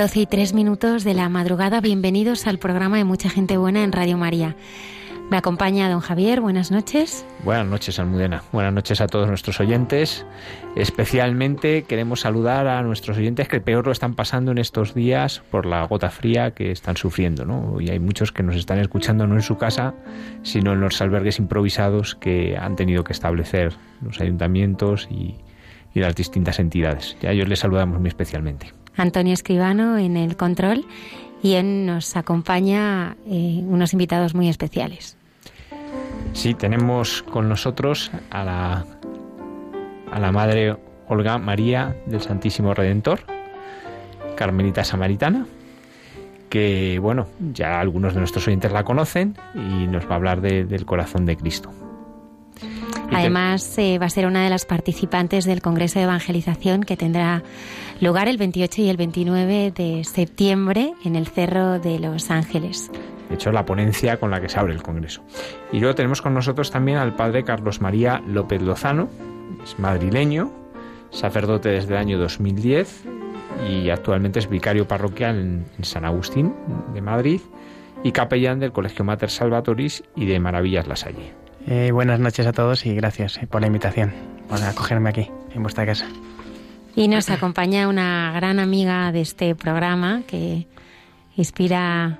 12 y 3 minutos de la madrugada. Bienvenidos al programa de Mucha Gente Buena en Radio María. Me acompaña don Javier. Buenas noches. Buenas noches, Almudena. Buenas noches a todos nuestros oyentes. Especialmente queremos saludar a nuestros oyentes que peor lo están pasando en estos días por la gota fría que están sufriendo. ¿no? Y hay muchos que nos están escuchando no en su casa, sino en los albergues improvisados que han tenido que establecer los ayuntamientos y, y las distintas entidades. Y a ellos les saludamos muy especialmente. Antonio Escribano en el control y él nos acompaña eh, unos invitados muy especiales. Sí, tenemos con nosotros a la, a la Madre Olga María del Santísimo Redentor, Carmelita Samaritana, que bueno, ya algunos de nuestros oyentes la conocen y nos va a hablar del corazón de Cristo. Además, eh, va a ser una de las participantes del Congreso de Evangelización que tendrá lugar el 28 y el 29 de septiembre en el Cerro de los Ángeles. De hecho, la ponencia con la que se abre el Congreso. Y luego tenemos con nosotros también al padre Carlos María López Lozano, es madrileño, sacerdote desde el año 2010 y actualmente es vicario parroquial en, en San Agustín de Madrid y capellán del Colegio Mater Salvatoris y de Maravillas La Salle. Eh, buenas noches a todos y gracias eh, por la invitación, por acogerme aquí, en vuestra casa. Y nos acompaña una gran amiga de este programa que inspira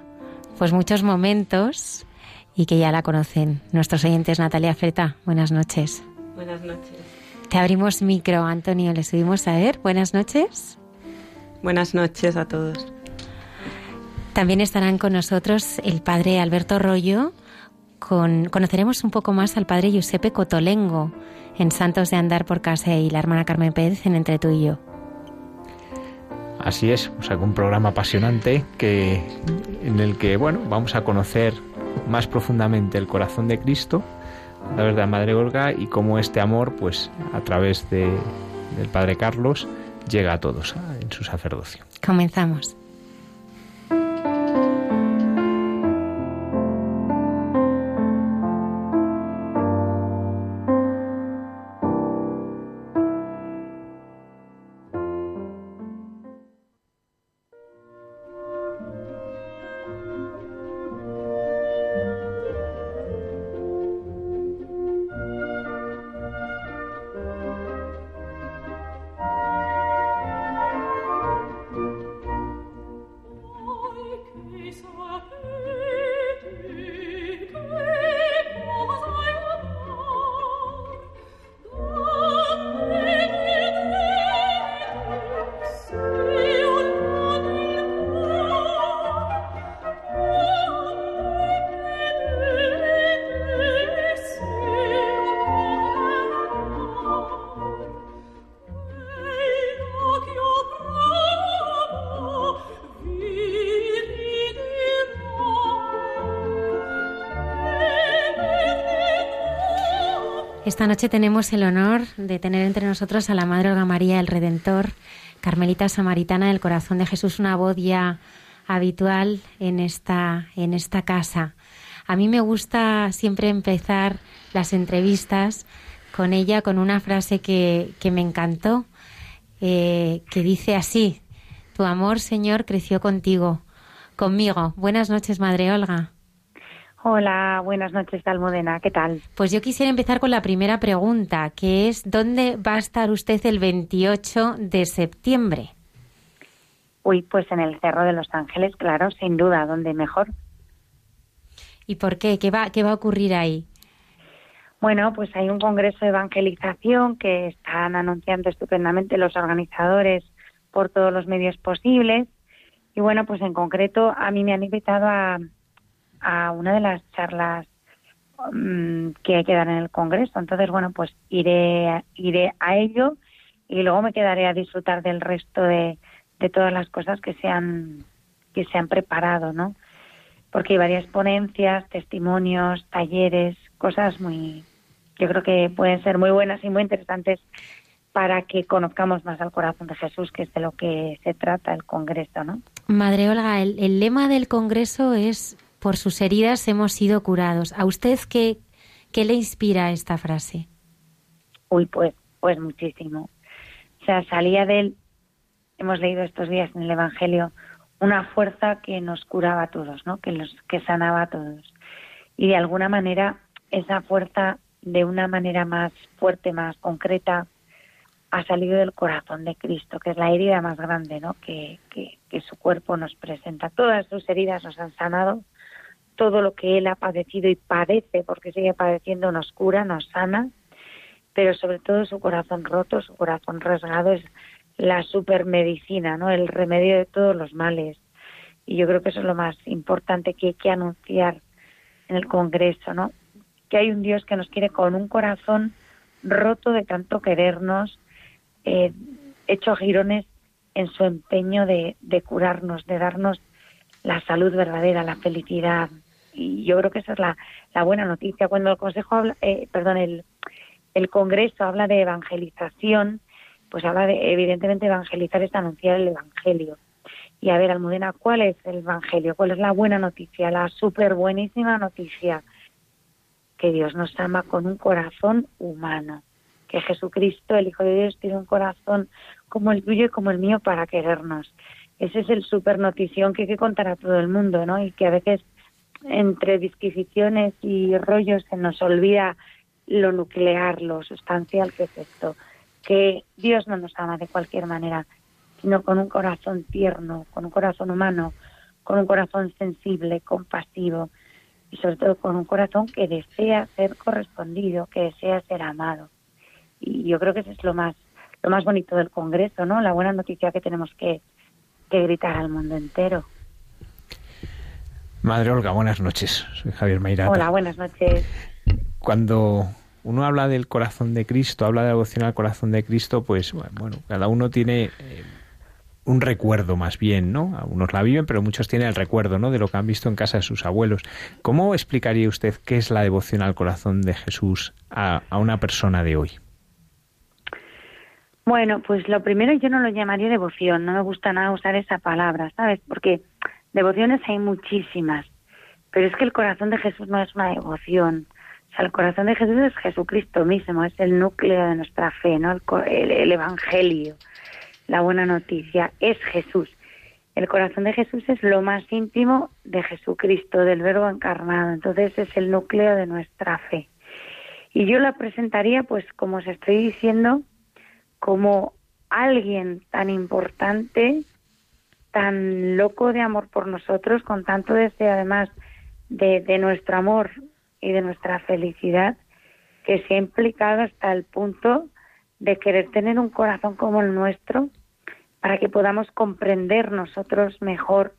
pues muchos momentos y que ya la conocen nuestros oyentes. Natalia Freta, buenas noches. Buenas noches. Te abrimos micro, Antonio, le subimos a ver. Buenas noches. Buenas noches a todos. También estarán con nosotros el padre Alberto Rollo, conoceremos un poco más al padre Giuseppe Cotolengo en Santos de Andar por Casa y la hermana Carmen Pérez en Entre tú y yo. Así es, o sea, un programa apasionante que, en el que bueno, vamos a conocer más profundamente el corazón de Cristo a través de la Madre Olga y cómo este amor, pues a través de, del Padre Carlos, llega a todos en su sacerdocio. Comenzamos. Esta noche tenemos el honor de tener entre nosotros a la Madre Olga María el Redentor, Carmelita Samaritana del Corazón de Jesús, una voz ya habitual en esta, en esta casa. A mí me gusta siempre empezar las entrevistas con ella con una frase que, que me encantó, eh, que dice así, tu amor, Señor, creció contigo, conmigo. Buenas noches, Madre Olga. Hola, buenas noches, Almudena. ¿Qué tal? Pues yo quisiera empezar con la primera pregunta, que es ¿dónde va a estar usted el 28 de septiembre? Uy, pues en el Cerro de los Ángeles, claro, sin duda, ¿dónde mejor? ¿Y por qué? ¿Qué va, qué va a ocurrir ahí? Bueno, pues hay un congreso de evangelización que están anunciando estupendamente los organizadores por todos los medios posibles. Y bueno, pues en concreto a mí me han invitado a, a una de las charlas mm, que hay que dar en el Congreso. Entonces, bueno, pues iré, iré a ello y luego me quedaré a disfrutar del resto de, de todas las cosas que se han, que se han preparado, ¿no? Porque hay varias ponencias, testimonios, talleres, cosas muy, yo creo que pueden ser muy buenas y muy interesantes para que conozcamos más al corazón de Jesús, que es de lo que se trata el Congreso, ¿no? Madre Olga, el, el lema del Congreso es por sus heridas hemos sido curados. ¿A usted qué, qué le inspira esta frase? Uy, pues, pues muchísimo. O sea, salía de él, hemos leído estos días en el Evangelio, una fuerza que nos curaba a todos, ¿no? Que, los, que sanaba a todos. Y de alguna manera, esa fuerza, de una manera más fuerte, más concreta, ha salido del corazón de Cristo, que es la herida más grande, ¿no? Que, que, que su cuerpo nos presenta. Todas sus heridas nos han sanado, todo lo que él ha padecido y padece, porque sigue padeciendo, nos cura, nos sana, pero sobre todo su corazón roto, su corazón rasgado es la supermedicina, ¿no? El remedio de todos los males. Y yo creo que eso es lo más importante que hay que anunciar en el Congreso, ¿no? Que hay un Dios que nos quiere con un corazón roto de tanto querernos, eh, hecho girones en su empeño de, de curarnos, de darnos la salud verdadera, la felicidad, y yo creo que esa es la, la buena noticia. Cuando el Consejo habla, eh, perdón, el, el Congreso habla de evangelización, pues habla de, evidentemente, evangelizar es anunciar el Evangelio. Y a ver, Almudena, ¿cuál es el Evangelio? ¿Cuál es la buena noticia? La súper buenísima noticia. Que Dios nos ama con un corazón humano. Que Jesucristo, el Hijo de Dios, tiene un corazón como el tuyo y como el mío para querernos. Ese es el súper notición que hay que contar a todo el mundo, ¿no? Y que a veces entre disquisiciones y rollos se nos olvida lo nuclear, lo sustancial que es esto, que Dios no nos ama de cualquier manera, sino con un corazón tierno, con un corazón humano, con un corazón sensible, compasivo y sobre todo con un corazón que desea ser correspondido, que desea ser amado. Y yo creo que eso es lo más lo más bonito del Congreso, ¿no? La buena noticia que tenemos que, que gritar al mundo entero. Madre Olga, buenas noches. Soy Javier Mairata. Hola, buenas noches. Cuando uno habla del corazón de Cristo, habla de devoción al corazón de Cristo, pues bueno, cada uno tiene eh, un recuerdo más bien, ¿no? Algunos la viven, pero muchos tienen el recuerdo, ¿no? De lo que han visto en casa de sus abuelos. ¿Cómo explicaría usted qué es la devoción al corazón de Jesús a, a una persona de hoy? Bueno, pues lo primero yo no lo llamaría devoción, no me gusta nada usar esa palabra, ¿sabes? Porque Devociones hay muchísimas, pero es que el corazón de Jesús no es una devoción. O sea, el corazón de Jesús es Jesucristo mismo, es el núcleo de nuestra fe, ¿no? El, el, Evangelio, la buena noticia, es Jesús. El corazón de Jesús es lo más íntimo de Jesucristo, del Verbo encarnado. Entonces es el núcleo de nuestra fe. Y yo la presentaría, pues, como os estoy diciendo, como alguien tan importante tan loco de amor por nosotros, con tanto deseo además de, de nuestro amor y de nuestra felicidad, que se ha implicado hasta el punto de querer tener un corazón como el nuestro para que podamos comprender nosotros mejor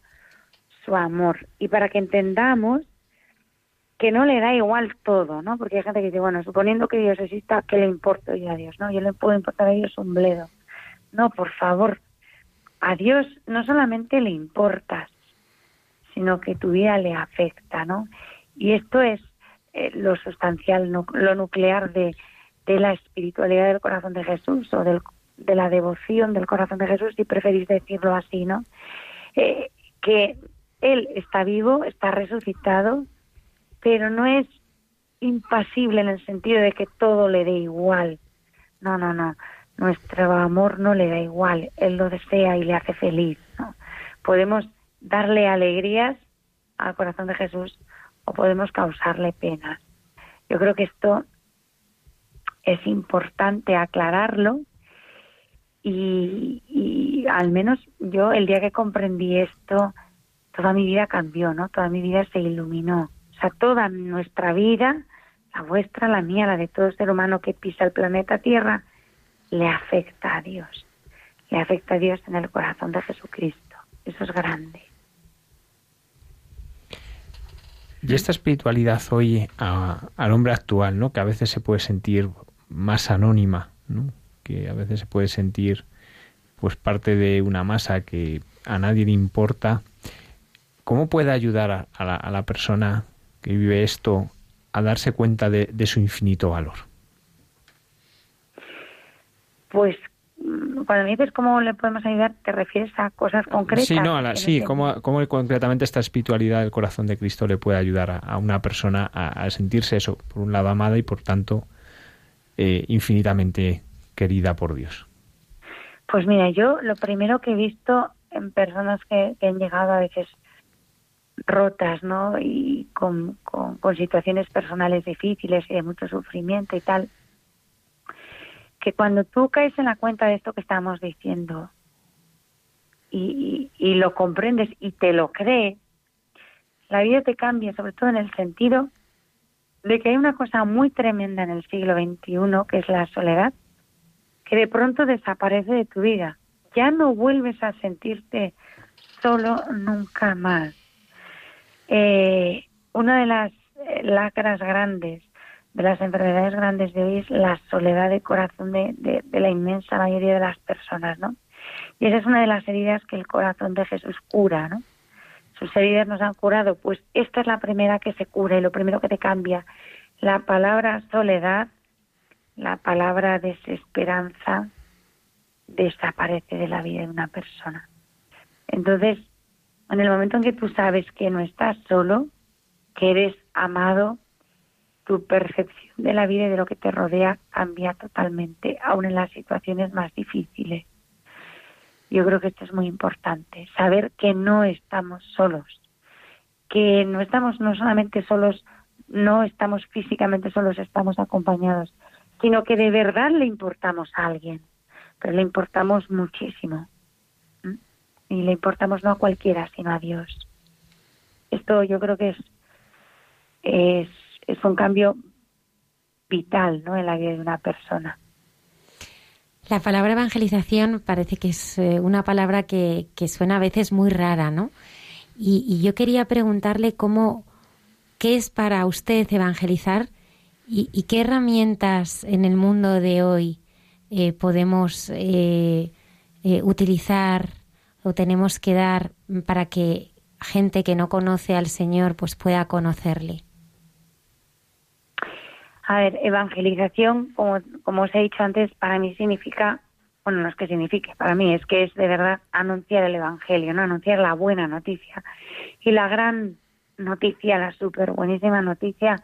su amor y para que entendamos que no le da igual todo, ¿no? Porque hay gente que dice, bueno, suponiendo que Dios exista, ¿qué le importo yo a Dios? No, yo le puedo importar a Dios un bledo. No, por favor, a Dios no solamente le importas, sino que tu vida le afecta, ¿no? Y esto es eh, lo sustancial, lo nuclear de, de, la espiritualidad del corazón de Jesús o del, de la devoción del corazón de Jesús, si preferís decirlo así, ¿no? Eh, que Él está vivo, está resucitado, pero no es impasible en el sentido de que todo le dé igual. No, no, no. Nuestro amor no le da igual. Él lo desea y le hace feliz. Podemos darle alegrías al corazón de Jesús o podemos causarle penas. Yo creo que esto es importante aclararlo y, y, al menos yo el día que comprendí esto, toda mi vida cambió, ¿no? Toda mi vida se iluminó. O sea, toda nuestra vida, la vuestra, la mía, la de todo ser humano que pisa el planeta Tierra, le afecta a Dios. Le afecta a Dios en el corazón de Jesucristo. Eso es grande. Y esta espiritualidad hoy al hombre actual, ¿no? Que a veces se puede sentir más anónima, ¿no? Que a veces se puede sentir pues parte de una masa que a nadie le importa. ¿Cómo puede ayudar a, la, persona que vive esto a darse cuenta de su infinito valor? Pues cuando me dices cómo le podemos ayudar, ¿te refieres a cosas concretas? Sí, no, sí, cómo, cómo, concretamente esta espiritualidad del corazón de Cristo le puede ayudar a, una persona a, sentirse eso, por un lado amada y por tanto eh, infinitamente querida por Dios. Pues mira, yo lo primero que he visto en personas que, han llegado a veces rotas, ¿no? Y con, con, con situaciones personales difíciles y de mucho sufrimiento y tal, que cuando tú caes en la cuenta de esto que estamos diciendo y, lo comprendes y te lo crees, la vida te cambia, sobre todo en el sentido de que hay una cosa muy tremenda en el siglo XXI, que es la soledad, que de pronto desaparece de tu vida. Ya no vuelves a sentirte solo nunca más. Eh, una de las eh, lacras grandes de las enfermedades grandes de hoy es la soledad de corazón de, de, la inmensa mayoría de las personas, ¿no? Y esa es una de las heridas que el corazón de Jesús cura, ¿no? Sus heridas nos han curado, pues esta es la primera que se cura y lo primero que te cambia. La palabra soledad, la palabra desesperanza, desaparece de la vida de una persona. Entonces, en el momento en que tú sabes que no estás solo, que eres amado, tu percepción de la vida y de lo que te rodea cambia totalmente, aun en las situaciones más difíciles. Yo creo que esto es muy importante, saber que no estamos solos, que no estamos no solamente solos, no estamos físicamente solos, estamos acompañados, sino que de verdad le importamos a alguien, pero le importamos muchísimo. Y le importamos no a cualquiera, sino a Dios. Esto yo creo que es, es es un cambio vital ¿no? en la vida de una persona. La palabra evangelización parece que es eh, una palabra que, suena a veces muy rara, ¿no? Y, yo quería preguntarle cómo, qué es para usted evangelizar y, qué herramientas en el mundo de hoy eh, podemos eh, utilizar o tenemos que dar para que gente que no conoce al Señor pues pueda conocerle. A ver, evangelización, como, como os he dicho antes, para mí significa, bueno, no es que signifique, para mí es que es de verdad anunciar el Evangelio, ¿no? Anunciar la buena noticia. Y la gran noticia, la súper buenísima noticia,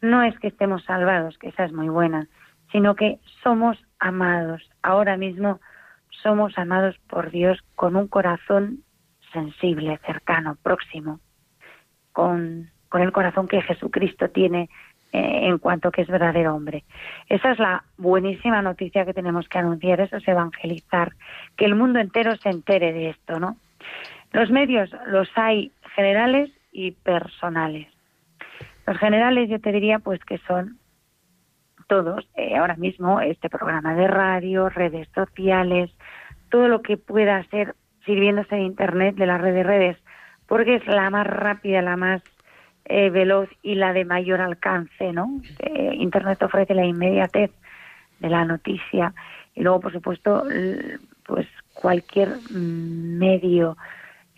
no es que estemos salvados, que esa es muy buena, sino que somos amados. Ahora mismo somos amados por Dios con un corazón sensible, cercano, próximo, con, con el corazón que Jesucristo tiene eh, en cuanto que es verdadero hombre. Esa es la buenísima noticia que tenemos que anunciar, eso es evangelizar, que el mundo entero se entere de esto, ¿no? Los medios los hay generales y personales. Los generales yo te diría pues que son todos, eh, ahora mismo este programa de radio, redes sociales, todo lo que pueda ser sirviéndose de Internet, de las redes de redes, porque es la más rápida, la más eh, veloz y la de mayor alcance, ¿no? Internet ofrece la inmediatez de la noticia y luego, por supuesto, pues cualquier medio,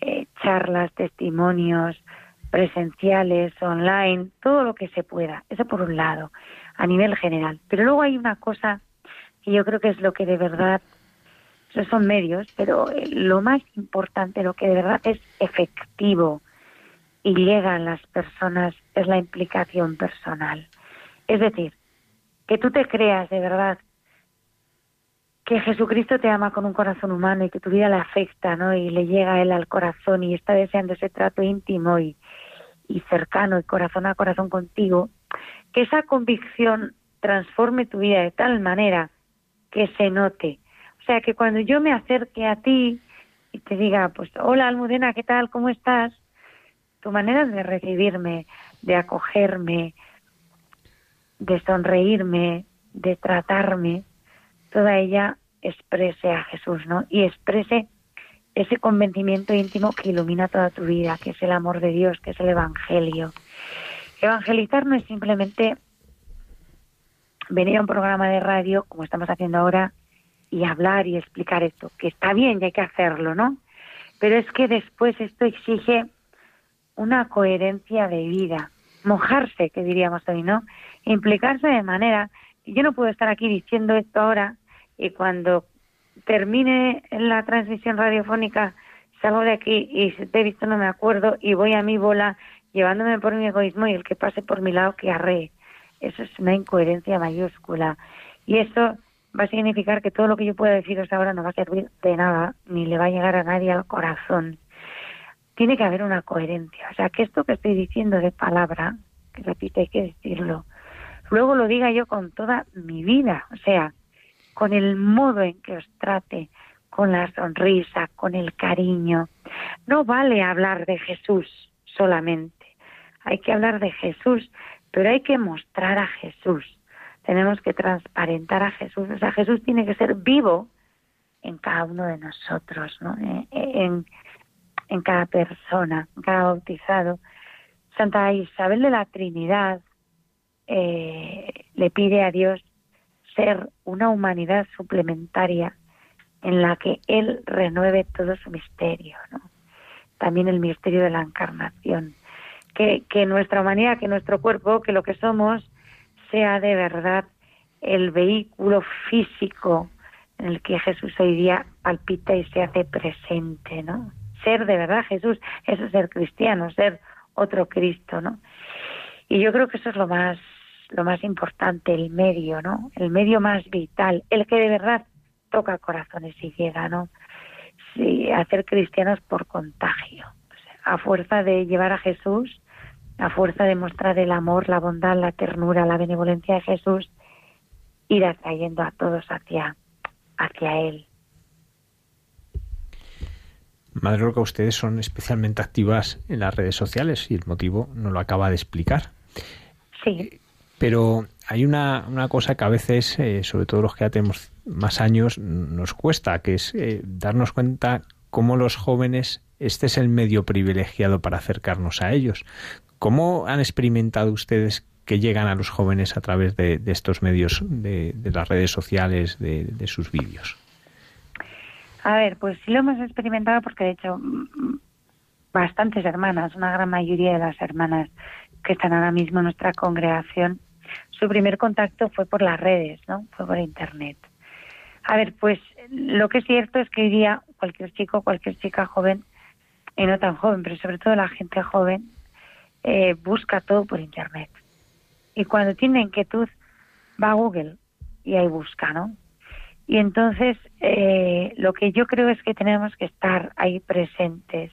eh, charlas, testimonios presenciales, online, todo lo que se pueda. Eso por un lado, a nivel general. Pero luego hay una cosa que yo creo que es lo que de verdad son medios, pero eh, lo más importante, lo que de verdad es efectivo y llega a las personas es la implicación personal. Es decir, que tú te creas de verdad que Jesucristo te ama con un corazón humano y que tu vida le afecta, ¿no? Y le llega a él al corazón y está deseando ese trato íntimo y, y cercano y corazón a corazón contigo, que esa convicción transforme tu vida de tal manera que se note. O sea, que cuando yo me acerque a ti y te diga, pues, hola Almudena, ¿qué tal? ¿Cómo estás? Tu manera de recibirme, de acogerme, de sonreírme, de tratarme, toda ella exprese a Jesús, ¿no? Y exprese ese convencimiento íntimo que ilumina toda tu vida, que es el amor de Dios, que es el Evangelio. Evangelizar no es simplemente venir a un programa de radio, como estamos haciendo ahora, y hablar y explicar esto, que está bien y hay que hacerlo, ¿no? Pero es que después esto exige una coherencia de vida, mojarse, que diríamos hoy, ¿no? Implicarse de manera yo no puedo estar aquí diciendo esto ahora y cuando termine la transmisión radiofónica salgo de aquí y te he visto no me acuerdo y voy a mi bola llevándome por mi egoísmo y el que pase por mi lado que arree. Eso es una incoherencia mayúscula. Y eso va a significar que todo lo que yo pueda deciros ahora no va a servir de nada, ni le va a llegar a nadie al corazón. Tiene que haber una coherencia. O sea, que esto que estoy diciendo de palabra, que repito, hay que decirlo, luego lo diga yo con toda mi vida. O sea, con el modo en que os trate, con la sonrisa, con el cariño. No vale hablar de Jesús solamente. Hay que hablar de Jesús, pero hay que mostrar a Jesús. Tenemos que transparentar a Jesús. O sea, Jesús tiene que ser vivo en cada uno de nosotros, ¿no? Eh, en, en cada persona, en cada bautizado. Santa Isabel de la Trinidad eh, le pide a Dios ser una humanidad suplementaria en la que Él renueve todo su misterio, ¿no? También el misterio de la encarnación. Que, que nuestra humanidad, que nuestro cuerpo, que lo que somos, sea de verdad el vehículo físico en el que Jesús hoy día palpita y se hace presente, ¿no? Ser de verdad Jesús, eso es ser cristiano, ser otro Cristo, ¿no? Y yo creo que eso es lo más lo más importante, el medio, ¿no? El medio más vital, el que de verdad toca corazones y llega, ¿no? Sí, hacer cristianos por contagio, a fuerza de llevar a Jesús, a fuerza de mostrar el amor, la bondad, la ternura, la benevolencia de Jesús, ir atrayendo a todos hacia, hacia Él. Madre Roca, ustedes son especialmente activas en las redes sociales y el motivo no lo acaba de explicar. Sí. Pero hay una, una cosa que a veces, eh, sobre todo los que ya tenemos más años, nos cuesta, que es eh, darnos cuenta cómo los jóvenes, este es el medio privilegiado para acercarnos a ellos. ¿Cómo han experimentado ustedes que llegan a los jóvenes a través de, estos medios, de, las redes sociales, de, de sus vídeos? A ver, pues sí lo hemos experimentado porque de hecho bastantes hermanas, una gran mayoría de las hermanas que están ahora mismo en nuestra congregación, su primer contacto fue por las redes, ¿no? Fue por internet. A ver, pues lo que es cierto es que hoy día cualquier chico, cualquier chica joven, y no tan joven, pero sobre todo la gente joven, eh, busca todo por internet. Y cuando tiene inquietud, va a Google y ahí busca, ¿no? Y entonces eh, lo que yo creo es que tenemos que estar ahí presentes,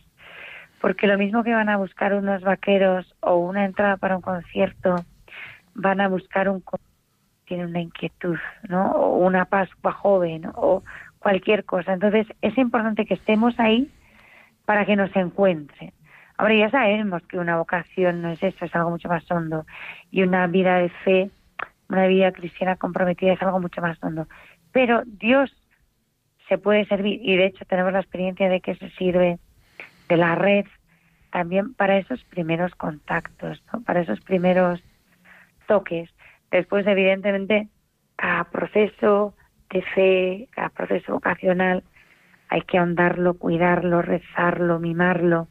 porque lo mismo que van a buscar unos vaqueros o una entrada para un concierto, van a buscar un tiene una inquietud, ¿no? O una Pascua joven o cualquier cosa. Entonces es importante que estemos ahí para que nos encuentren. Ahora ya sabemos que una vocación no es eso, es algo mucho más hondo. Y una vida de fe, una vida cristiana comprometida es algo mucho más hondo. Pero Dios se puede servir, y de hecho tenemos la experiencia de que se sirve de la red también para esos primeros contactos, para esos primeros toques. Después, evidentemente, cada proceso de fe, cada proceso vocacional, hay que ahondarlo, cuidarlo, rezarlo, mimarlo.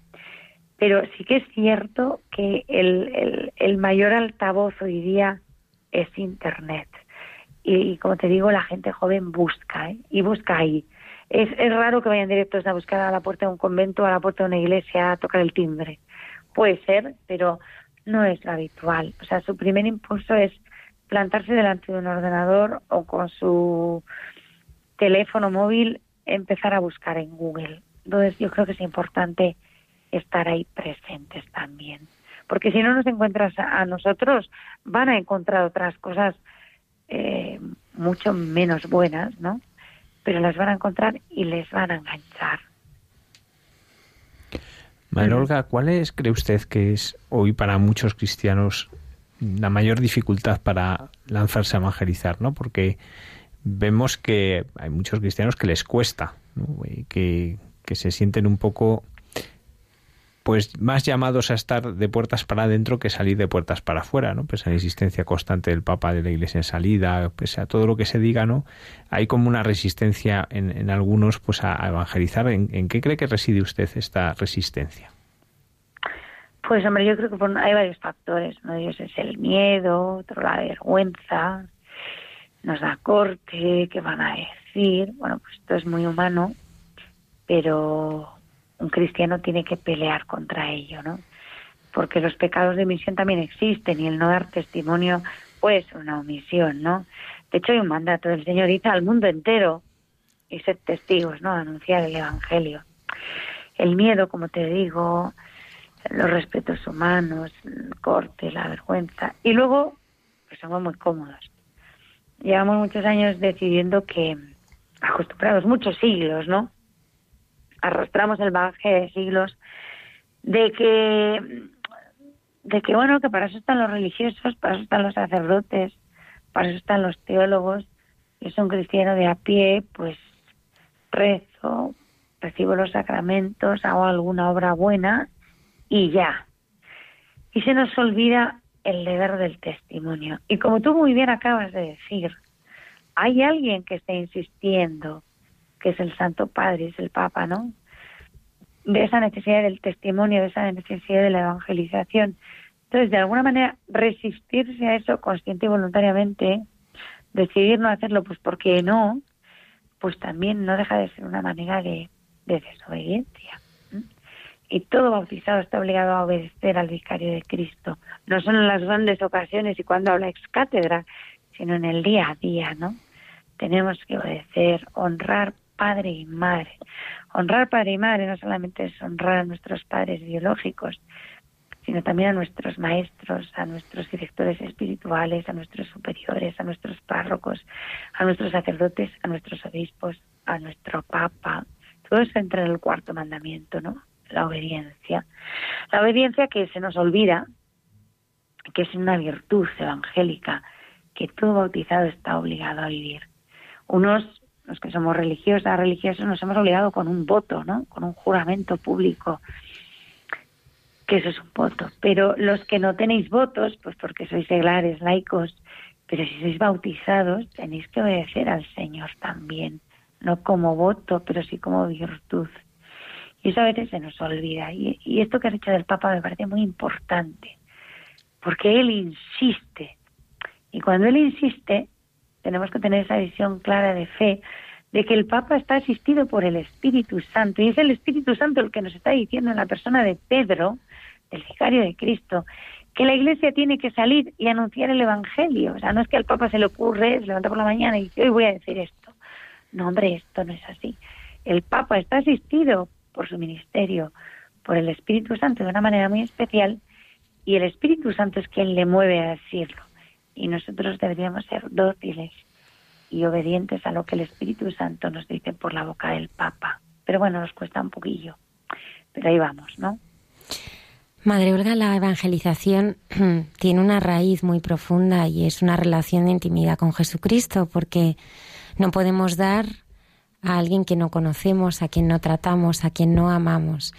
Pero sí que es cierto que el, el, mayor altavoz hoy día es Internet. Y, como te digo, la gente joven busca, ¿eh? y busca ahí. Es, es raro que vayan directos a buscar a la puerta de un convento, a la puerta de una iglesia, a tocar el timbre. Puede ser, pero no es lo habitual. O sea, su primer impulso es plantarse delante de un ordenador o con su teléfono móvil empezar a buscar en Google. Entonces yo creo que es importante estar ahí presentes también. Porque si no nos encuentras a, nosotros, van a encontrar otras cosas eh, mucho menos buenas, ¿no? Pero las van a encontrar y les van a enganchar. María Olga, ¿cuál es, cree usted, que es hoy para muchos cristianos la mayor dificultad para lanzarse a evangelizar? ¿no? Porque vemos que hay muchos cristianos que les cuesta, que, que se sienten un poco pues más llamados a estar de puertas para adentro que salir de puertas para afuera, ¿no? Pues a la insistencia constante del Papa de la Iglesia en salida, pese a todo lo que se diga, ¿no? Hay como una resistencia en, en algunos pues a, evangelizar. ¿En, qué cree que reside usted esta resistencia? Pues hombre, yo creo que hay varios factores. Uno de ellos es el miedo, otro la vergüenza, nos da corte, ¿qué van a decir? Bueno, pues esto es muy humano, pero un cristiano tiene que pelear contra ello, ¿no? Porque los pecados de omisión también existen y el no dar testimonio pues una omisión, ¿no? De hecho hay un mandato del Señor dice al mundo entero y ser testigos, ¿no? Anunciar el evangelio. El miedo, como te digo, los respetos humanos, el corte, la vergüenza y luego pues somos muy cómodos. Llevamos muchos años decidiendo que acostumbrados muchos siglos, ¿no? Arrastramos el bagaje de siglos de que de que bueno que para eso están los religiosos para eso están los sacerdotes para eso están los teólogos. Yo soy un cristiano de a pie pues rezo recibo los sacramentos hago alguna obra buena y ya. Y se nos olvida el deber del testimonio. Y como tú muy bien acabas de decir hay alguien que está insistiendo que es el Santo Padre, es el Papa, ¿no? De esa necesidad del testimonio, de esa necesidad de la evangelización. Entonces, de alguna manera, resistirse a eso consciente y voluntariamente, decidir no hacerlo, pues porque no, pues también no deja de ser una manera de, desobediencia. Y todo bautizado está obligado a obedecer al vicario de Cristo, no solo en las grandes ocasiones y cuando habla ex cátedra, sino en el día a día, ¿no? Tenemos que obedecer, honrar padre y madre. Honrar padre y madre no solamente es honrar a nuestros padres biológicos, sino también a nuestros maestros, a nuestros directores espirituales, a nuestros superiores, a nuestros párrocos, a nuestros sacerdotes, a nuestros obispos, a nuestro papa. Todo eso entra en el cuarto mandamiento, ¿no? La obediencia. La obediencia que se nos olvida, que es una virtud evangélica que todo bautizado está obligado a vivir. Unos los que somos religiosas, religiosos, nos hemos obligado con un voto, ¿no? Con un juramento público, que eso es un voto. Pero los que no tenéis votos, pues porque sois seglares, laicos, pero si sois bautizados, tenéis que obedecer al Señor también, no como voto, pero sí como virtud. Y eso a veces se nos olvida. Y, y esto que has dicho del Papa me parece muy importante, porque él insiste. Y cuando él insiste, tenemos que tener esa visión clara de fe de que el Papa está asistido por el Espíritu Santo y es el Espíritu Santo el que nos está diciendo en la persona de Pedro, el vicario de Cristo, que la Iglesia tiene que salir y anunciar el Evangelio. O sea, no es que al Papa se le ocurre, se levanta por la mañana y dice, hoy voy a decir esto. No, hombre, esto no es así. El Papa está asistido por su ministerio, por el Espíritu Santo de una manera muy especial y el Espíritu Santo es quien le mueve a decirlo y nosotros deberíamos ser dóciles y obedientes a lo que el Espíritu Santo nos dice por la boca del Papa. Pero bueno, nos cuesta un poquillo, pero ahí vamos, ¿no? Madre Olga, la evangelización tiene una raíz muy profunda y es una relación de intimidad con Jesucristo, porque no podemos dar a alguien que no conocemos, a quien no tratamos, a quien no amamos.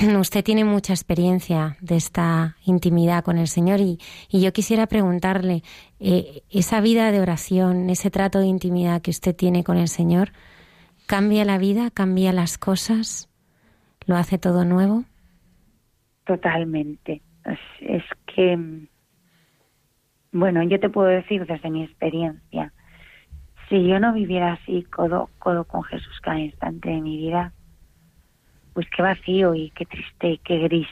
usted tiene mucha experiencia de esta intimidad con el Señor y, yo quisiera preguntarle, eh, ¿esa vida de oración, ese trato de intimidad que usted tiene con el Señor, cambia la vida, cambia las cosas, lo hace todo nuevo? Totalmente. Es, que, bueno, yo te puedo decir desde mi experiencia, si yo no viviera así, codo, codo con Jesús cada instante de mi vida, pues qué vacío y qué triste y qué gris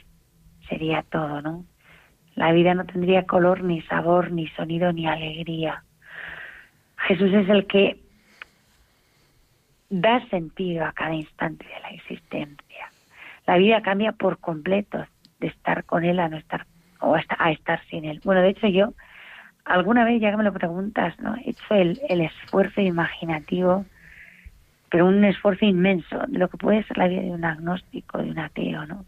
sería todo, ¿no? La vida no tendría color, ni sabor, ni sonido, ni alegría. Jesús es el que da sentido a cada instante de la existencia. La vida cambia por completo de estar con Él a no estar o a estar sin Él. Bueno, de hecho yo alguna vez, ya que me lo preguntas, ¿no? he hecho el, el esfuerzo imaginativo, pero un esfuerzo inmenso de lo que puede ser la vida de un agnóstico, de un ateo, ¿no?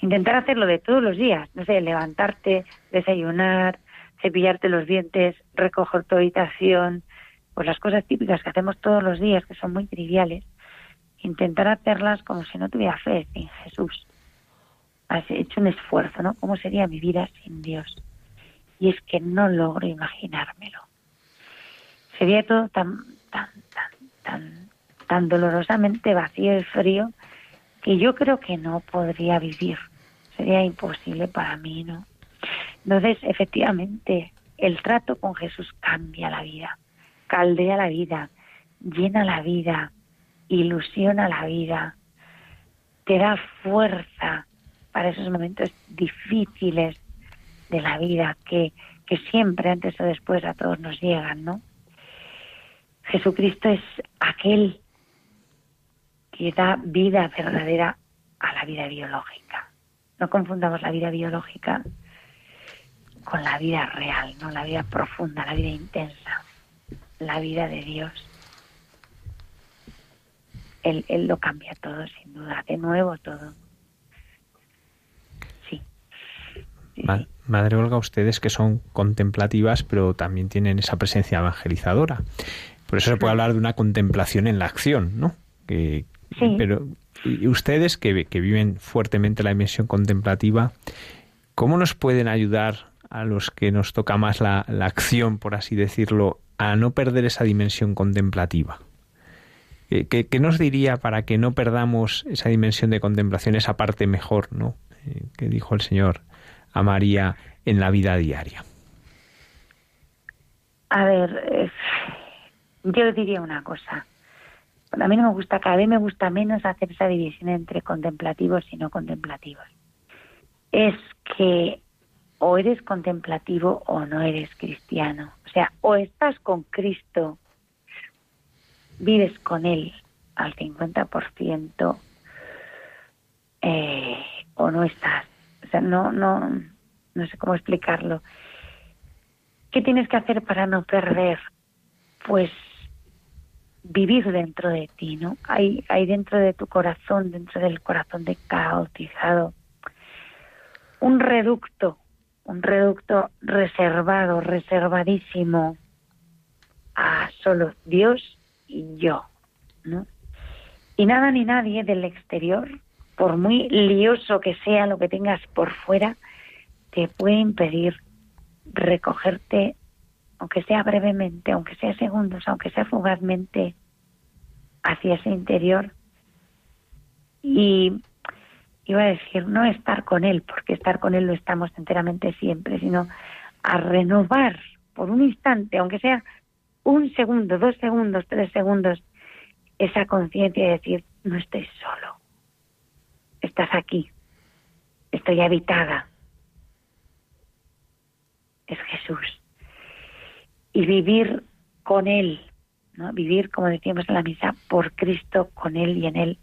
Intentar hacerlo de todos los días, no sé, levantarte, desayunar, cepillarte los dientes, recoger tu habitación, pues las cosas típicas que hacemos todos los días, que son muy triviales, intentar hacerlas como si no tuviera fe en Jesús. Has hecho un esfuerzo, ¿no? ¿Cómo sería mi vida sin Dios? Y es que no logro imaginármelo. Sería todo tan, tan, tan, tan, tan dolorosamente vacío y frío que yo creo que no podría vivir. Sería imposible para mí, ¿no? Entonces, efectivamente, el trato con Jesús cambia la vida caldea la vida, llena la vida, ilusiona la vida, te da fuerza para esos momentos difíciles de la vida que, que siempre antes o después a todos nos llegan, ¿no? Jesucristo es aquel que da vida verdadera a la vida biológica. No confundamos la vida biológica con la vida real, no la vida profunda, la vida intensa la vida de Dios. Él, él lo cambia todo, sin duda, de nuevo todo. Sí. Madre Olga, ustedes que son contemplativas, pero también tienen esa presencia evangelizadora. Por eso se puede hablar de una contemplación en la acción, ¿no? Que, sí. Pero y ustedes que, que viven fuertemente la dimensión contemplativa, ¿cómo nos pueden ayudar a los que nos toca más la, la acción, por así decirlo, a no perder esa dimensión contemplativa? ¿Qué, nos diría para que no perdamos esa dimensión de contemplación, esa parte mejor, ¿no? Eh, que dijo el Señor a María en la vida diaria. A ver, yo diría una cosa. A mí no me gusta, cada vez me gusta menos hacer esa división entre contemplativos y no contemplativos. Es que o eres contemplativo o no eres cristiano. O sea, o estás con Cristo, vives con Él al 50%, eh, o no estás. O sea, no, no, no sé cómo explicarlo. ¿Qué tienes que hacer para no perder? Pues vivir dentro de ti, ¿no? Hay, dentro de tu corazón, dentro del corazón de caotizado, un reducto un reducto reservado, reservadísimo a solo Dios y yo, ¿no? Y nada ni nadie del exterior, por muy lioso que sea lo que tengas por fuera, te puede impedir recogerte, aunque sea brevemente, aunque sea segundos, aunque sea fugazmente, hacia ese interior. Y iba a decir, no estar con Él, porque estar con Él lo estamos enteramente siempre, sino a renovar por un instante, aunque sea un segundo, dos segundos, tres segundos, esa conciencia de decir, no estoy solo, estás aquí, estoy habitada, es Jesús. Y vivir con Él, ¿no? vivir, como decíamos en la misa, por Cristo, con Él y en Él,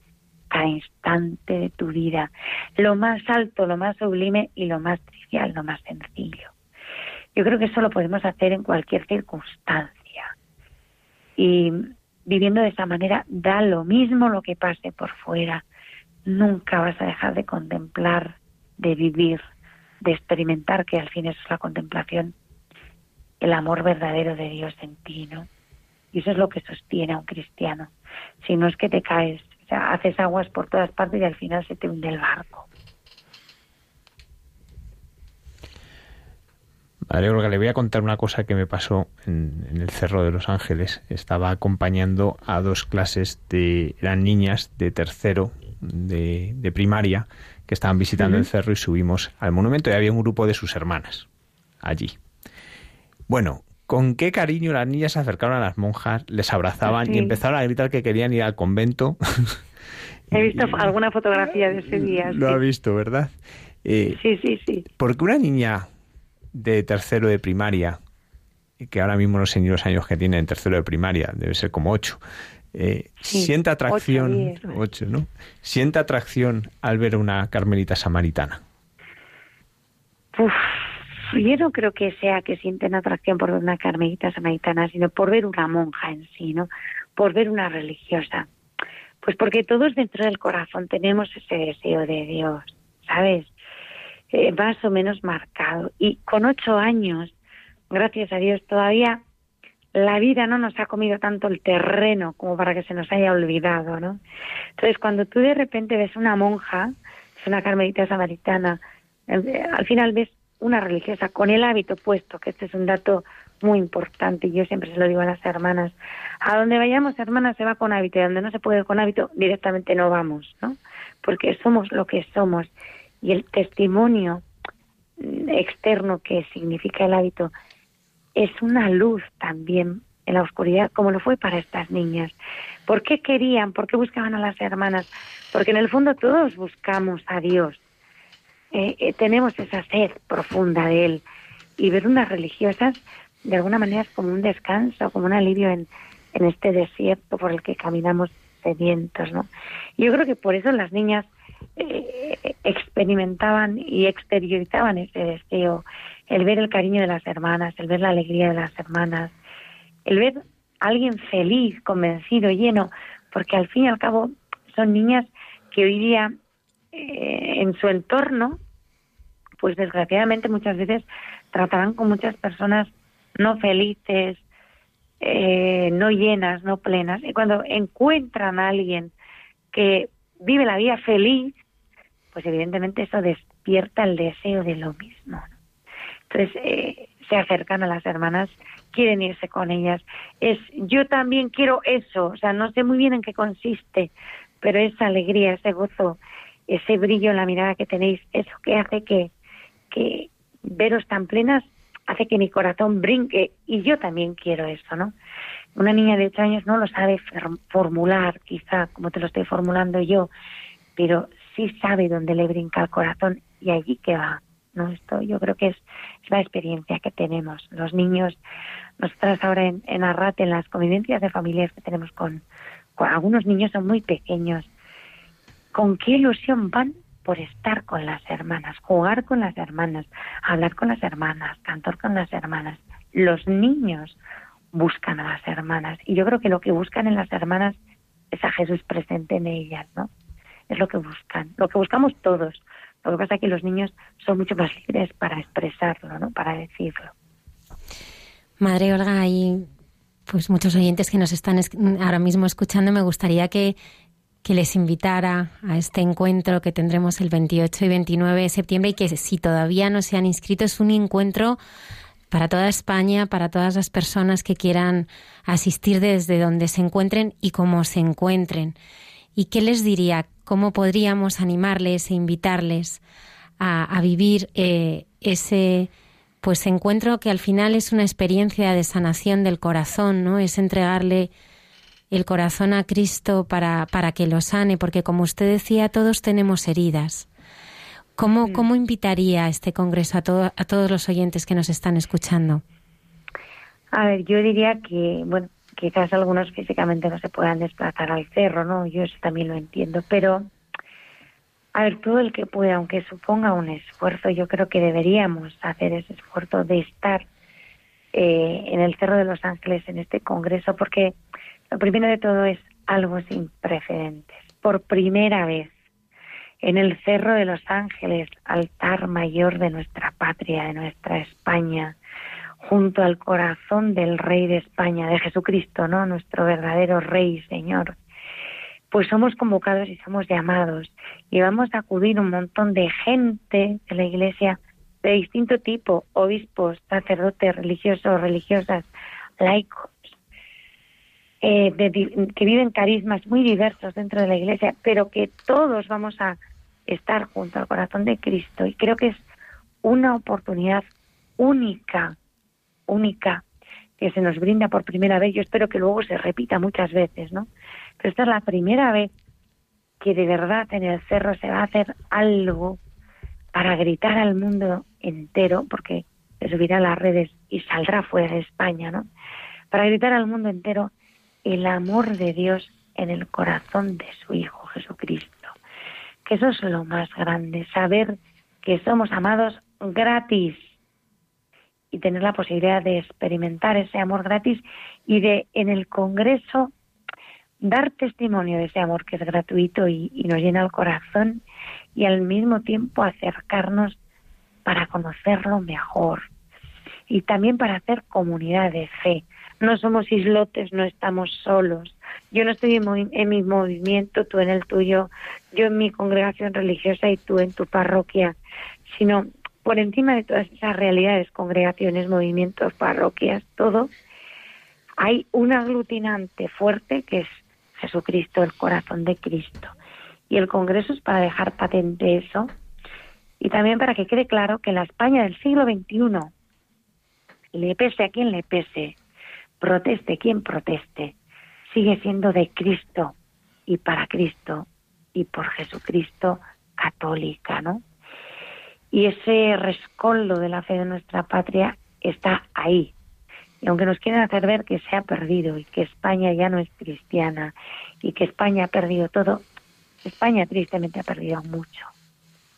cada instante de tu vida, lo más alto, lo más sublime y lo más trivial, lo más sencillo. Yo creo que eso lo podemos hacer en cualquier circunstancia. Y viviendo de esa manera, da lo mismo lo que pase por fuera. Nunca vas a dejar de contemplar, de vivir, de experimentar, que al fin eso es la contemplación, el amor verdadero de Dios en ti, ¿no? Y eso es lo que sostiene a un cristiano. Si no es que te caes, o sea, haces aguas por todas partes y al final se te hunde el barco. Madre Olga, le voy a contar una cosa que me pasó en, el Cerro de los Ángeles. Estaba acompañando a dos clases de... eran niñas de tercero de, primaria que estaban visitando el cerro y subimos al monumento y había un grupo de sus hermanas allí. Bueno, con qué cariño las niñas se acercaron a las monjas, les abrazaban y empezaron a gritar que querían ir al convento. He visto alguna fotografía de ese día. Lo sí. ha visto, ¿verdad? Eh, Sí, sí, sí. Porque una niña de tercero de primaria, que ahora mismo no sé ni los años que tiene en tercero de primaria, debe ser como ocho, eh, Sí, siente atracción, ocho, diez, ¿no? ocho, ¿no? Siente atracción al ver una carmelita samaritana. Uf, yo no creo que sea que sienten atracción por ver una carmelita samaritana, sino por ver una monja en sí, ¿no? Por ver una religiosa. Pues porque todos dentro del corazón tenemos ese deseo de Dios, ¿sabes? Eh, más o menos marcado. Y con ocho años, gracias a Dios, todavía la vida no nos ha comido tanto el terreno como para que se nos haya olvidado, ¿no? Entonces, cuando tú de repente ves una monja, una carmelita samaritana, eh, al final ves una religiosa con el hábito puesto, que este es un dato muy importante y yo siempre se lo digo a las hermanas. A donde vayamos, hermanas, se va con hábito y donde no se puede con hábito, directamente no vamos, ¿no? Porque somos lo que somos y el testimonio externo que significa el hábito es una luz también en la oscuridad, como lo fue para estas niñas. ¿Por qué querían? ¿Por qué buscaban a las hermanas? Porque en el fondo todos buscamos a Dios. Eh, eh, tenemos esa sed profunda de Él. Y ver unas religiosas, de alguna manera, es como un descanso, como un alivio en, este desierto por el que caminamos sedientos, ¿no? Yo creo que por eso las niñas eh, experimentaban y exteriorizaban ese deseo, el ver el cariño de las hermanas, el ver la alegría de las hermanas, el ver a alguien feliz, convencido, lleno, porque al fin y al cabo son niñas que hoy día eh, en su entorno, pues desgraciadamente muchas veces tratarán con muchas personas no felices, eh, no llenas, no plenas. Y cuando encuentran a alguien que vive la vida feliz, pues evidentemente eso despierta el deseo de lo mismo. Entonces eh, se acercan a las hermanas, quieren irse con ellas. Es yo también quiero eso, o sea, no sé muy bien en qué consiste, pero esa alegría, ese gozo, ese brillo en la mirada que tenéis, eso que hace que, que veros tan plenas, hace que mi corazón brinque y yo también quiero eso, ¿no? Una niña de ocho años no lo sabe formular, quizá como te lo estoy formulando yo, pero sí sabe dónde le brinca el corazón y allí que va. ¿no? Esto yo creo que es, la experiencia que tenemos. Los niños, nosotras ahora en, en Arrate, en las convivencias de familias que tenemos con, con algunos niños son muy pequeños, ¿con qué ilusión van por estar con las hermanas, jugar con las hermanas, hablar con las hermanas, cantar con las hermanas? Los niños buscan a las hermanas y yo creo que lo que buscan en las hermanas es a Jesús presente en ellas, ¿no? Es lo que buscan, lo que buscamos todos. Lo que pasa es que los niños son mucho más libres para expresarlo, ¿no? Para decirlo. Madre Olga, hay pues muchos oyentes que nos están ahora mismo escuchando. Me gustaría que, que les invitara a este encuentro que tendremos el 28 y 29 de septiembre y que si todavía no se han inscrito es un encuentro para toda España, para todas las personas que quieran asistir desde donde se encuentren y como se encuentren. ¿Y qué les diría? ¿Cómo podríamos animarles e invitarles a, a vivir eh, ese pues encuentro que al final es una experiencia de sanación del corazón, ¿no? Es entregarle el corazón a Cristo para, para que lo sane, porque como usted decía, todos tenemos heridas. ¿Cómo, cómo invitaría este congreso a, todo, a todos los oyentes que nos están escuchando? A ver, yo diría que, bueno, quizás algunos físicamente no se puedan desplazar al cerro, ¿no? Yo eso también lo entiendo, pero a ver, todo el que pueda, aunque suponga un esfuerzo, yo creo que deberíamos hacer ese esfuerzo de estar eh, en el Cerro de los Ángeles en este congreso, porque lo primero de todo es algo sin precedentes. Por primera vez en el Cerro de los Ángeles, altar mayor de nuestra patria, de nuestra España, junto al corazón del Rey de España, de Jesucristo, ¿no? Nuestro verdadero Rey, Señor. Pues somos convocados y somos llamados y vamos a acudir un montón de gente de la Iglesia de distinto tipo, obispos, sacerdotes, religiosos, religiosas, laicos, eh, de, que viven carismas muy diversos dentro de la Iglesia, pero que todos vamos a estar junto al corazón de Cristo y creo que es una oportunidad única única que se nos brinda por primera vez. Yo espero que luego se repita muchas veces, ¿no? Pero esta es la primera vez que de verdad en el cerro se va a hacer algo para gritar al mundo entero, porque se subirá a las redes y saldrá fuera de España, ¿no? Para gritar al mundo entero el amor de Dios en el corazón de su Hijo Jesucristo. Que eso es lo más grande, saber que somos amados gratis y tener la posibilidad de experimentar ese amor gratis y de en el Congreso dar testimonio de ese amor que es gratuito y, nos llena el corazón y al mismo tiempo acercarnos para conocerlo mejor y también para hacer comunidad de fe. No somos islotes, no estamos solos. Yo no estoy en, mi movimiento, tú en el tuyo, yo en mi congregación religiosa y tú en tu parroquia, sino por encima de todas esas realidades, congregaciones, movimientos, parroquias, todo, hay un aglutinante fuerte que es Jesucristo, el corazón de Cristo. Y el Congreso es para dejar patente eso y también para que quede claro que la España del siglo XXI, le pese a quien le pese, proteste quien proteste, sigue siendo de Cristo y para Cristo y por Jesucristo católica, ¿no? Y ese rescoldo de la fe de nuestra patria está ahí, y aunque nos quieren hacer ver que se ha perdido y que España ya no es cristiana y que España ha perdido todo, España tristemente ha perdido mucho.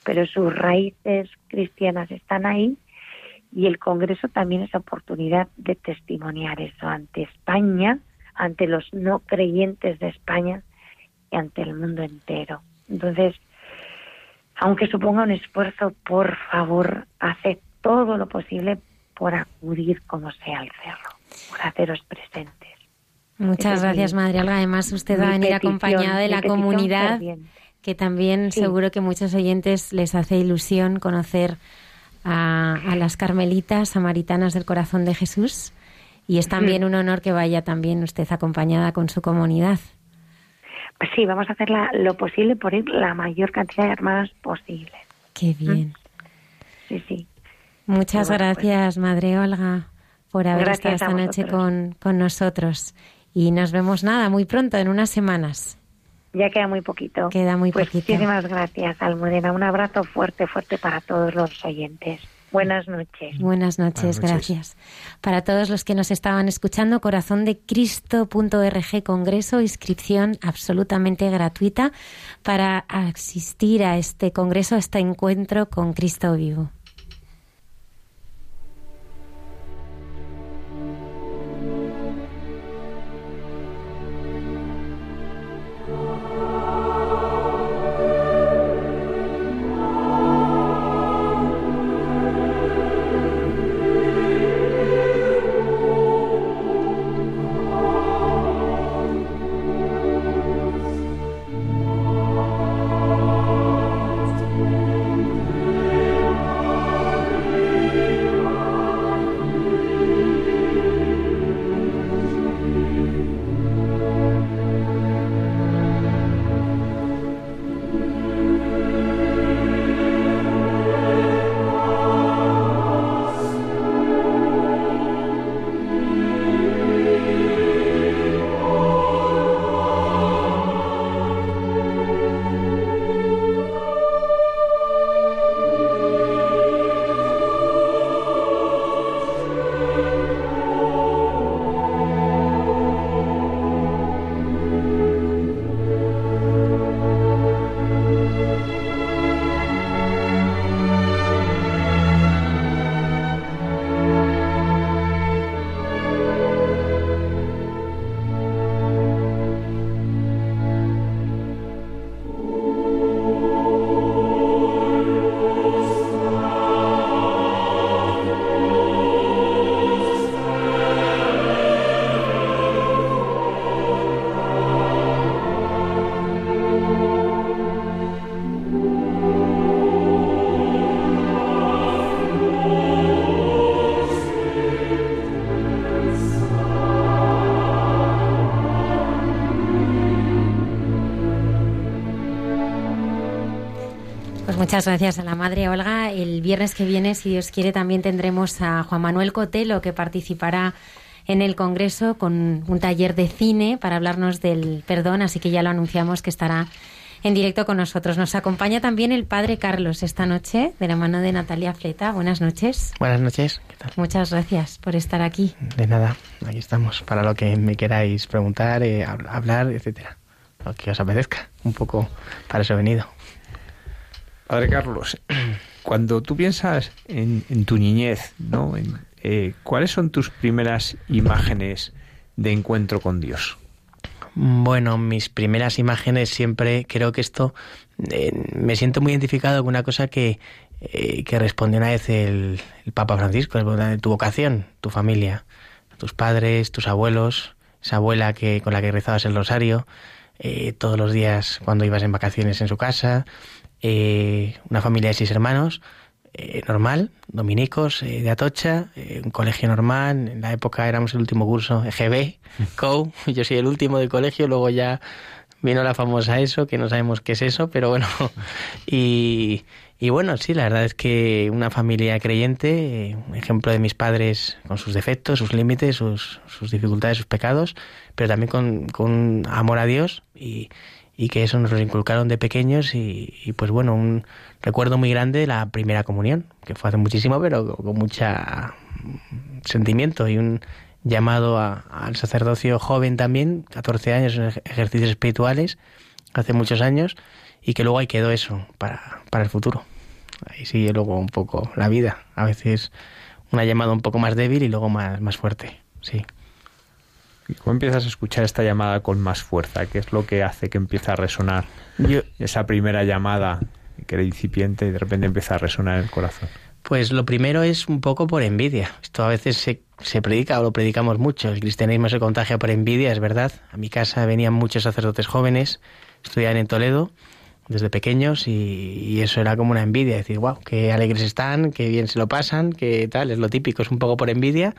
Pero sus raíces cristianas están ahí y el Congreso también es oportunidad de testimoniar eso ante España, ante los no creyentes de España y ante el mundo entero. Entonces, aunque suponga un esfuerzo, por favor, hace todo lo posible por acudir como sea al cerro, por haceros presentes. Muchas gracias, Madre Olga. Además, usted va a venir acompañada de la comunidad, que también seguro que muchos oyentes les hace ilusión conocer a, las carmelitas samaritanas del corazón de Jesús. Y es también un honor que vaya también usted acompañada con su comunidad. Pues sí, vamos a hacer lo posible por ir la mayor cantidad de hermanas posible. Qué bien. Sí, sí. Muchas pues, gracias, Madre Olga, por haber estado esta noche con, con nosotros. Y nos vemos nada, muy pronto, en unas semanas. Ya queda muy poquito. Queda muy pues poquito. Muchísimas gracias, Almudena. Un abrazo fuerte, fuerte para todos los oyentes. Buenas noches. Buenas noches, gracias. Para todos los que nos estaban escuchando, corazón de Cristo.org Congreso, inscripción absolutamente gratuita para asistir a este congreso, a este encuentro con Cristo vivo. Muchas gracias a la madre Olga. El viernes que viene, si Dios quiere, también tendremos a Juan Manuel Cotelo, que participará en el Congreso con un taller de cine para hablarnos del perdón, así que ya lo anunciamos que estará en directo con nosotros. Nos acompaña también el Padre Carlos esta noche, de la mano de Natalia Fleta. Buenas noches. Buenas noches, ¿qué tal? Muchas gracias por estar aquí. De nada, aquí estamos para lo que me queráis preguntar, eh, hablar, etcétera. Lo que os apetezca, un poco para eso he venido. Padre Carlos, cuando tú piensas en, tu niñez, ¿no? Eh, ¿Cuáles son tus primeras imágenes de encuentro con Dios? Bueno, mis primeras imágenes siempre creo que esto eh, me siento muy identificado con una cosa que, eh, que respondió una vez el, Papa Francisco, tu vocación, tu familia, tus padres, tus abuelos, esa abuela que con la que rezabas el rosario, eh, todos los días cuando ibas en vacaciones en su casa, una familia de seis hermanos, eh, normal, dominicos eh, de Atocha, eh, un colegio normal. En la época éramos el último curso, EGB, CO. Yo soy el último de colegio, luego ya vino la famosa ESO, que no sabemos qué es eso, pero bueno. Y, y bueno, sí, la verdad es que una familia creyente, un ejemplo de mis padres con sus defectos, sus límites, sus, sus dificultades, sus pecados, pero también con, con amor a Dios y, y que eso nos lo inculcaron de pequeños y, pues bueno, un recuerdo muy grande de la primera comunión, que fue hace muchísimo, pero con mucha sentimiento y un llamado al sacerdocio joven también, 14 años en ejercicios espirituales, hace muchos años, y que luego ahí quedó eso para, para el futuro. Ahí sigue luego un poco la vida, a veces una llamada un poco más débil y luego más, más fuerte, sí. ¿Y cómo empiezas a escuchar esta llamada con más fuerza? ¿Qué es lo que hace que empiece a resonar esa primera llamada que era incipiente y de repente empieza a resonar en el corazón? Pues lo primero es un poco por envidia. Esto a veces se, se, predica o lo predicamos mucho. El cristianismo se contagia por envidia, es verdad. A mi casa venían muchos sacerdotes jóvenes, estudiaban en Toledo desde pequeños y, y, eso era como una envidia. Decir, wow, qué alegres están, qué bien se lo pasan, qué tal, es lo típico, es un poco por envidia.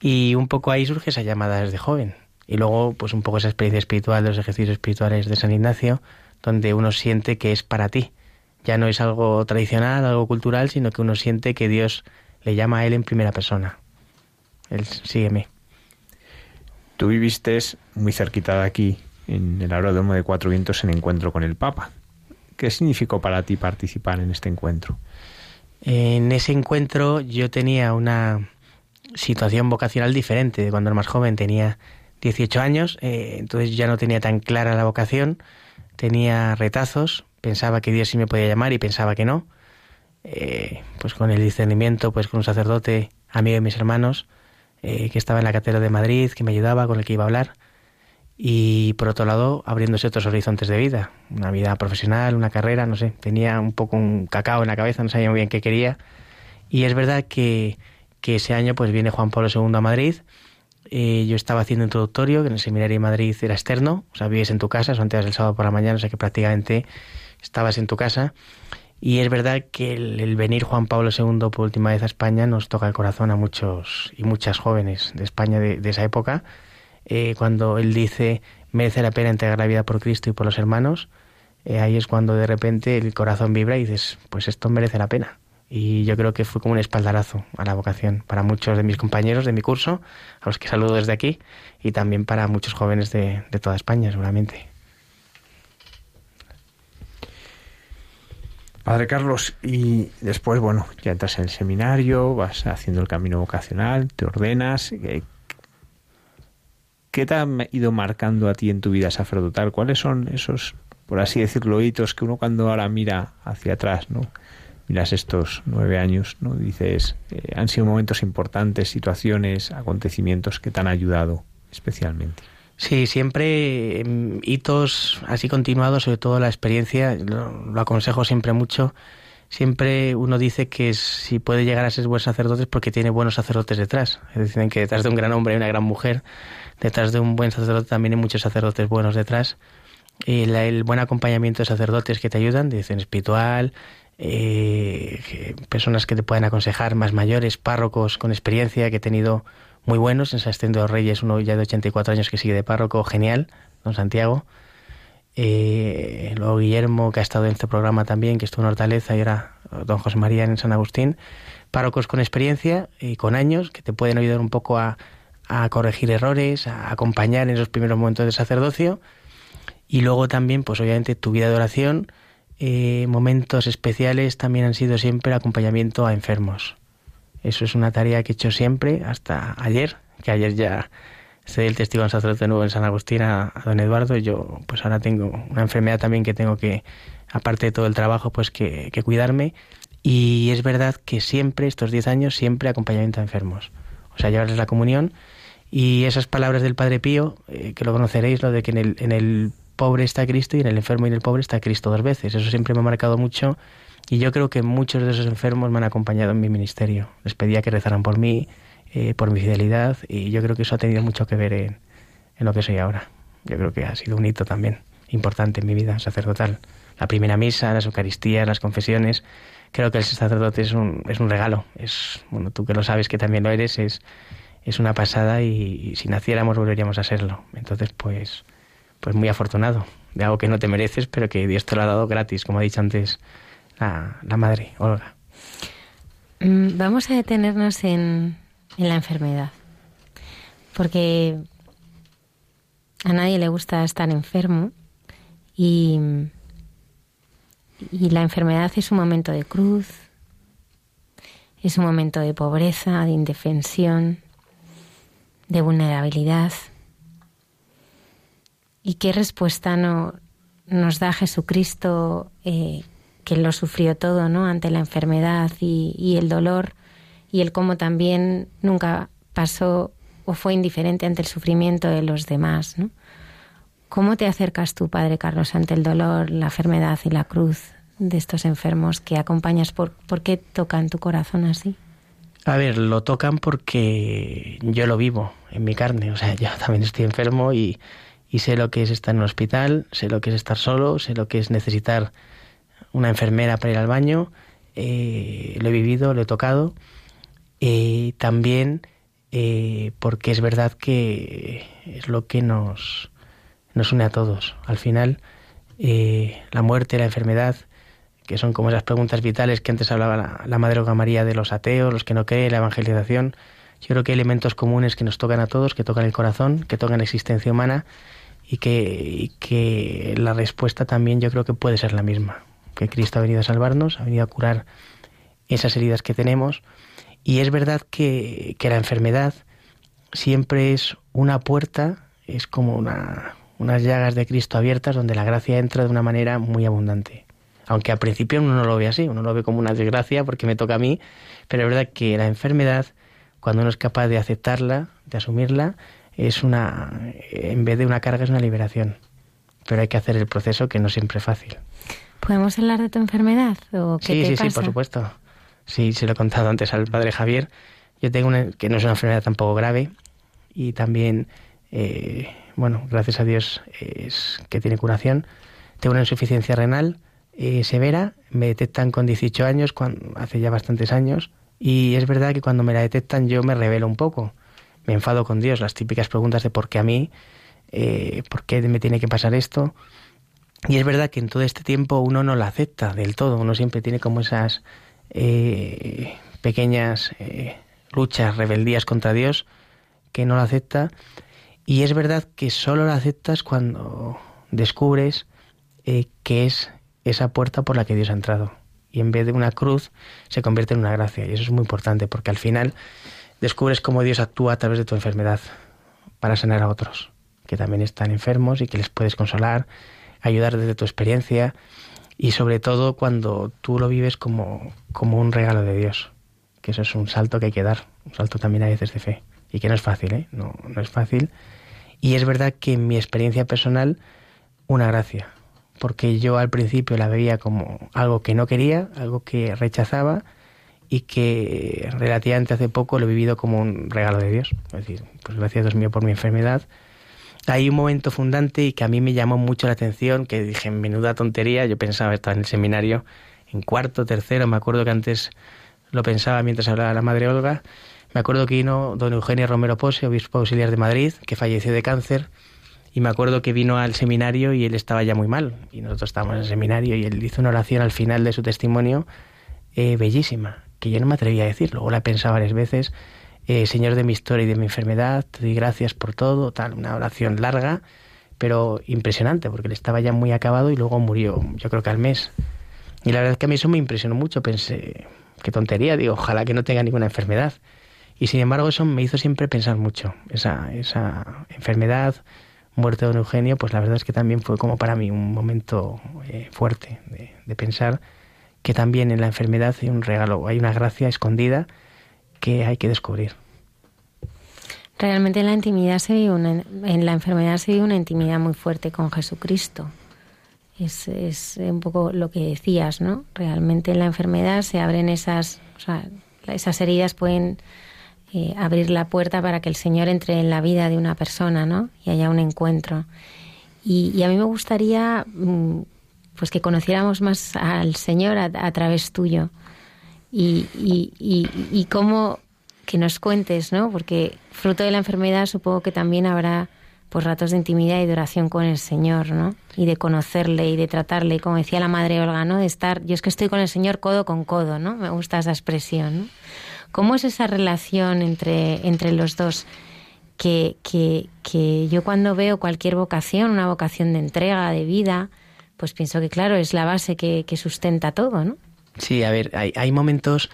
Y un poco ahí surge esa llamada desde joven. Y luego, pues un poco esa experiencia espiritual los ejercicios espirituales de San Ignacio, donde uno siente que es para ti. Ya no es algo tradicional, algo cultural, sino que uno siente que Dios le llama a él en primera persona. Él, sígueme. Tú viviste muy cerquita de aquí, en el aeródromo de Cuatro Vientos, en encuentro con el Papa. ¿Qué significó para ti participar en este encuentro? En ese encuentro yo tenía una, situación vocacional diferente de cuando era más joven. Tenía 18 años, eh, entonces ya no tenía tan clara la vocación, tenía retazos, pensaba que Dios sí me podía llamar y pensaba que no. Eh, pues con el discernimiento, pues con un sacerdote, amigo de mis hermanos, eh, que estaba en la cátedra de Madrid, que me ayudaba, con el que iba a hablar. Y por otro lado, abriéndose otros horizontes de vida, una vida profesional, una carrera, no sé, tenía un poco un cacao en la cabeza, no sabía muy bien qué quería. Y es verdad que que ese año pues viene Juan Pablo II a Madrid. Eh, yo estaba haciendo introductorio, que en el seminario de Madrid era externo, o sea, vives en tu casa, son antes del sábado por la mañana, o sea que prácticamente estabas en tu casa. Y es verdad que el, venir Juan Pablo II por última vez a España nos toca el corazón a muchos y muchas jóvenes de España de, esa época, eh, cuando él dice merece la pena entregar la vida por Cristo y por los hermanos, eh, ahí es cuando de repente el corazón vibra y dices, pues esto merece la pena y yo creo que fue como un espaldarazo a la vocación para muchos de mis compañeros de mi curso, a los que saludo desde aquí, y también para muchos jóvenes de, toda España, seguramente. Padre Carlos, y después, bueno, ya entras en el seminario, vas haciendo el camino vocacional, te ordenas. Eh, ¿Qué te ha ido marcando a ti en tu vida sacerdotal? ¿Cuáles son esos, por así decirlo, hitos que uno cuando ahora mira hacia atrás, ¿no? Miras estos nueve años, ¿no? Dices, eh, han sido momentos importantes, situaciones, acontecimientos que te han ayudado especialmente. Sí, siempre em, hitos así continuados, sobre todo la experiencia, lo, aconsejo siempre mucho. Siempre uno dice que si puede llegar a ser buen sacerdote es porque tiene buenos sacerdotes detrás. Es decir, que detrás de un gran hombre hay una gran mujer, detrás de un buen sacerdote también hay muchos sacerdotes buenos detrás. Y el buen acompañamiento de sacerdotes que te ayudan, de dirección espiritual, eh, personas que te pueden aconsejar, más mayores, párrocos con experiencia que he tenido muy buenos. En San de los Reyes, uno ya de 84 años que sigue de párroco, genial, don Santiago. Eh, luego Guillermo, que ha estado en este programa también, que estuvo en Hortaleza, y era don José María en San Agustín. Párrocos con experiencia y con años que te pueden ayudar un poco a, a corregir errores, a acompañar en esos primeros momentos de sacerdocio y luego también, pues obviamente tu vida de oración, eh, momentos especiales también han sido siempre acompañamiento a enfermos. Eso es una tarea que he hecho siempre hasta ayer, que ayer ya se el testigo en sacerdote nuevo en San Agustín a, don Eduardo. Y yo pues ahora tengo una enfermedad también que tengo que, aparte de todo el trabajo, pues que, que cuidarme. Y es verdad que siempre, estos 10 años, siempre acompañamiento a enfermos. O sea, llevarles la comunión y esas palabras del Padre Pío, eh, que lo conoceréis, lo de que en el, en el pobre está Cristo y en el enfermo y en el pobre está Cristo dos veces. Eso siempre me ha marcado mucho y yo creo que muchos de esos enfermos me han acompañado en mi ministerio. Les pedía que rezaran por mí, eh, por mi fidelidad y yo creo que eso ha tenido mucho que ver en, en, lo que soy ahora. Yo creo que ha sido un hito también importante en mi vida sacerdotal. La primera misa, las Eucaristías, las confesiones. Creo que el sacerdote es un, es un regalo. Es, bueno, tú que lo sabes que también lo eres, es, es una pasada y, y si naciéramos volveríamos a serlo. Entonces, pues, pues muy afortunado de algo que no te mereces, pero que Dios te lo ha dado gratis, como ha dicho antes la, la madre, Olga. Mm, vamos a detenernos en, en la enfermedad, porque a nadie le gusta estar enfermo y, y la enfermedad es un momento de cruz, es un momento de pobreza, de indefensión, de vulnerabilidad. ¿Y qué respuesta no, nos da Jesucristo, eh, que lo sufrió todo, ¿no? Ante la enfermedad y, y, el dolor, y el cómo también nunca pasó o fue indiferente ante el sufrimiento de los demás, ¿no? ¿Cómo te acercas tú, Padre Carlos, ante el dolor, la enfermedad y la cruz de estos enfermos que acompañas? ¿Por, por qué tocan tu corazón así? A ver, lo tocan porque yo lo vivo en mi carne. O sea, yo también estoy enfermo y, y sé lo que es estar en un hospital, sé lo que es estar solo, sé lo que es necesitar una enfermera para ir al baño. Eh, lo he vivido, lo he tocado. Eh, también eh, porque es verdad que es lo que nos, nos une a todos. Al final, eh, la muerte, la enfermedad, que son como esas preguntas vitales que antes hablaba la, la Madre María de los ateos, los que no creen, la evangelización. Yo creo que hay elementos comunes que nos tocan a todos, que tocan el corazón, que tocan la existencia humana y que, que la respuesta también yo creo que puede ser la misma. Que Cristo ha venido a salvarnos, ha venido a curar esas heridas que tenemos. Y es verdad que, que la enfermedad siempre es una puerta, es como una, unas llagas de Cristo abiertas donde la gracia entra de una manera muy abundante. Aunque al principio uno no lo ve así, uno lo ve como una desgracia porque me toca a mí, pero es verdad que la enfermedad, cuando uno es capaz de aceptarla, de asumirla, es una, en vez de una carga, es una liberación. Pero hay que hacer el proceso que no siempre es fácil. ¿Podemos hablar de tu enfermedad? ¿O qué sí, te sí, pasa? sí, por supuesto. Sí, se lo he contado antes al padre Javier. Yo tengo una, que no es una enfermedad tampoco grave y también, eh, bueno, gracias a Dios es que tiene curación. Tengo una insuficiencia renal eh, severa, me detectan con 18 años, cuando, hace ya bastantes años, y es verdad que cuando me la detectan yo me revelo un poco me enfado con Dios, las típicas preguntas de por qué a mí, eh, por qué me tiene que pasar esto. Y es verdad que en todo este tiempo uno no la acepta del todo, uno siempre tiene como esas eh, pequeñas eh, luchas, rebeldías contra Dios que no la acepta. Y es verdad que solo la aceptas cuando descubres eh, que es esa puerta por la que Dios ha entrado. Y en vez de una cruz se convierte en una gracia. Y eso es muy importante porque al final descubres cómo Dios actúa a través de tu enfermedad para sanar a otros que también están enfermos y que les puedes consolar, ayudar desde tu experiencia y sobre todo cuando tú lo vives como, como un regalo de Dios, que eso es un salto que hay que dar, un salto también a veces de fe y que no es fácil, ¿eh? no, no es fácil. Y es verdad que en mi experiencia personal, una gracia, porque yo al principio la veía como algo que no quería, algo que rechazaba, y que relativamente hace poco lo he vivido como un regalo de Dios. Es decir, pues gracias Dios mío por mi enfermedad. Hay un momento fundante y que a mí me llamó mucho la atención, que dije, menuda tontería, yo pensaba, estaba en el seminario, en cuarto, tercero, me acuerdo que antes lo pensaba mientras hablaba la Madre Olga, me acuerdo que vino don Eugenio Romero Pose, obispo auxiliar de Madrid, que falleció de cáncer, y me acuerdo que vino al seminario y él estaba ya muy mal, y nosotros estábamos en el seminario, y él hizo una oración al final de su testimonio eh, bellísima, que yo no me atrevía a decir, luego la he pensado varias veces, eh, Señor de mi historia y de mi enfermedad, te doy gracias por todo, tal, una oración larga, pero impresionante, porque él estaba ya muy acabado y luego murió, yo creo que al mes. Y la verdad es que a mí eso me impresionó mucho, pensé, qué tontería, digo, ojalá que no tenga ninguna enfermedad. Y sin embargo eso me hizo siempre pensar mucho, esa, esa enfermedad, muerte de don Eugenio, pues la verdad es que también fue como para mí un momento eh, fuerte de, pensar que también en la enfermedad hay un regalo, hay una gracia escondida que hay que descubrir. Realmente en la intimidad se vive en la enfermedad se vive una intimidad muy fuerte con Jesucristo. Es, es un poco lo que decías, ¿no? Realmente en la enfermedad se abren esas, o sea, esas heridas pueden eh, abrir la puerta para que el Señor entre en la vida de una persona, ¿no? Y haya un encuentro. Y, a mí me gustaría mm, pues que conociéramos más al Señor a, través tuyo. Y, y, cómo que nos cuentes, ¿no? Porque fruto de la enfermedad supongo que también habrá pues ratos de intimidad y de oración con el Señor, ¿no? Y de conocerle y de tratarle, como decía la madre Olga, ¿no? De estar, yo es que estoy con el Señor codo con codo, ¿no? Me gusta esa expresión, ¿no? ¿Cómo es esa relación entre, entre los dos? Que, que, que yo cuando veo cualquier vocación, una vocación de entrega, de vida, pues pienso que claro, es la base que, que sustenta todo, ¿no? Sí, a ver, hay, hay momentos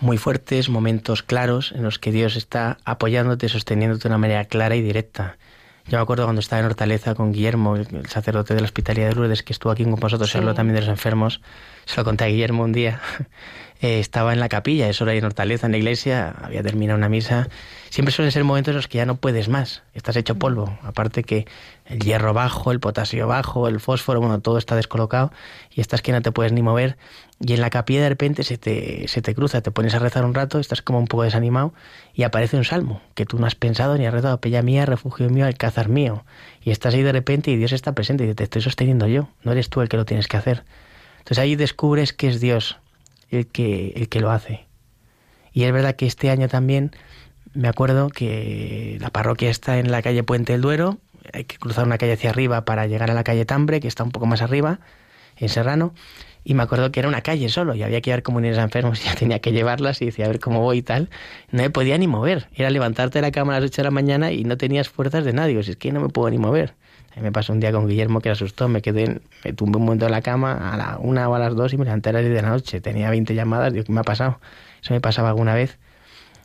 muy fuertes, momentos claros en los que Dios está apoyándote, sosteniéndote de una manera clara y directa. Yo me acuerdo cuando estaba en Hortaleza con Guillermo, el sacerdote de la Hospitalidad de Lourdes, que estuvo aquí con vosotros, se habló también de los enfermos. Se lo conté a Guillermo un día. Eh, estaba en la capilla, eso era en Hortaleza, en la iglesia, había terminado una misa. Siempre suelen ser momentos en los que ya no puedes más, estás hecho polvo. Aparte que el hierro bajo, el potasio bajo, el fósforo, bueno, todo está descolocado y estás que no te puedes ni mover. Y en la capilla de repente se te, se te cruza, te pones a rezar un rato, estás como un poco desanimado y aparece un salmo que tú no has pensado ni has rezado, pella mía, refugio mío, alcázar mío. Y estás ahí de repente y Dios está presente y te estoy sosteniendo yo, no eres tú el que lo tienes que hacer. Entonces ahí descubres que es Dios el que, el que lo hace. Y es verdad que este año también me acuerdo que la parroquia está en la calle Puente del Duero, hay que cruzar una calle hacia arriba para llegar a la calle Tambre, que está un poco más arriba, en Serrano, y me acuerdo que era una calle solo y había que llevar comunidades a enfermos y ya tenía que llevarlas y decía a ver cómo voy y tal. No me podía ni mover. Era levantarte de la cama a las 8 de la mañana y no tenías fuerzas de nadie. es que no me puedo ni mover me pasó un día con Guillermo que asustó, me quedé, me tumbé un momento en la cama a la una o a las dos y me levanté a las 10 de la noche. Tenía 20 llamadas, digo, ¿qué me ha pasado? Eso me pasaba alguna vez.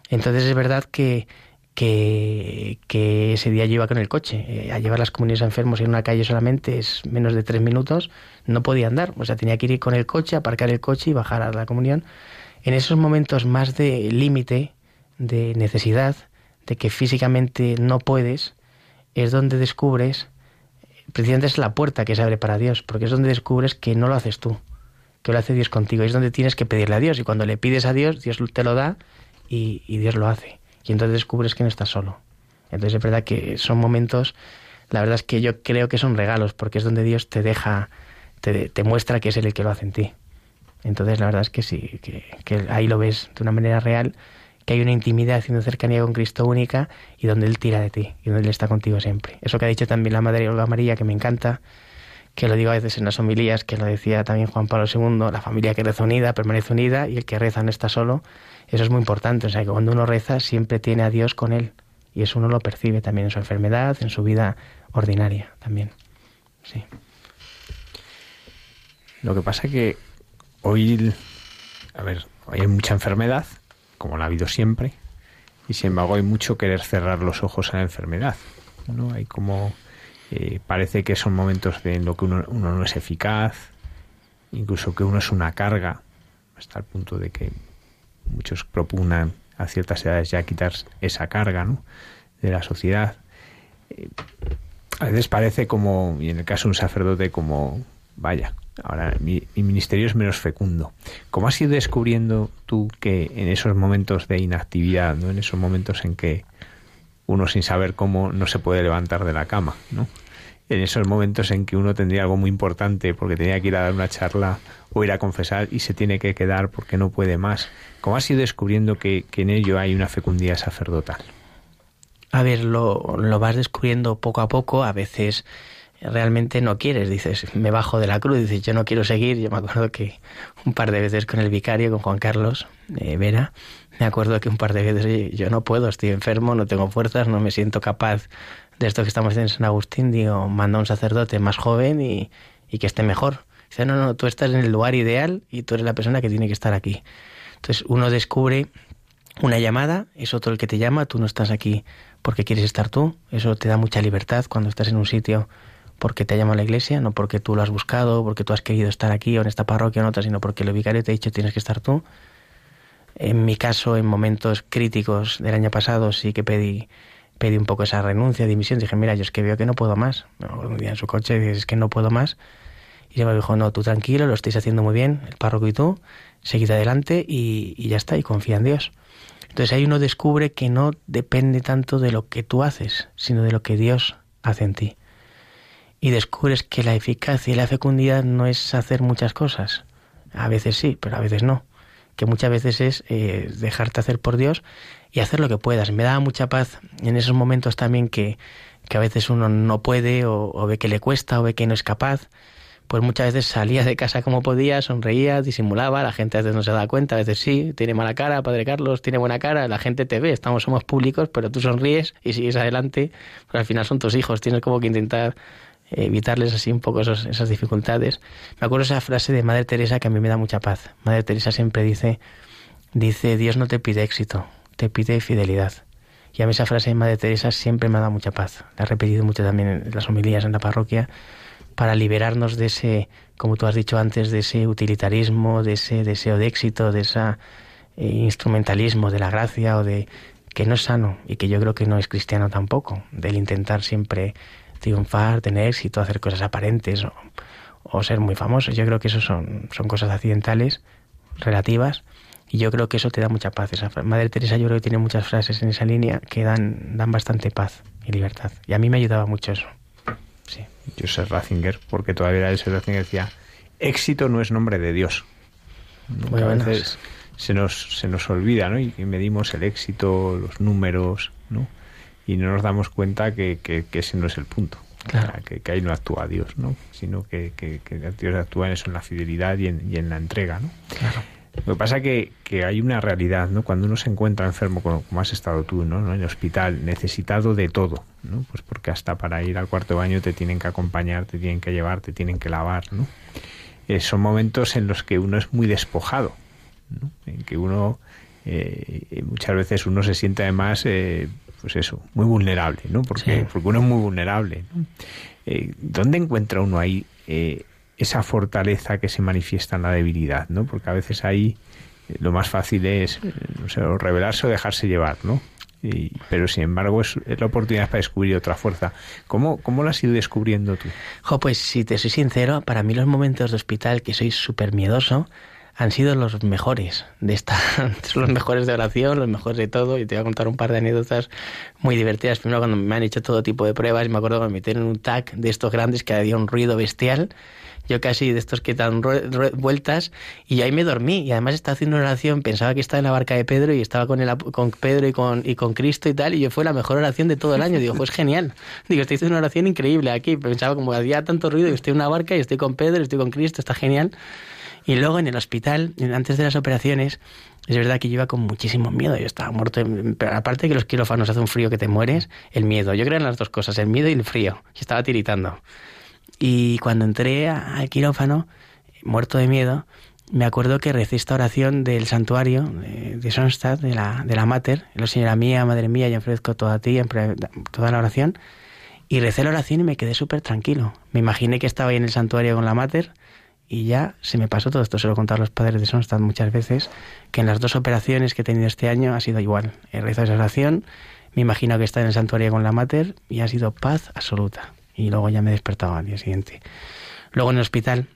Entonces es verdad que, que, que ese día yo iba con el coche. Eh, a llevar las comunidades a enfermos en una calle solamente es menos de tres minutos, no podía andar. O sea, tenía que ir con el coche, aparcar el coche y bajar a la comunión. En esos momentos más de límite, de necesidad, de que físicamente no puedes, es donde descubres precisamente es la puerta que se abre para Dios, porque es donde descubres que no lo haces tú, que lo hace Dios contigo. Es donde tienes que pedirle a Dios. Y cuando le pides a Dios, Dios te lo da y, Dios lo hace. Y entonces descubres que no estás solo. Entonces es verdad que son momentos, la verdad es que yo creo que son regalos, porque es donde Dios te deja, te, te muestra que es Él el que lo hace en ti. Entonces la verdad es que sí, que, que ahí lo ves de una manera real hay una intimidad y una cercanía con Cristo única y donde Él tira de ti y donde Él está contigo siempre. Eso que ha dicho también la Madre Olga María, que me encanta, que lo digo a veces en las homilías, que lo decía también Juan Pablo II, la familia que reza unida permanece unida y el que reza no está solo. Eso es muy importante, o sea que cuando uno reza siempre tiene a Dios con él y eso uno lo percibe también en su enfermedad, en su vida ordinaria también. Sí. Lo que pasa que hoy, a ver, hoy hay mucha enfermedad, como la ha habido siempre, y sin embargo hay mucho querer cerrar los ojos a la enfermedad. ¿no? Hay como eh, parece que son momentos en los que uno, no es eficaz, incluso que uno es una carga, hasta el punto de que muchos propugnan a ciertas edades ya quitar esa carga ¿no? de la sociedad. Eh, a veces parece como, y en el caso de un sacerdote, como, vaya, Ahora, mi, ministerio es menos fecundo. ¿Cómo has ido descubriendo tú que en esos momentos de inactividad, ¿no? en esos momentos en que uno sin saber cómo no se puede levantar de la cama, ¿no? en esos momentos en que uno tendría algo muy importante porque tenía que ir a dar una charla o ir a confesar y se tiene que quedar porque no puede más. ¿Cómo has ido descubriendo que, en ello hay una fecundidad sacerdotal? A ver, lo, lo vas descubriendo poco a poco, a veces realmente no quieres. Dices, me bajo de la cruz, dices, yo no quiero seguir. Yo me acuerdo que un par de veces con el vicario, con Juan Carlos eh, Vera, me acuerdo que un par de veces, yo no puedo, estoy enfermo, no tengo fuerzas, no me siento capaz de esto que estamos haciendo en San Agustín. Digo, manda a un sacerdote más joven y, y que esté mejor. Dice, no, no, tú estás en el lugar ideal y tú eres la persona que tiene que estar aquí. Entonces uno descubre una llamada, es otro el que te llama, tú no estás aquí porque quieres estar tú, eso te da mucha libertad cuando estás en un sitio porque te ha llamado la iglesia, no porque tú lo has buscado, porque tú has querido estar aquí o en esta parroquia o en otra, sino porque el vicario te ha dicho tienes que estar tú. En mi caso, en momentos críticos del año pasado, sí que pedí, pedí un poco esa renuncia, dimisión. Dije, mira, yo es que veo que no puedo más. Un día en su coche dices, es que no puedo más. Y ella me dijo, no, tú tranquilo, lo estáis haciendo muy bien, el párroco y tú, seguid adelante y, y ya está, y confía en Dios. Entonces ahí uno descubre que no depende tanto de lo que tú haces, sino de lo que Dios hace en ti y descubres que la eficacia y la fecundidad no es hacer muchas cosas. A veces sí, pero a veces no. Que muchas veces es eh, dejarte hacer por Dios y hacer lo que puedas. Me da mucha paz en esos momentos también que, que a veces uno no puede o, ve que le cuesta o ve que no es capaz. Pues muchas veces salía de casa como podía, sonreía, disimulaba, la gente a veces no se da cuenta, a veces sí, tiene mala cara, Padre Carlos, tiene buena cara, la gente te ve, estamos, somos públicos, pero tú sonríes y sigues adelante, pues al final son tus hijos, tienes como que intentar evitarles así un poco esos, esas dificultades. Me acuerdo esa frase de Madre Teresa que a mí me da mucha paz. Madre Teresa siempre dice, dice, Dios no te pide éxito, te pide fidelidad. Y a mí esa frase de Madre Teresa siempre me ha dado mucha paz. La he repetido mucho también en las homilías en la parroquia para liberarnos de ese, como tú has dicho antes, de ese utilitarismo, de ese deseo de éxito, de ese eh, instrumentalismo de la gracia o de que no es sano y que yo creo que no es cristiano tampoco, del intentar siempre triunfar, tener éxito, hacer cosas aparentes o, ser muy famoso. Yo creo que eso son, son cosas accidentales, relativas, y yo creo que eso te da mucha paz. Esa Madre Teresa yo creo que tiene muchas frases en esa línea que dan, dan bastante paz y libertad. Y a mí me ayudaba mucho eso. Sí. Joseph Ratzinger, porque todavía Joseph Ratzinger decía, éxito no es nombre de Dios. A veces se nos, se nos olvida, ¿no? Y medimos el éxito, los números, ¿no? Y no nos damos cuenta que, que, ese no es el punto. Claro. que, ahí no actúa Dios, ¿no? sino que, que, Dios actúa en eso, en la fidelidad y en, y en la entrega. ¿no? Claro. Lo que pasa es que, que, hay una realidad, ¿no? Cuando uno se encuentra enfermo, como, has estado tú, ¿no? En el hospital, necesitado de todo, ¿no? Pues porque hasta para ir al cuarto baño te tienen que acompañar, te tienen que llevar, te tienen que lavar, ¿no? Eh, son momentos en los que uno es muy despojado, ¿no? En que uno, eh, muchas veces uno se siente además eh, pues eso, muy vulnerable, ¿no? Porque, porque uno es muy vulnerable. Eh, ¿Dónde encuentra uno ahí eh, esa fortaleza que se manifiesta en la debilidad, ¿no? Porque a veces ahí eh, lo más fácil es, no sé, revelarse o dejarse llevar, ¿no? Y, pero sin embargo es, es, la oportunidad para descubrir otra fuerza. ¿Cómo, ¿Cómo la has ido descubriendo tú? Jo, pues si te soy sincero, para mí los momentos de hospital que soy súper miedoso, han sido los mejores de esta, los mejores de oración, los mejores de todo. Y te voy a contar un par de anécdotas muy divertidas. Primero, cuando me han hecho todo tipo de pruebas, y me acuerdo que me metieron un tac de estos grandes que había un ruido bestial. Yo casi de estos que dan vueltas y ahí me dormí y además estaba haciendo una oración, pensaba que estaba en la barca de Pedro y estaba con, el, con Pedro y con, y con Cristo y tal y yo fue la mejor oración de todo el año. Digo, pues genial. Digo, estoy haciendo una oración increíble aquí. Pensaba como había tanto ruido y estoy en una barca y estoy con Pedro, estoy con Cristo, está genial. Y luego en el hospital, antes de las operaciones, es verdad que yo iba con muchísimo miedo. Yo estaba muerto. Pero aparte de que los quirófanos hace un frío que te mueres, el miedo. Yo creo en las dos cosas, el miedo y el frío. Yo estaba tiritando. Y cuando entré al quirófano, muerto de miedo, me acuerdo que recé esta oración del santuario de, Sonstad, de la, de la Mater. Lo Señora mía, Madre mía, yo ofrezco toda a ti, toda la oración. Y recé la oración y me quedé súper tranquilo. Me imaginé que estaba ahí en el santuario con la Mater y ya se me pasó todo esto. Se lo he contado a los padres de Sonstad muchas veces, que en las dos operaciones que he tenido este año ha sido igual. He rezado esa oración, me imagino que está en el santuario con la mater y ha sido paz absoluta. Y luego ya me he despertado al día siguiente. Luego en el hospital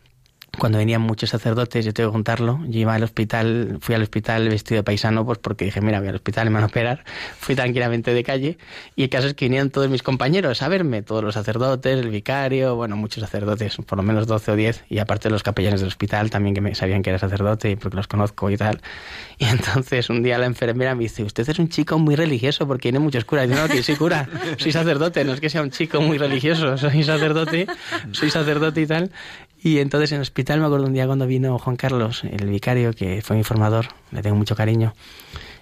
cuando venían muchos sacerdotes, yo tengo que contarlo, yo iba al hospital, fui al hospital vestido de paisano, pues porque dije, mira, voy al hospital, me van a operar, fui tranquilamente de calle, y el caso es que vinieron todos mis compañeros a verme, todos los sacerdotes, el vicario, bueno, muchos sacerdotes, por lo menos 12 o 10, y aparte los capellanes del hospital también que me sabían que era sacerdote, y porque los conozco y tal. Y entonces un día la enfermera me dice, usted es un chico muy religioso porque tiene muchos curas. Y yo, no, que soy cura, soy sacerdote, no es que sea un chico muy religioso, soy sacerdote, soy sacerdote y tal. Y entonces en el hospital me acuerdo un día cuando vino Juan Carlos, el vicario, que fue mi formador, le tengo mucho cariño.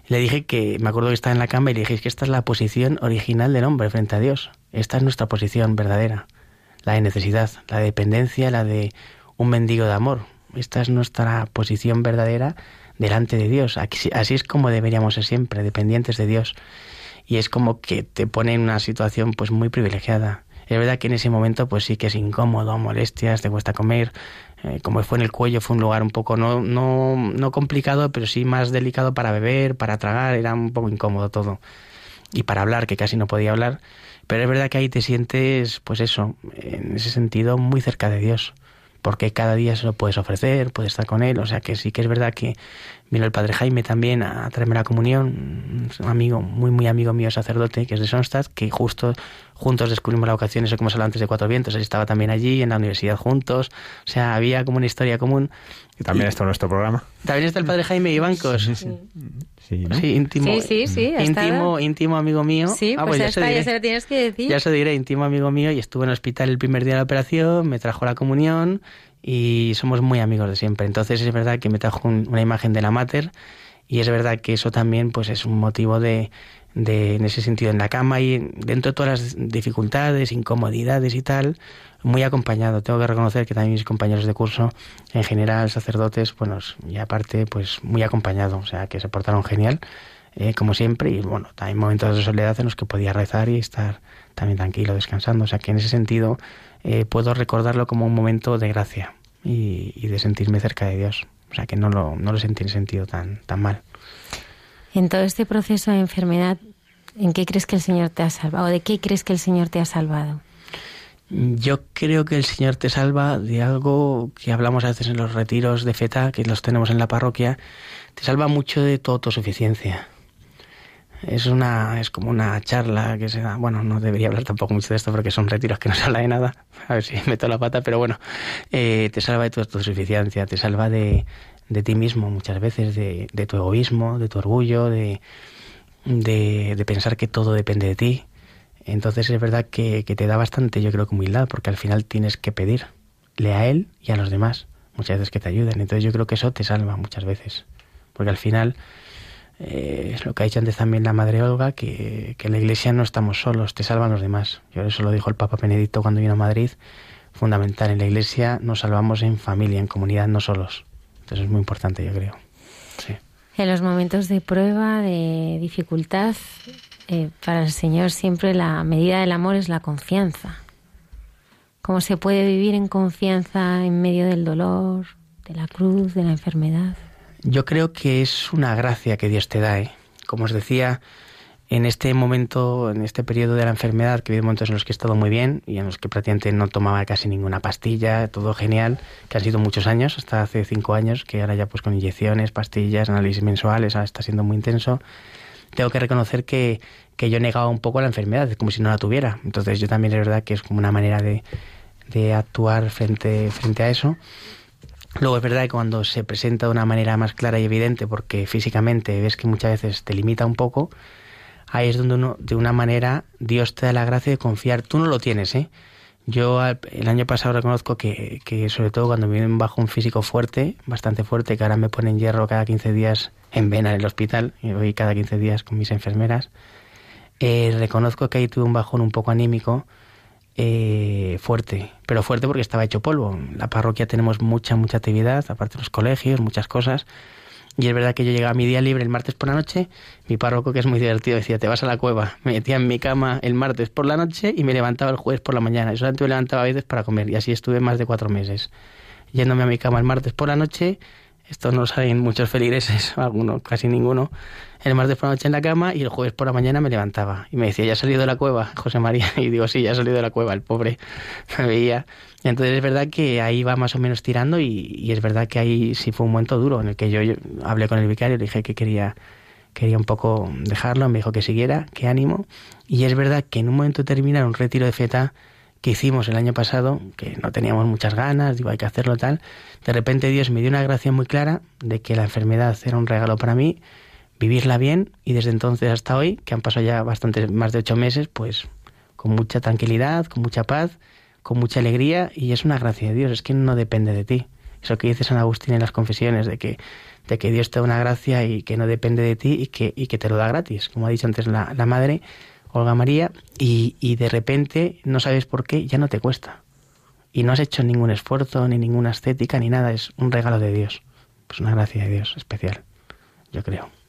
Le dije que, me acuerdo que estaba en la cama y le dije que esta es la posición original del hombre frente a Dios. Esta es nuestra posición verdadera. La de necesidad, la de dependencia, la de un mendigo de amor. Esta es nuestra posición verdadera delante de Dios. Así es como deberíamos ser siempre, dependientes de Dios. Y es como que te pone en una situación pues muy privilegiada. Es verdad que en ese momento pues sí que es incómodo, molestias, te cuesta comer. Eh, como fue en el cuello, fue un lugar un poco no, no, no complicado, pero sí más delicado para beber, para tragar, era un poco incómodo todo. Y para hablar, que casi no podía hablar. Pero es verdad que ahí te sientes, pues eso, en ese sentido, muy cerca de Dios. Porque cada día se lo puedes ofrecer, puedes estar con Él. O sea que sí que es verdad que Vino el padre Jaime también a traerme la comunión, un amigo, muy, muy amigo mío, sacerdote, que es de Sonstad, que justo juntos descubrimos la vocación, eso que hemos hablado antes de Cuatro Vientos, él estaba también allí, en la universidad juntos, o sea, había como una historia común. Y también está en nuestro programa. También está el padre Jaime Ibancos. Sí, sí, sí. Sí, íntimo, sí, sí, íntimo, íntimo amigo mío. Sí, ah, pues, ya, está, ya se lo tienes que decir. Ya se diré, íntimo amigo mío, y estuve en el hospital el primer día de la operación, me trajo la comunión, y somos muy amigos de siempre. Entonces es verdad que me trajo una imagen de la mater y es verdad que eso también pues es un motivo de, de, en ese sentido en la cama y dentro de todas las dificultades, incomodidades y tal, muy acompañado. Tengo que reconocer que también mis compañeros de curso, en general sacerdotes, bueno, y aparte pues muy acompañado, o sea que se portaron genial, eh, como siempre, y bueno, también momentos de soledad en los que podía rezar y estar también tranquilo, descansando, o sea que en ese sentido eh, puedo recordarlo como un momento de gracia y, de sentirme cerca de Dios. O sea que no lo, no lo sentí en sentido tan, tan mal. En todo este proceso de enfermedad, ¿en qué crees que el Señor te ha salvado? ¿O de qué crees que el Señor te ha salvado? Yo creo que el Señor te salva de algo que hablamos a veces en los retiros de feta, que los tenemos en la parroquia. Te salva mucho de tu autosuficiencia es una es como una charla que se da bueno no debería hablar tampoco mucho de esto porque son retiros que no se habla de nada a ver si meto la pata pero bueno eh, te salva de tu autosuficiencia te salva de, de ti mismo muchas veces de, de tu egoísmo de tu orgullo de, de, pensar que todo depende de ti entonces es verdad que, que te da bastante yo creo que humildad porque al final tienes que pedirle a él y a los demás muchas veces que te ayuden entonces yo creo que eso te salva muchas veces porque al final eh, es lo que ha dicho antes también la Madre Olga, que, que en la Iglesia no estamos solos, te salvan los demás. Yo eso lo dijo el Papa Benedicto cuando vino a Madrid, fundamental, en la Iglesia nos salvamos en familia, en comunidad, no solos. Entonces es muy importante, yo creo. Sí. En los momentos de prueba, de dificultad, eh, para el Señor siempre la medida del amor es la confianza. ¿Cómo se puede vivir en confianza en medio del dolor, de la cruz, de la enfermedad? Yo creo que es una gracia que Dios te da. ¿eh? Como os decía, en este momento, en este periodo de la enfermedad, que ha habido momentos en los que he estado muy bien y en los que prácticamente no tomaba casi ninguna pastilla, todo genial, que han sido muchos años, hasta hace cinco años, que ahora ya pues con inyecciones, pastillas, análisis mensuales, ahora está siendo muy intenso. Tengo que reconocer que, que yo negaba un poco la enfermedad, como si no la tuviera. Entonces yo también es verdad que es como una manera de, de actuar frente, frente a eso. Luego es verdad que cuando se presenta de una manera más clara y evidente, porque físicamente ves que muchas veces te limita un poco, ahí es donde de una manera, Dios te da la gracia de confiar. Tú no lo tienes, ¿eh? Yo el año pasado reconozco que, sobre todo cuando me bajo un físico fuerte, bastante fuerte, que ahora me ponen hierro cada 15 días en vena en el hospital, y voy cada 15 días con mis enfermeras, eh, reconozco que ahí tuve un bajón un poco anímico, eh, fuerte, pero fuerte porque estaba hecho polvo. En la parroquia tenemos mucha, mucha actividad, aparte de los colegios, muchas cosas. Y es verdad que yo llegaba a mi día libre el martes por la noche, mi párroco, que es muy divertido, decía, te vas a la cueva. Me metía en mi cama el martes por la noche y me levantaba el jueves por la mañana. Y solamente me levantaba a veces para comer. Y así estuve más de cuatro meses. Yéndome a mi cama el martes por la noche, esto no saben muchos feligreses, algunos, casi ninguno, el martes por la noche en la cama y el jueves por la mañana me levantaba. Y me decía, ¿ya has salido de la cueva, José María? Y digo, sí, ya he salido de la cueva, el pobre me veía. Y entonces es verdad que ahí va más o menos tirando y, es verdad que ahí sí fue un momento duro en el que yo, hablé con el vicario, le dije que quería quería un poco dejarlo, me dijo que siguiera, que ánimo. Y es verdad que en un momento terminar un retiro de feta que hicimos el año pasado, que no teníamos muchas ganas, digo, hay que hacerlo tal, de repente Dios me dio una gracia muy clara de que la enfermedad era un regalo para mí, vivirla bien y desde entonces hasta hoy, que han pasado ya bastante más de ocho meses, pues con mucha tranquilidad, con mucha paz, con mucha alegría y es una gracia de Dios, es que no depende de ti. Eso que dice San Agustín en las confesiones, de que, de que Dios te da una gracia y que no depende de ti y que, y que te lo da gratis, como ha dicho antes la, la madre, Olga María, y, y de repente no sabes por qué, ya no te cuesta. Y no has hecho ningún esfuerzo, ni ninguna estética, ni nada, es un regalo de Dios. Pues una gracia de Dios especial, yo creo.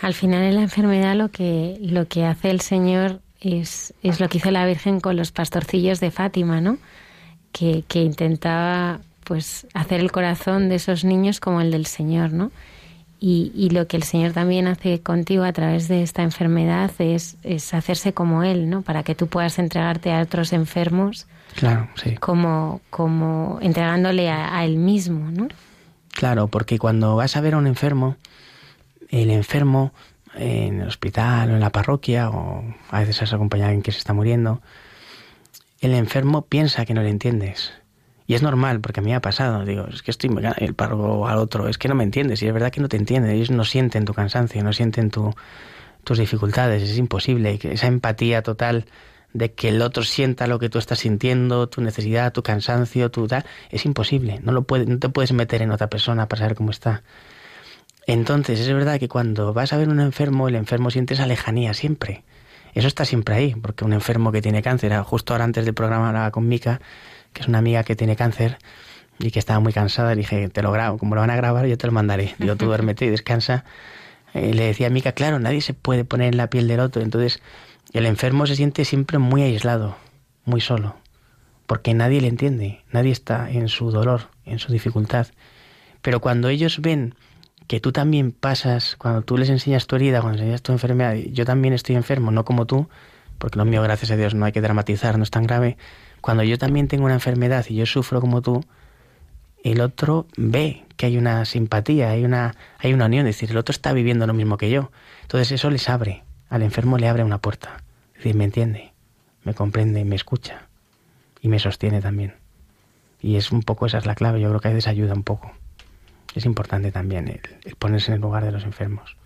Al final en la enfermedad lo que, lo que hace el Señor es, es lo que hizo la Virgen con los pastorcillos de Fátima, ¿no? Que, que intentaba pues hacer el corazón de esos niños como el del Señor, ¿no? Y, lo que el Señor también hace contigo a través de esta enfermedad es, es hacerse como Él, ¿no? Para que tú puedas entregarte a otros enfermos. Claro, sí. Como, como entregándole a, Él mismo, ¿no? Claro, porque cuando vas a ver a un enfermo, el enfermo en el hospital o en la parroquia, o a veces has acompañado a alguien que se está muriendo, el enfermo piensa que no le entiendes y es normal, porque a mí me ha pasado. Digo, es que estoy el párroco al otro, es que no me entiendes. Y es verdad que no te entienden. Ellos no sienten tu cansancio, no sienten tu, tus dificultades. Es imposible. Esa empatía total de que el otro sienta lo que tú estás sintiendo, tu necesidad, tu cansancio, tu tal, es imposible. No, lo puede, no te puedes meter en otra persona para saber cómo está. Entonces, es verdad que cuando vas a ver un enfermo, el enfermo siente esa lejanía siempre. Eso está siempre ahí, porque un enfermo que tiene cáncer, justo ahora antes del programa hablaba con Mica, que es una amiga que tiene cáncer y que estaba muy cansada. Le dije, te lo grabo, como lo van a grabar, yo te lo mandaré. Digo, tú duérmete y descansa. Eh, le decía a Mica, claro, nadie se puede poner en la piel del otro. Entonces, el enfermo se siente siempre muy aislado, muy solo, porque nadie le entiende, nadie está en su dolor, en su dificultad. Pero cuando ellos ven que tú también pasas, cuando tú les enseñas tu herida, cuando enseñas tu enfermedad, yo también estoy enfermo, no como tú, porque lo mío, gracias a Dios, no hay que dramatizar, no es tan grave, cuando yo también tengo una enfermedad y yo sufro como tú, el otro ve que hay una simpatía, hay una, hay una unión, es decir, el otro está viviendo lo mismo que yo. Entonces eso les abre, al enfermo le abre una puerta. Es decir, me entiende, me comprende, me escucha y me sostiene también. Y es un poco, esa es la clave, yo creo que a veces ayuda un poco. Es importante también el ponerse en el lugar de los enfermos.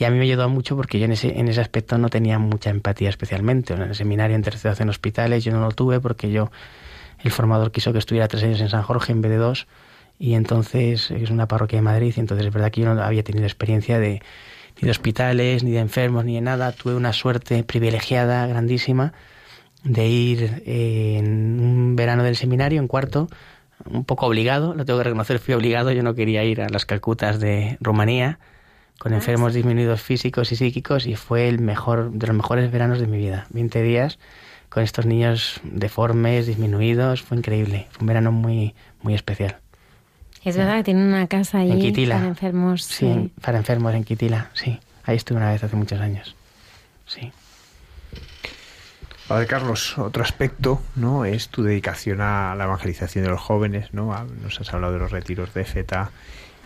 Y a mí me ayudó mucho porque yo en ese, en ese aspecto no tenía mucha empatía especialmente. En el seminario en tercera en hospitales yo no lo tuve porque yo, el formador quiso que estuviera tres años en San Jorge en vez de dos. Y entonces es una parroquia de Madrid y entonces es verdad que yo no había tenido experiencia de, ni de hospitales, ni de enfermos, ni de nada. Tuve una suerte privilegiada, grandísima, de ir en un verano del seminario, en cuarto, un poco obligado, lo tengo que reconocer, fui obligado, yo no quería ir a las Calcutas de Rumanía, con enfermos disminuidos físicos y psíquicos y fue el mejor de los mejores veranos de mi vida. 20 días con estos niños deformes, disminuidos, fue increíble. Fue un verano muy muy especial. Es verdad que tiene una casa ahí en para enfermos. Sí, para enfermos en Quitila, sí. Ahí estuve una vez hace muchos años. Sí. Padre Carlos, otro aspecto, ¿no? Es tu dedicación a la evangelización de los jóvenes, ¿no? Nos has hablado de los retiros de FETA.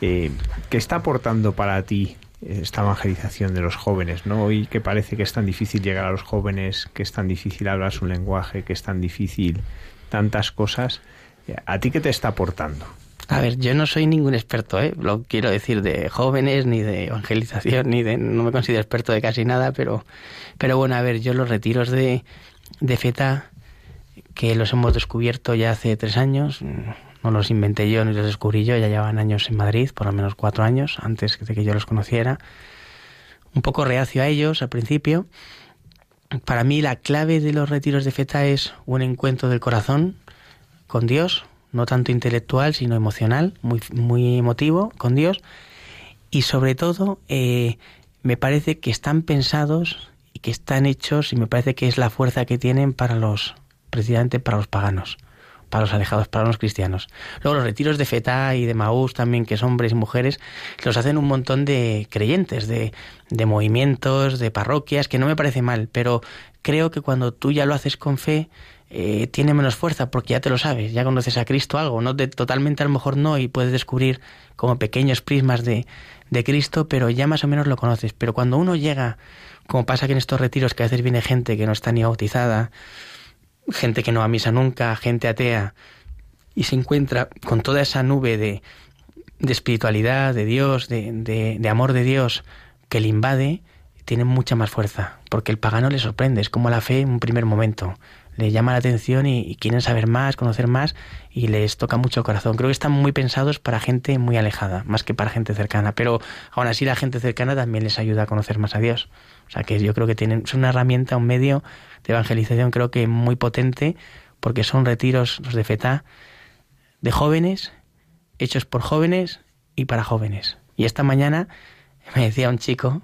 Eh, ¿Qué está aportando para ti esta evangelización de los jóvenes, ¿no? Hoy que parece que es tan difícil llegar a los jóvenes, que es tan difícil hablar su lenguaje, que es tan difícil tantas cosas, ¿a ti qué te está aportando? A ver, yo no soy ningún experto, ¿eh? Lo quiero decir de jóvenes, ni de evangelización, ni de... No me considero experto de casi nada, pero... Pero bueno, a ver, yo los retiros de, de FETA, que los hemos descubierto ya hace tres años, no los inventé yo ni los descubrí yo, ya llevan años en Madrid, por lo menos cuatro años, antes de que yo los conociera. Un poco reacio a ellos al principio. Para mí la clave de los retiros de feta es un encuentro del corazón con Dios, no tanto intelectual, sino emocional, muy, muy emotivo con Dios. Y sobre todo, eh, me parece que están pensados y que están hechos, y me parece que es la fuerza que tienen para los, precisamente para los paganos para los alejados, para los cristianos. Luego los retiros de Fetá y de Maús también, que son hombres y mujeres, los hacen un montón de creyentes, de, de movimientos, de parroquias, que no me parece mal, pero creo que cuando tú ya lo haces con fe, eh, tiene menos fuerza porque ya te lo sabes, ya conoces a Cristo algo, no de, totalmente a lo mejor no y puedes descubrir como pequeños prismas de, de Cristo, pero ya más o menos lo conoces. Pero cuando uno llega, como pasa que en estos retiros que a veces viene gente que no está ni bautizada, gente que no va a misa nunca, gente atea, y se encuentra con toda esa nube de, de espiritualidad, de Dios, de, de, de amor de Dios que le invade, tiene mucha más fuerza, porque el pagano le sorprende, es como la fe en un primer momento le llama la atención y, quieren saber más, conocer más y les toca mucho el corazón. Creo que están muy pensados para gente muy alejada, más que para gente cercana, pero aún así la gente cercana también les ayuda a conocer más a Dios. O sea que yo creo que tienen, es una herramienta, un medio de evangelización creo que muy potente porque son retiros los de FETA de jóvenes, hechos por jóvenes y para jóvenes. Y esta mañana me decía un chico,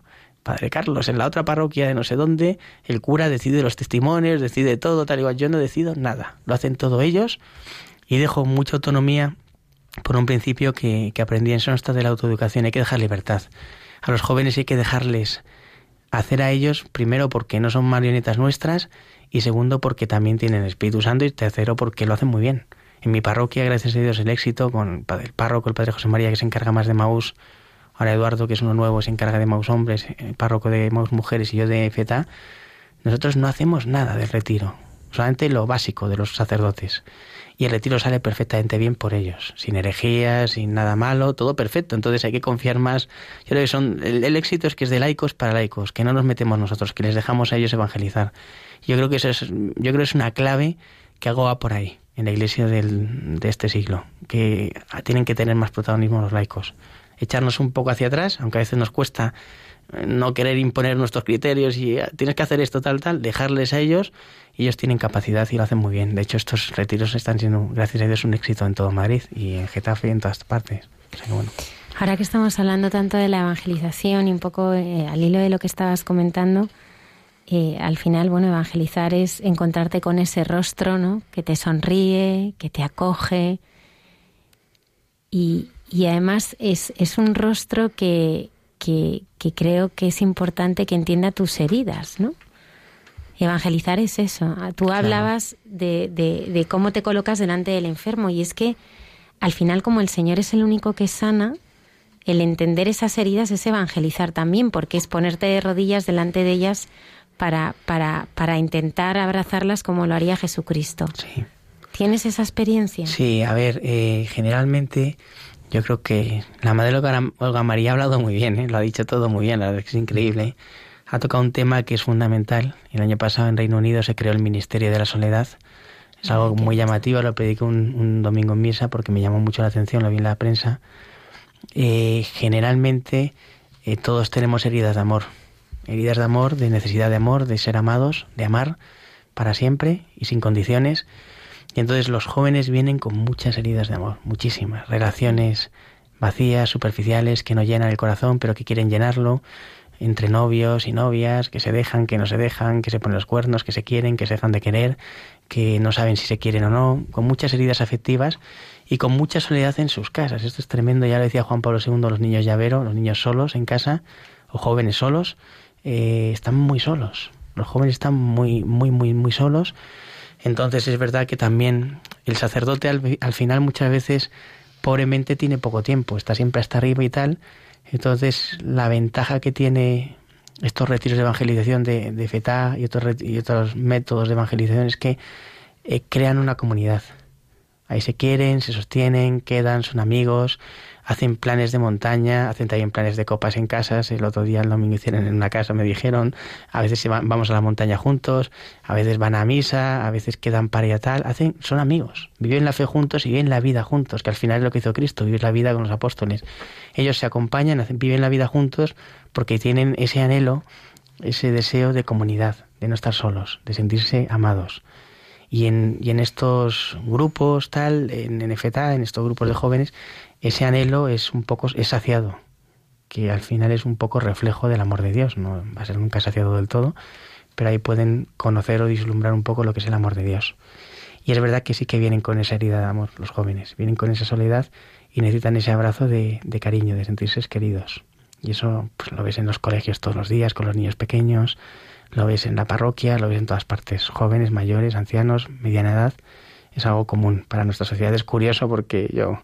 Padre Carlos, en la otra parroquia de no sé dónde, el cura decide los testimonios, decide todo, tal igual. Yo no decido nada. Lo hacen todos ellos y dejo mucha autonomía por un principio que, que aprendí en Sonsta de la autoeducación. Hay que dejar libertad. A los jóvenes hay que dejarles hacer a ellos, primero porque no son marionetas nuestras y segundo porque también tienen Espíritu Santo y tercero porque lo hacen muy bien. En mi parroquia, gracias a Dios, el éxito con el párroco, el padre José María, que se encarga más de Maús, ahora Eduardo, que es uno nuevo, se encarga de Maus Hombres, eh, párroco de Maus Mujeres y yo de FETA, nosotros no hacemos nada del retiro, solamente lo básico de los sacerdotes. Y el retiro sale perfectamente bien por ellos, sin herejías, sin nada malo, todo perfecto. Entonces hay que confiar más. Yo creo que son, el, éxito es que es de laicos para laicos, que no nos metemos nosotros, que les dejamos a ellos evangelizar. Yo creo que eso es, yo creo que es una clave que hago va por ahí, en la iglesia del, de este siglo, que tienen que tener más protagonismo los laicos echarnos un poco hacia atrás, aunque a veces nos cuesta eh, no querer imponer nuestros criterios y ah, tienes que hacer esto tal tal, dejarles a ellos ellos tienen capacidad y lo hacen muy bien. De hecho, estos retiros están siendo, gracias a Dios, un éxito en todo Madrid y en Getafe y en todas partes. Ahora que estamos hablando tanto de la evangelización y un poco eh, al hilo de lo que estabas comentando, eh, al final, bueno, evangelizar es encontrarte con ese rostro, ¿no? Que te sonríe, que te acoge y, y además es, es un rostro que, que, creo que es importante que entienda tus heridas, ¿no? Evangelizar es eso. Ah, tú hablabas de, de, cómo te colocas delante del enfermo y es que al final como el Señor es el único que sana, el entender esas heridas es evangelizar también, porque es ponerte de rodillas delante de ellas para, para, para intentar abrazarlas como lo haría Jesucristo. Sí. ¿Tienes esa experiencia? Sí, a ver, eh, generalmente yo creo que la madre Olga María ha hablado muy bien, ¿eh? lo ha dicho todo muy bien, la verdad es increíble. Ha tocado un tema que es fundamental. El año pasado en Reino Unido se creó el Ministerio de la Soledad. Es algo muy llamativo, lo pedí un, un domingo en misa porque me llamó mucho la atención, lo vi en la prensa. Eh, generalmente eh, todos tenemos heridas de amor, heridas de amor, de necesidad de amor, de ser amados, de amar para siempre y sin condiciones. Y entonces los jóvenes vienen con muchas heridas de amor, muchísimas, relaciones vacías, superficiales, que no llenan el corazón, pero que quieren llenarlo, entre novios y novias, que se dejan, que no se dejan, que se ponen los cuernos, que se quieren, que se dejan de querer, que no saben si se quieren o no, con muchas heridas afectivas y con mucha soledad en sus casas. Esto es tremendo, ya lo decía Juan Pablo II, los niños llavero, los niños solos en casa, o jóvenes solos, eh, están muy solos. Los jóvenes están muy, muy, muy, muy solos entonces es verdad que también el sacerdote al, final muchas veces pobremente tiene poco tiempo, está siempre hasta arriba y tal. Entonces la ventaja que tiene estos retiros de evangelización de, de FETA y otros, y otros métodos de evangelización es que eh, crean una comunidad. Ahí se quieren, se sostienen, quedan, son amigos, hacen planes de montaña, hacen también planes de copas en casas. El otro día, el domingo, hicieron en una casa, me dijeron. A veces vamos a la montaña juntos, a veces van a misa, a veces quedan para y tal. Hacen, son amigos, viven la fe juntos y viven la vida juntos, que al final es lo que hizo Cristo, vivir la vida con los apóstoles. Ellos se acompañan, hacen, viven la vida juntos porque tienen ese anhelo, ese deseo de comunidad, de no estar solos, de sentirse amados. Y en, y en estos grupos, tal, en NFTA, en estos grupos de jóvenes, ese anhelo es un poco es saciado, que al final es un poco reflejo del amor de Dios, no va a ser nunca saciado del todo, pero ahí pueden conocer o vislumbrar un poco lo que es el amor de Dios. Y es verdad que sí que vienen con esa herida de amor los jóvenes, vienen con esa soledad y necesitan ese abrazo de, de cariño, de sentirse queridos. Y eso pues, lo ves en los colegios todos los días, con los niños pequeños, lo ves en la parroquia, lo ves en todas partes, jóvenes, mayores, ancianos, mediana edad. Es algo común para nuestra sociedad. Es curioso porque yo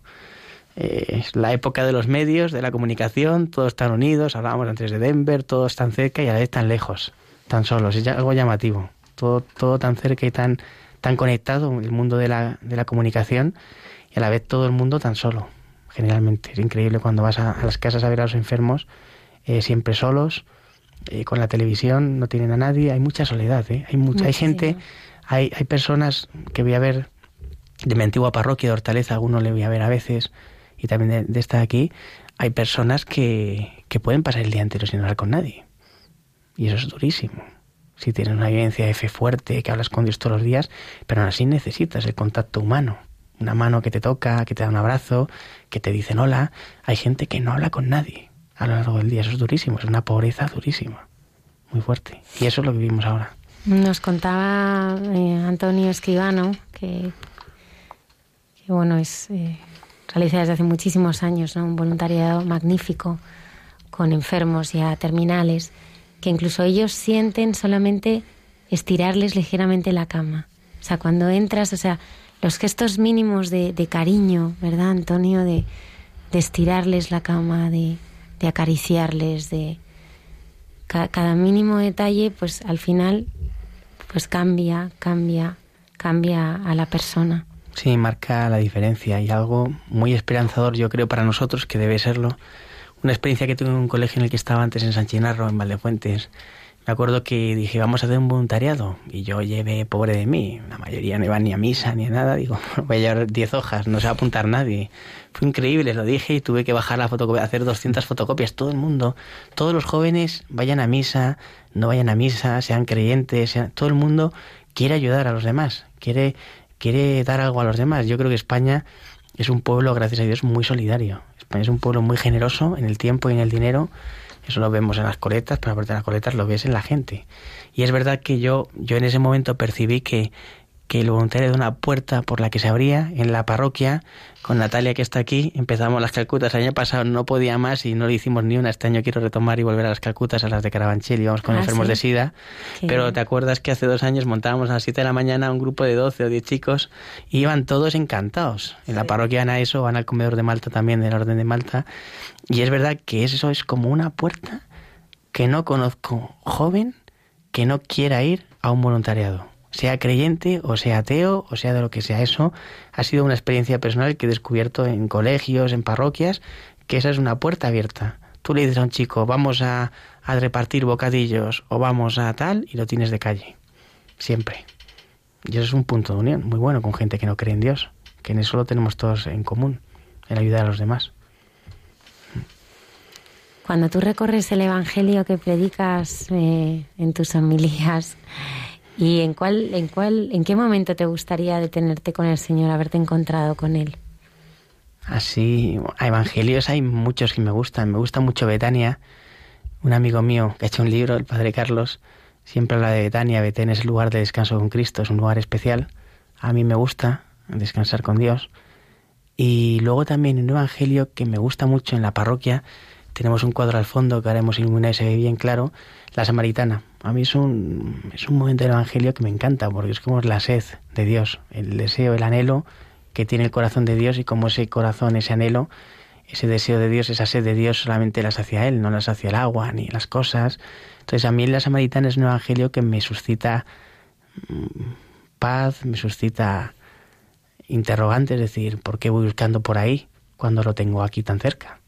eh, es la época de los medios, de la comunicación, todos están unidos, hablábamos antes de Denver, todos están cerca y a la vez tan lejos, tan solos, es algo llamativo, todo, todo tan cerca y tan, tan conectado, el mundo de la, de la comunicación, y a la vez todo el mundo tan solo, generalmente. Es increíble cuando vas a, las casas a ver a los enfermos, eh, siempre solos, eh, con la televisión, no tienen a nadie, hay mucha soledad, hay mucha, hay gente, hay, hay personas que voy a ver de mi antigua parroquia de Hortaleza, alguno le voy a ver a veces, y también de, estar aquí, hay personas que, que pueden pasar el día entero sin hablar con nadie. Y eso es durísimo. Si tienes una vivencia de fe fuerte, que hablas con Dios todos los días, pero aún así necesitas el contacto humano. Una mano que te toca, que te da un abrazo, que te dicen hola. Hay gente que no habla con nadie a lo largo del día. Eso es durísimo, es una pobreza durísima, muy fuerte. Y eso es lo que vivimos ahora. Nos contaba eh, Antonio Escribano que, bueno, es eh, realiza desde hace muchísimos años un voluntariado magnífico con enfermos y a terminales, que incluso ellos sienten solamente estirarles ligeramente la cama. O sea, cuando entras, o sea, los gestos mínimos de, cariño, ¿verdad, Antonio? De, estirarles la cama, de, acariciarles, de cada mínimo detalle, pues al final, pues cambia, cambia, cambia a la persona. Sí, marca la diferencia y algo muy esperanzador, yo creo, para nosotros, que debe serlo. Una experiencia que tuve en un colegio en el que estaba antes en San Chinarro, en Valdefuentes. Me acuerdo que dije, vamos a hacer un voluntariado. Y yo llevé, pobre de mí, la mayoría no iban ni a misa ni a nada. Digo, voy a llevar 10 hojas, no se va a apuntar nadie. Fue increíble, lo dije y tuve que bajar la fotocopia, hacer 200 fotocopias. Todo el mundo, todos los jóvenes vayan a misa, no vayan a misa, sean creyentes, sean, todo el mundo quiere ayudar a los demás, quiere quiere dar algo a los demás. Yo creo que España es un pueblo, gracias a Dios, muy solidario. España es un pueblo muy generoso en el tiempo y en el dinero. Eso lo vemos en las coletas, pero aparte de las coletas lo ves en la gente. Y es verdad que yo, yo en ese momento percibí que que el voluntario de una puerta por la que se abría en la parroquia, con Natalia que está aquí, empezamos las calcutas. El año pasado no podía más y no le hicimos ni una. Este año quiero retomar y volver a las calcutas, a las de Carabanchel, íbamos con ah, enfermos de SIDA. Pero te acuerdas que hace dos años montábamos a las 7 de la mañana un grupo de 12 o 10 chicos y iban todos encantados. En la parroquia van a eso, van al comedor de Malta también, de la Orden de Malta. Y es verdad que eso es como una puerta que no conozco joven que no quiera ir a un voluntariado sea creyente o sea ateo o sea de lo que sea eso, ha sido una experiencia personal que he descubierto en colegios, en parroquias, que esa es una puerta abierta. Tú le dices a un chico, vamos a, a repartir bocadillos o vamos a tal, y lo tienes de calle. Siempre. Y eso es un punto de unión muy bueno con gente que no cree en Dios, que en eso lo tenemos todos en común, en ayudar a los demás. Cuando tú recorres el Evangelio que predicas eh, en tus homilías, ¿Y en cuál, en cuál, en qué momento te gustaría detenerte con el Señor, haberte encontrado con Él? Así, a evangelios hay muchos que me gustan. Me gusta mucho Betania. Un amigo mío que ha hecho un libro, el Padre Carlos, siempre habla de Betania. Betania es el lugar de descanso con Cristo, es un lugar especial. A mí me gusta descansar con Dios. Y luego también un evangelio que me gusta mucho en la parroquia. Tenemos un cuadro al fondo que ahora hemos iluminado y se ve bien claro. La Samaritana. A mí es un, es un momento del Evangelio que me encanta, porque es como la sed de Dios, el deseo, el anhelo que tiene el corazón de Dios y como ese corazón, ese anhelo, ese deseo de Dios, esa sed de Dios solamente las hacia Él, no las hacia el agua ni las cosas. Entonces a mí la Samaritana es un Evangelio que me suscita mm, paz, me suscita interrogantes, es decir, ¿por qué voy buscando por ahí cuando lo tengo aquí tan cerca?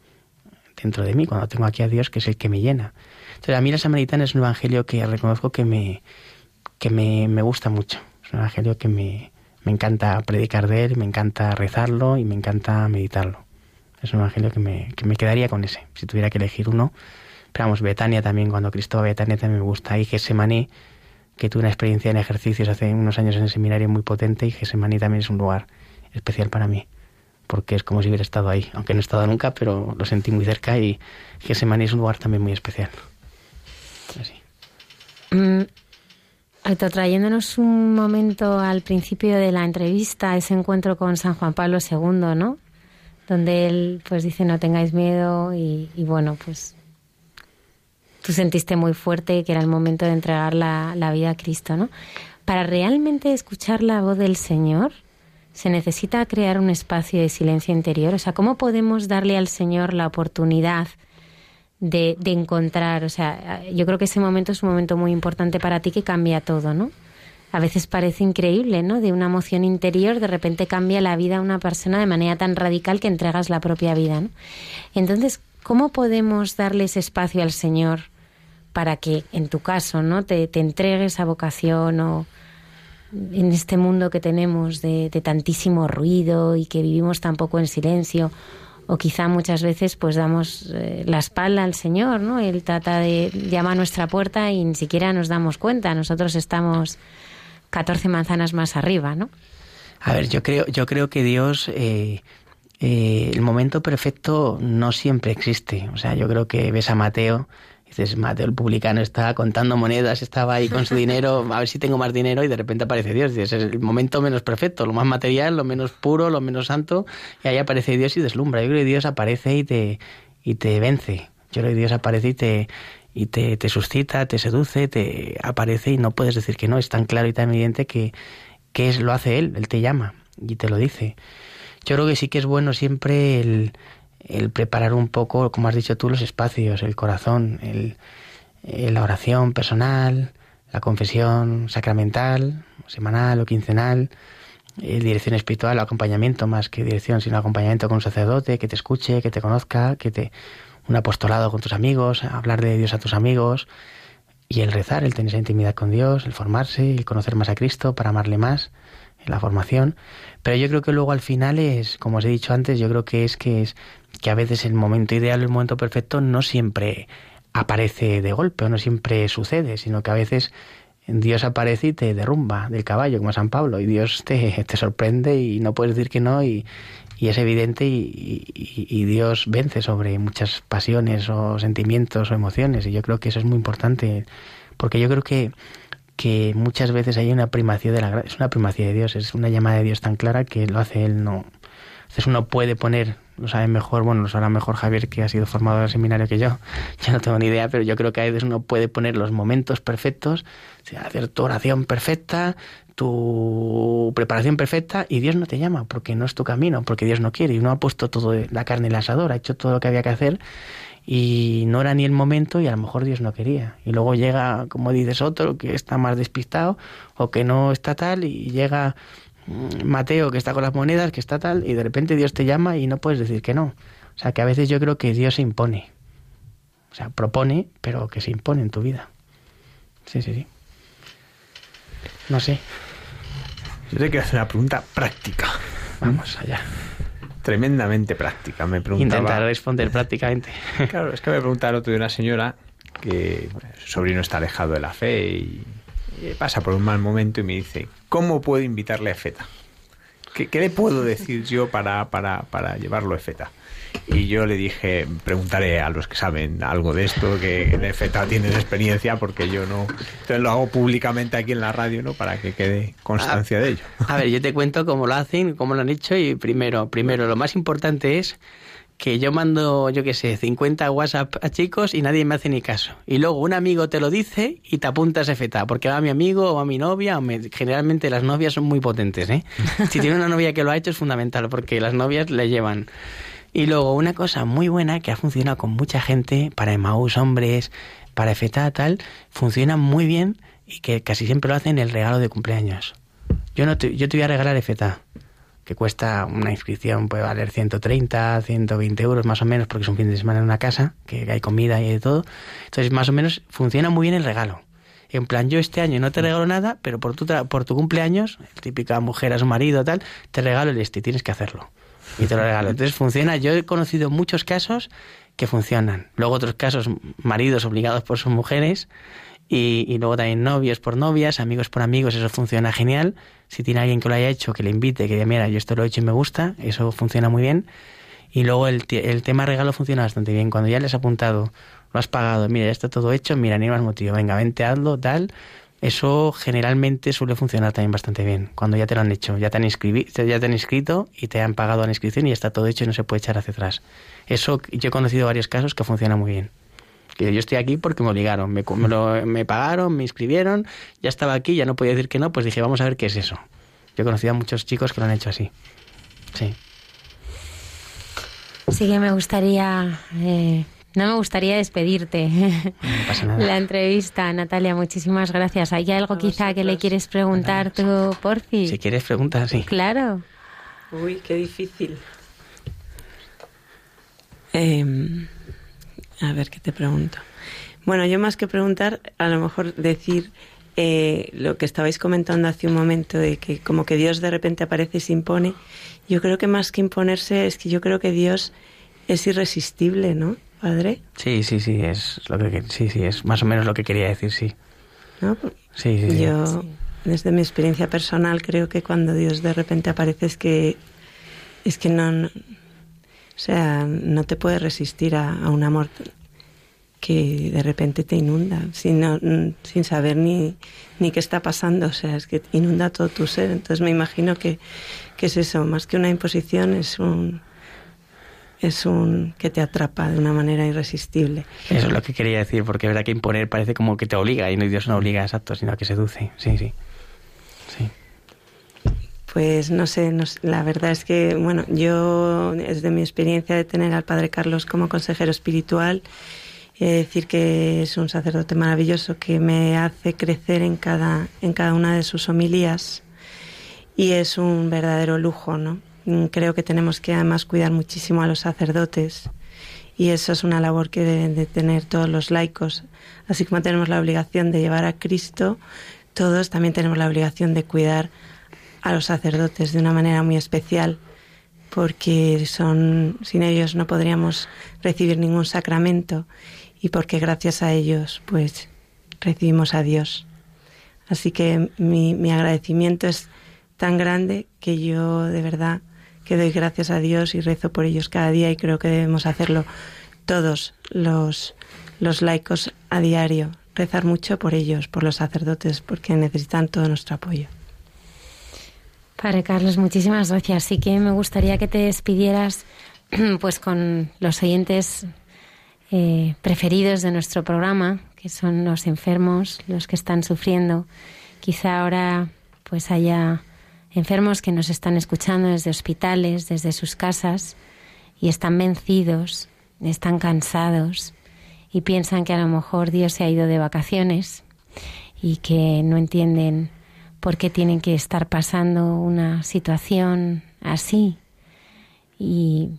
Dentro de mí, cuando tengo aquí a Dios, que es el que me llena. Entonces, a mí la Samaritana es un evangelio que reconozco que me, que me, me gusta mucho. Es un evangelio que me, me encanta predicar de él, me encanta rezarlo y me encanta meditarlo. Es un evangelio que me, que me quedaría con ese, si tuviera que elegir uno. Pero vamos, Betania también, cuando Cristo va a Betania también me gusta. Y Gesemaní, que tuve una experiencia en ejercicios hace unos años en el seminario muy potente y Gesemaní también es un lugar especial para mí, porque es como si hubiera estado ahí, aunque no he estado nunca, pero lo sentí muy cerca y Gesemaní es un lugar también muy especial. Mm, trayéndonos un momento al principio de la entrevista, ese encuentro con San Juan Pablo II, ¿no? Donde él pues dice no tengáis miedo y, bueno, pues tú sentiste muy fuerte que era el momento de entregar la, la vida a Cristo, ¿no? Para realmente escuchar la voz del Señor, se necesita crear un espacio de silencio interior. O sea, ¿cómo podemos darle al Señor la oportunidad de, de, encontrar? O sea, yo creo que ese momento es un momento muy importante para ti que cambia todo, ¿no? A veces parece increíble, ¿no? De una emoción interior, de repente cambia la vida a una persona de manera tan radical que entregas la propia vida, ¿no? Entonces, ¿cómo podemos darle ese espacio al Señor para que, en tu caso, ¿no? Te, te entregue esa vocación o en este mundo que tenemos de, tantísimo ruido y que vivimos tan poco en silencio o quizá muchas veces pues damos eh, la espalda al Señor, ¿no? Él trata de llamar a nuestra puerta y ni siquiera nos damos cuenta. Nosotros estamos 14 manzanas más arriba, ¿no? A ver, yo creo, yo creo que Dios, eh, eh, el momento perfecto no siempre existe. O sea, yo creo que ves a Mateo dices, Mateo el publicano está contando monedas, estaba ahí con su dinero, a ver si tengo más dinero y de repente aparece Dios. Dices, es el momento menos perfecto, lo más material, lo menos puro, lo menos santo, y ahí aparece Dios y deslumbra. Yo creo que Dios aparece y te, y te vence. Yo creo que Dios aparece y te, y te, te suscita, te seduce, te aparece y no puedes decir que no. Es tan claro y tan evidente que, que es, lo hace Él, Él te llama y te lo dice. Yo creo que sí que es bueno siempre el, el preparar un poco, como has dicho tú, los espacios, el corazón, el, la oración personal, la confesión sacramental, semanal o quincenal, el dirección espiritual, acompañamiento más que dirección, sino acompañamiento con un sacerdote que te escuche, que te conozca, que te un apostolado con tus amigos, hablar de Dios a tus amigos y el rezar, el tener esa intimidad con Dios, el formarse, el conocer más a Cristo para amarle más la formación. Pero yo creo que luego al final es, como os he dicho antes, yo creo que es que es que a veces el momento ideal, el momento perfecto no siempre aparece de golpe o no siempre sucede, sino que a veces Dios aparece y te derrumba del caballo, como San Pablo, y Dios te, te sorprende y no puedes decir que no, y, es evidente y, y, Dios vence sobre muchas pasiones o sentimientos o emociones, y yo creo que eso es muy importante, porque yo creo que, que muchas veces hay una primacía de la es una primacía de Dios, es una llamada de Dios tan clara que lo hace Él, no. Entonces uno puede poner lo sabe mejor, bueno, lo sabrá mejor Javier, que ha sido formado en el seminario que yo. Yo no tengo ni idea, pero yo creo que a veces uno puede poner los momentos perfectos, hacer tu oración perfecta, tu preparación perfecta, y Dios no te llama, porque no es tu camino, porque Dios no quiere, y uno ha puesto todo la carne en el asador, ha hecho todo lo que había que hacer, y no era ni el momento, y a lo mejor Dios no quería. Y luego llega, como dices, otro que está más despistado, o que no está tal, y llega Mm, Mateo que está con las monedas, que está tal, y de repente Dios te llama y no puedes decir que no. O sea, que a veces yo creo que Dios se impone. O sea, propone, pero que se impone en tu vida. Sí, sí, sí. No sé. Yo te quiero hacer una pregunta práctica. Vamos allá. Tremendamente práctica. Me preguntaba... Intentar responder prácticamente. Claro, es que me preguntaba el otro de una señora que su sobrino está alejado de la fe y pasa por un mal momento y me dice, ¿cómo puedo invitarle a Feta? ¿Qué, le puedo decir yo para, para, para llevarlo a Feta? Y yo le dije, preguntaré a los que saben algo de esto, que de Feta tienen experiencia, porque yo no. Entonces lo hago públicamente aquí en la radio, ¿no? Para que quede constancia de ello. A ver, yo te cuento cómo lo hacen, cómo lo han hecho, y primero, primero, lo más importante es que yo mando, yo qué sé, 50 WhatsApp a chicos y nadie me hace ni caso. Y luego un amigo te lo dice y te apuntas FTA, porque va a mi amigo o a mi novia, generalmente las novias son muy potentes, ¿eh? Si tiene una novia que lo ha hecho es fundamental, porque las novias le llevan. Y luego una cosa muy buena que ha funcionado con mucha gente, para Emmaus hombres, para FTA tal, funciona muy bien y que casi siempre lo hacen el regalo de cumpleaños. Yo, no te, yo te voy a regalar FTA que cuesta una inscripción, puede valer 130, 120 euros más o menos, porque es un fin de semana en una casa, que hay comida y de todo. Entonces, más o menos, funciona muy bien el regalo. En plan, yo este año no te regalo nada, pero por tu, por tu cumpleaños, típica mujer a su marido, tal, te regalo el este, tienes que hacerlo. Y te lo regalo. Entonces funciona. Yo he conocido muchos casos que funcionan. Luego otros casos, maridos obligados por sus mujeres y, luego también novios por novias, amigos por amigos, eso funciona genial. Si tiene alguien que lo haya hecho, que le invite, que diga, mira, yo esto lo he hecho y me gusta, eso funciona muy bien. Y luego el, el tema regalo funciona bastante bien. Cuando ya les has apuntado, lo has pagado, mira, ya está todo hecho, mira, ni más motivo, venga, vente, hazlo, tal. Eso generalmente suele funcionar también bastante bien. Cuando ya te lo han hecho, ya te han, ya te han inscrito y te han pagado la inscripción y ya está todo hecho y no se puede echar hacia atrás. Eso yo he conocido varios casos que funciona muy bien. Que yo estoy aquí porque me obligaron, me, me, pagaron, me inscribieron, ya estaba aquí, ya no podía decir que no, pues dije, vamos a ver qué es eso. Yo he conocido a muchos chicos que lo han hecho así. Sí. Sí que me gustaría eh, no me gustaría despedirte. La entrevista, Natalia, muchísimas gracias. ¿Hay algo quizá que le quieres preguntar tú, Porfi? Si quieres preguntar, sí. Claro. Uy, qué difícil. Em, a ver, ¿qué te pregunto? Bueno, yo más que preguntar, a lo mejor decir eh, lo que estabais comentando hace un momento de que como que Dios de repente aparece y se impone. Yo creo que más que imponerse es que yo creo que Dios es irresistible, ¿no? Padre. Sí, sí, sí, es lo que sí, sí, es más o menos lo que quería decir, sí. ¿No? Sí, sí, Yo desde mi experiencia personal creo que cuando Dios de repente aparece es que es que no, o sea, no te puedes resistir a, un amor que de repente te inunda sin, sin saber ni, ni qué está pasando, o sea, es que inunda todo tu ser. Entonces me imagino que, que es eso, más que una imposición, es un, es un que te atrapa de una manera irresistible. Eso es lo que quería decir, porque es verdad que imponer parece como que te obliga, y no Dios no obliga, exacto, sino que seduce. Sí, sí. Sí. Pues no sé, la verdad es que, bueno, yo, desde mi experiencia de tener al Padre Carlos como consejero espiritual, he de decir que es un sacerdote maravilloso que me hace crecer en cada, en cada una de sus homilías y es un verdadero lujo, ¿no? Mm, creo que tenemos que además cuidar muchísimo a los sacerdotes y eso es una labor que deben de tener todos los laicos. Así como tenemos la obligación de llevar a Cristo, todos también tenemos la obligación de cuidar a los sacerdotes de una manera muy especial, porque son sin ellos no podríamos recibir ningún sacramento y porque gracias a ellos pues recibimos a Dios. Así que mi, mi agradecimiento es tan grande que yo de verdad que doy gracias a Dios y rezo por ellos cada día y creo que debemos hacerlo todos los, los laicos a diario, rezar mucho por ellos, por los sacerdotes, porque necesitan todo nuestro apoyo. Padre Carlos, muchísimas gracias. Sí que me gustaría que te despidieras pues con los oyentes eh, preferidos de nuestro programa, que son los enfermos, los que están sufriendo. Quizá ahora pues haya enfermos que nos están escuchando desde hospitales, desde sus casas, y están vencidos, están cansados y piensan que a lo mejor Dios se ha ido de vacaciones y que no entienden por qué tienen que estar pasando una situación así. Y,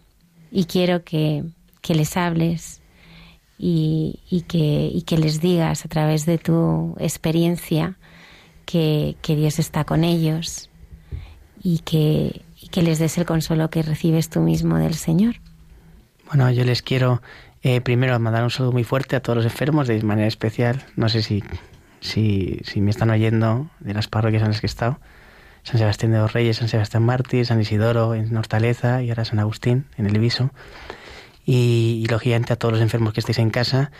quiero que, les hables y, que, y que les digas a través de tu experiencia que, que Dios está con ellos y que, que les des el consuelo que recibes tú mismo del Señor. Bueno, yo les quiero eh, primero mandar un saludo muy fuerte a todos los enfermos de manera especial. No sé si, si, si me están oyendo de las parroquias en las que he estado. San Sebastián de los Reyes, San Sebastián Mártir, San Isidoro en Hortaleza y ahora San Agustín en el Ibiso. Y, y lógicamente a todos los enfermos que estéis en casa,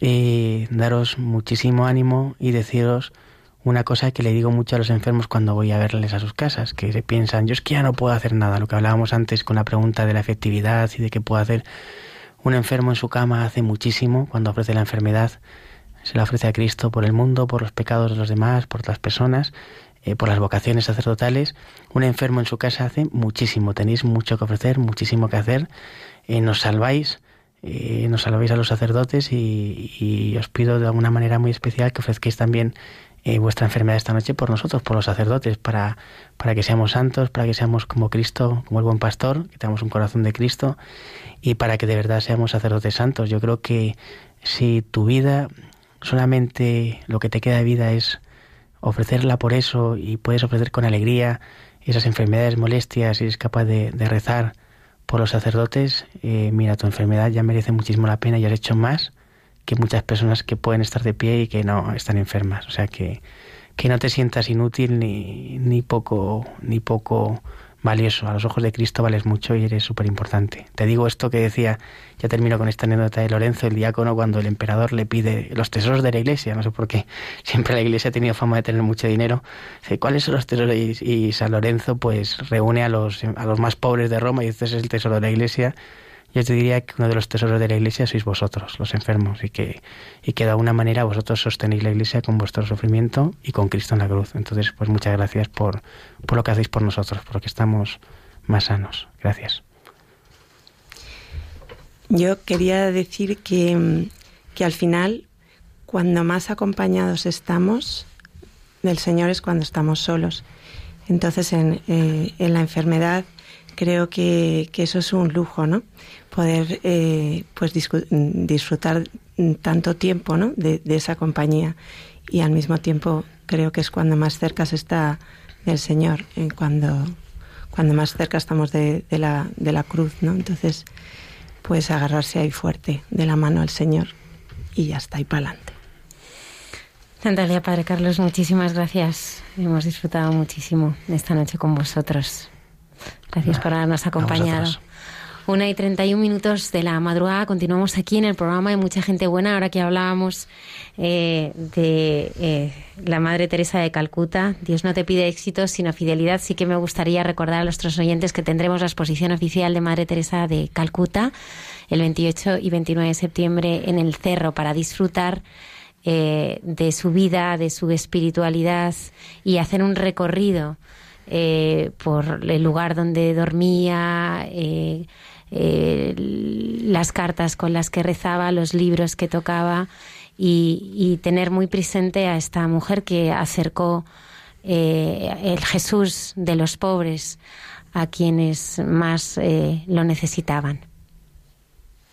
eh, daros muchísimo ánimo y deciros una cosa que le digo mucho a los enfermos cuando voy a verles a sus casas, que se piensan, yo es que ya no puedo hacer nada, lo que hablábamos antes con la pregunta de la efectividad y de qué puedo hacer. Un enfermo en su cama hace muchísimo cuando ofrece la enfermedad, se la ofrece a Cristo por el mundo, por los pecados de los demás, por las personas, eh, por las vocaciones sacerdotales. Un enfermo en su casa hace muchísimo, tenéis mucho que ofrecer, muchísimo que hacer, eh, nos salváis. Eh, nos salváis a los sacerdotes y, y os pido de alguna manera muy especial que ofrezcáis también eh, vuestra enfermedad esta noche por nosotros, por los sacerdotes, para, para que seamos santos, para que seamos como Cristo, como el buen pastor, que tengamos un corazón de Cristo y para que de verdad seamos sacerdotes santos. Yo creo que si tu vida, solamente lo que te queda de vida es ofrecerla por eso y puedes ofrecer con alegría esas enfermedades, molestias y eres capaz de, rezar por los sacerdotes, eh, mira, tu enfermedad ya merece muchísimo la pena y has hecho más que muchas personas que pueden estar de pie y que no están enfermas. O sea que, que no te sientas inútil ni, ni poco ni poco valioso. A los ojos de Cristo vales mucho y eres súper importante. Te digo esto que decía, ya termino con esta anécdota de Lorenzo, el diácono, cuando el emperador le pide los tesoros de la iglesia, no sé por qué, siempre la iglesia ha tenido fama de tener mucho dinero. ¿cuáles son los tesoros? Y, San Lorenzo pues reúne a los, a los más pobres de Roma y este es el tesoro de la iglesia yo te diría que uno de los tesoros de la Iglesia sois vosotros, los enfermos, y que, y que de alguna manera vosotros sostenéis la Iglesia con vuestro sufrimiento y con Cristo en la cruz. Entonces, pues muchas gracias por, por lo que hacéis por nosotros, porque estamos más sanos. Gracias. Yo quería decir que, que al final, cuando más acompañados estamos del Señor es cuando estamos solos. Entonces, en, eh, en la enfermedad creo que, que, eso es un lujo, ¿no? Poder eh, pues disfrutar tanto tiempo ¿no? de, esa compañía y al mismo tiempo creo que es cuando más cerca se está del Señor, eh, cuando, cuando más cerca estamos de, la, de la cruz, ¿no? Entonces, pues agarrarse ahí fuerte de la mano al Señor y ya está, y para adelante. Natalia, Padre Carlos, muchísimas gracias. Hemos disfrutado muchísimo esta noche con vosotros. Gracias por habernos acompañado. Una y treinta y un minutos de la madrugada. Continuamos aquí en el programa de Mucha Gente Buena. Ahora que hablábamos eh, de eh, la Madre Teresa de Calcuta, Dios no te pide éxito sino fidelidad. Sí que me gustaría recordar a nuestros oyentes que tendremos la exposición oficial de Madre Teresa de Calcuta el 28 y 29 de septiembre en el Cerro para disfrutar eh, de su vida, de su espiritualidad y hacer un recorrido por el lugar donde dormía, eh, las cartas con las que rezaba, los libros que tocaba y, tener muy presente a esta mujer que acercó eh, el Jesús de los pobres a quienes más eh, lo necesitaban.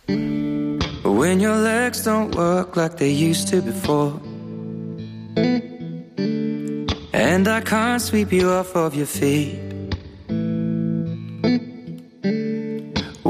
When your legs don't work like they used to before. And I can't sweep you off of your feet.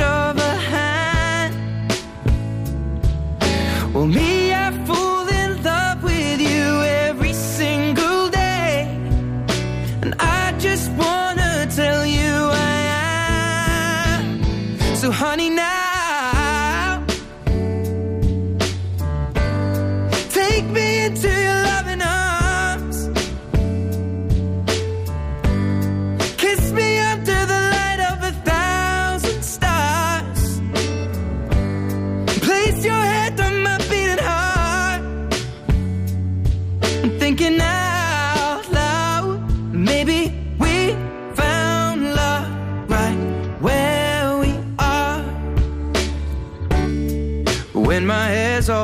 of a hand.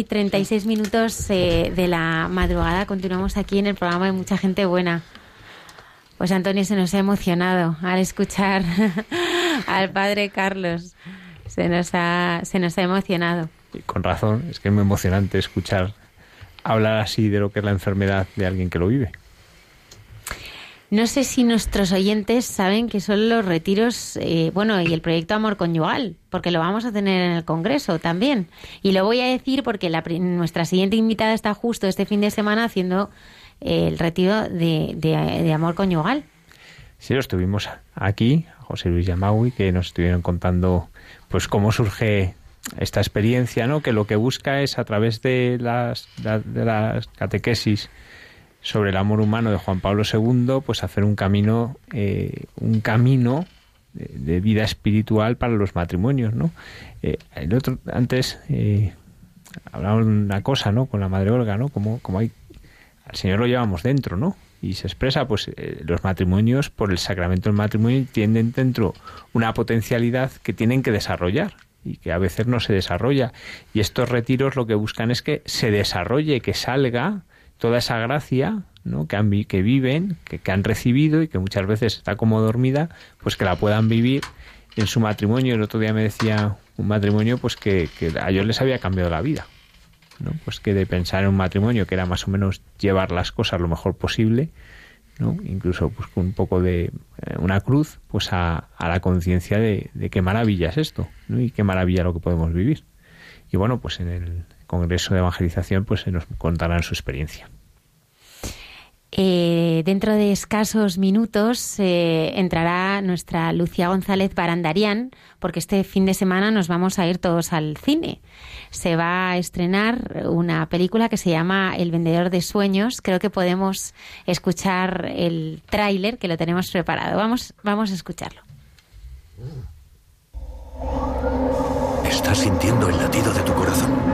y 36 minutos eh, de la madrugada. Continuamos aquí en el programa de Mucha Gente Buena. Pues Antonio se nos ha emocionado al escuchar al padre Carlos. Se nos ha, se nos ha emocionado. Con razón, es que es muy emocionante escuchar hablar así de lo que es la enfermedad de alguien que lo vive. No sé si nuestros oyentes saben que son los retiros, eh, bueno, y el proyecto Amor Conyugal, porque lo vamos a tener en el Congreso también. Y lo voy a decir porque la, nuestra siguiente invitada está justo este fin de semana haciendo el retiro de, de, Amor Conyugal. Sí, lo estuvimos aquí, José Luis Yamaui, que nos estuvieron contando pues cómo surge esta experiencia, ¿no? Que lo que busca es a través de las, de las catequesis sobre el amor humano de Juan Pablo II, pues hacer un camino, eh, un camino de, vida espiritual para los matrimonios, ¿no? Eh, el otro, antes eh, de una cosa, ¿no? Con la madre Olga, ¿no? Como, como hay, al Señor lo llevamos dentro, ¿no? Y se expresa, pues eh, los matrimonios, por el sacramento del matrimonio, tienen dentro una potencialidad que tienen que desarrollar y que a veces no se desarrolla. Y estos retiros lo que buscan es que se desarrolle, que salga toda esa gracia ¿no? que, han, que viven, que, han recibido y que muchas veces está como dormida, pues que la puedan vivir en su matrimonio. El otro día me decía un matrimonio pues que, a ellos les había cambiado la vida. ¿no? Pues que de pensar en un matrimonio que era más o menos llevar las cosas lo mejor posible, ¿no? incluso pues con un poco de eh, una cruz, pues a, a la conciencia de, de, qué maravilla es esto ¿no? y qué maravilla lo que podemos vivir. Y bueno, pues en el, Congreso de Evangelización, pues se nos contarán su experiencia. Eh, dentro de escasos minutos eh, entrará nuestra Lucía González Barandarian, porque este fin de semana nos vamos a ir todos al cine. Se va a estrenar una película que se llama El vendedor de sueños. Creo que podemos escuchar el tráiler, que lo tenemos preparado. Vamos, vamos a escucharlo. Estás sintiendo el latido de tu corazón.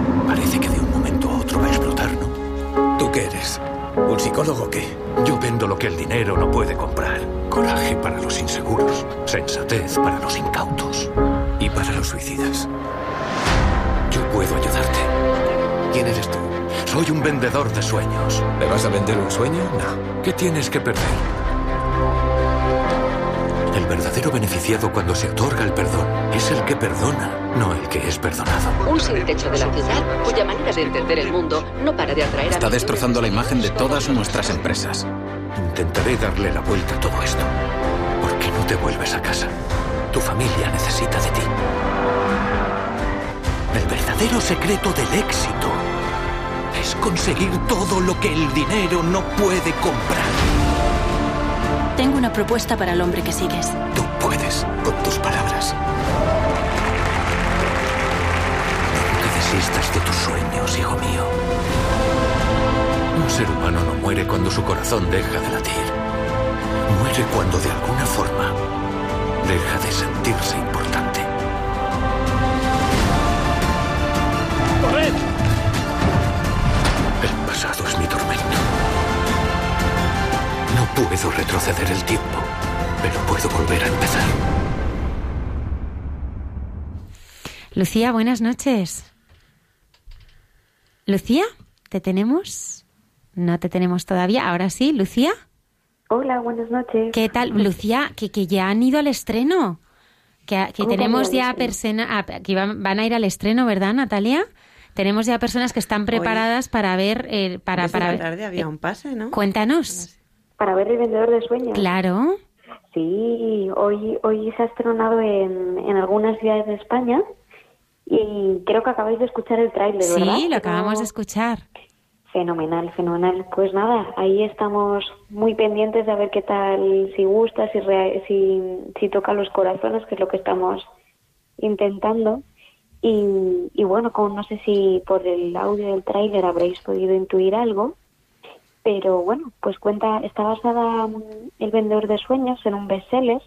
Parece que de un momento a otro va a explotar, ¿no? ¿Tú qué eres? ¿Un psicólogo qué? Yo vendo lo que el dinero no puede comprar. Coraje para los inseguros, sensatez para los incautos y para los suicidas. Yo puedo ayudarte. ¿Quién eres tú? Soy un vendedor de sueños. ¿Me vas a vender un sueño? No. ¿Qué tienes que perder? El verdadero beneficiado cuando se otorga el perdón es el que perdona, no el que es perdonado. Un sin techo de la ciudad cuya manera de entender el mundo no para de atraer Está destrozando la imagen de todas nuestras empresas. Intentaré darle la vuelta a todo esto. ¿Por qué no te vuelves a casa? Tu familia necesita de ti. El verdadero secreto del éxito es conseguir todo lo que el dinero no puede comprar. Tengo una propuesta para el hombre que sigues. Tú puedes, con tus palabras. Nunca desistas de tus sueños, hijo mío. Un ser humano no muere cuando su corazón deja de latir. Muere cuando de alguna forma deja de sentirse importante. ¡Corred! El pasado es mi. Puedo retroceder el tiempo, pero puedo volver a empezar. Lucía, buenas noches. Lucía, ¿te tenemos? No te tenemos todavía. Ahora sí, Lucía. Hola, buenas noches. ¿Qué tal, Lucía? Que, que ya han ido al estreno. Que, que tenemos ya personas que van, a ir al estreno, ¿verdad, Natalia? Tenemos ya personas que están preparadas para ver, eh, para, para tarde había un pase, ¿no? Cuéntanos. Para ver El Vendedor de Sueños. Claro. Sí, hoy, hoy se ha estrenado en, en algunas ciudades de España y creo que acabáis de escuchar el tráiler, ¿verdad? Sí, lo acabamos de escuchar. Fenomenal, fenomenal. Pues nada, ahí estamos muy pendientes de ver qué tal, si gusta, si, si, si toca los corazones, que es lo que estamos intentando. Y, y bueno, como no sé si por el audio del tráiler habréis podido intuir algo, pero bueno, pues cuenta, está basada mm, El vendedor de sueños en un bestseller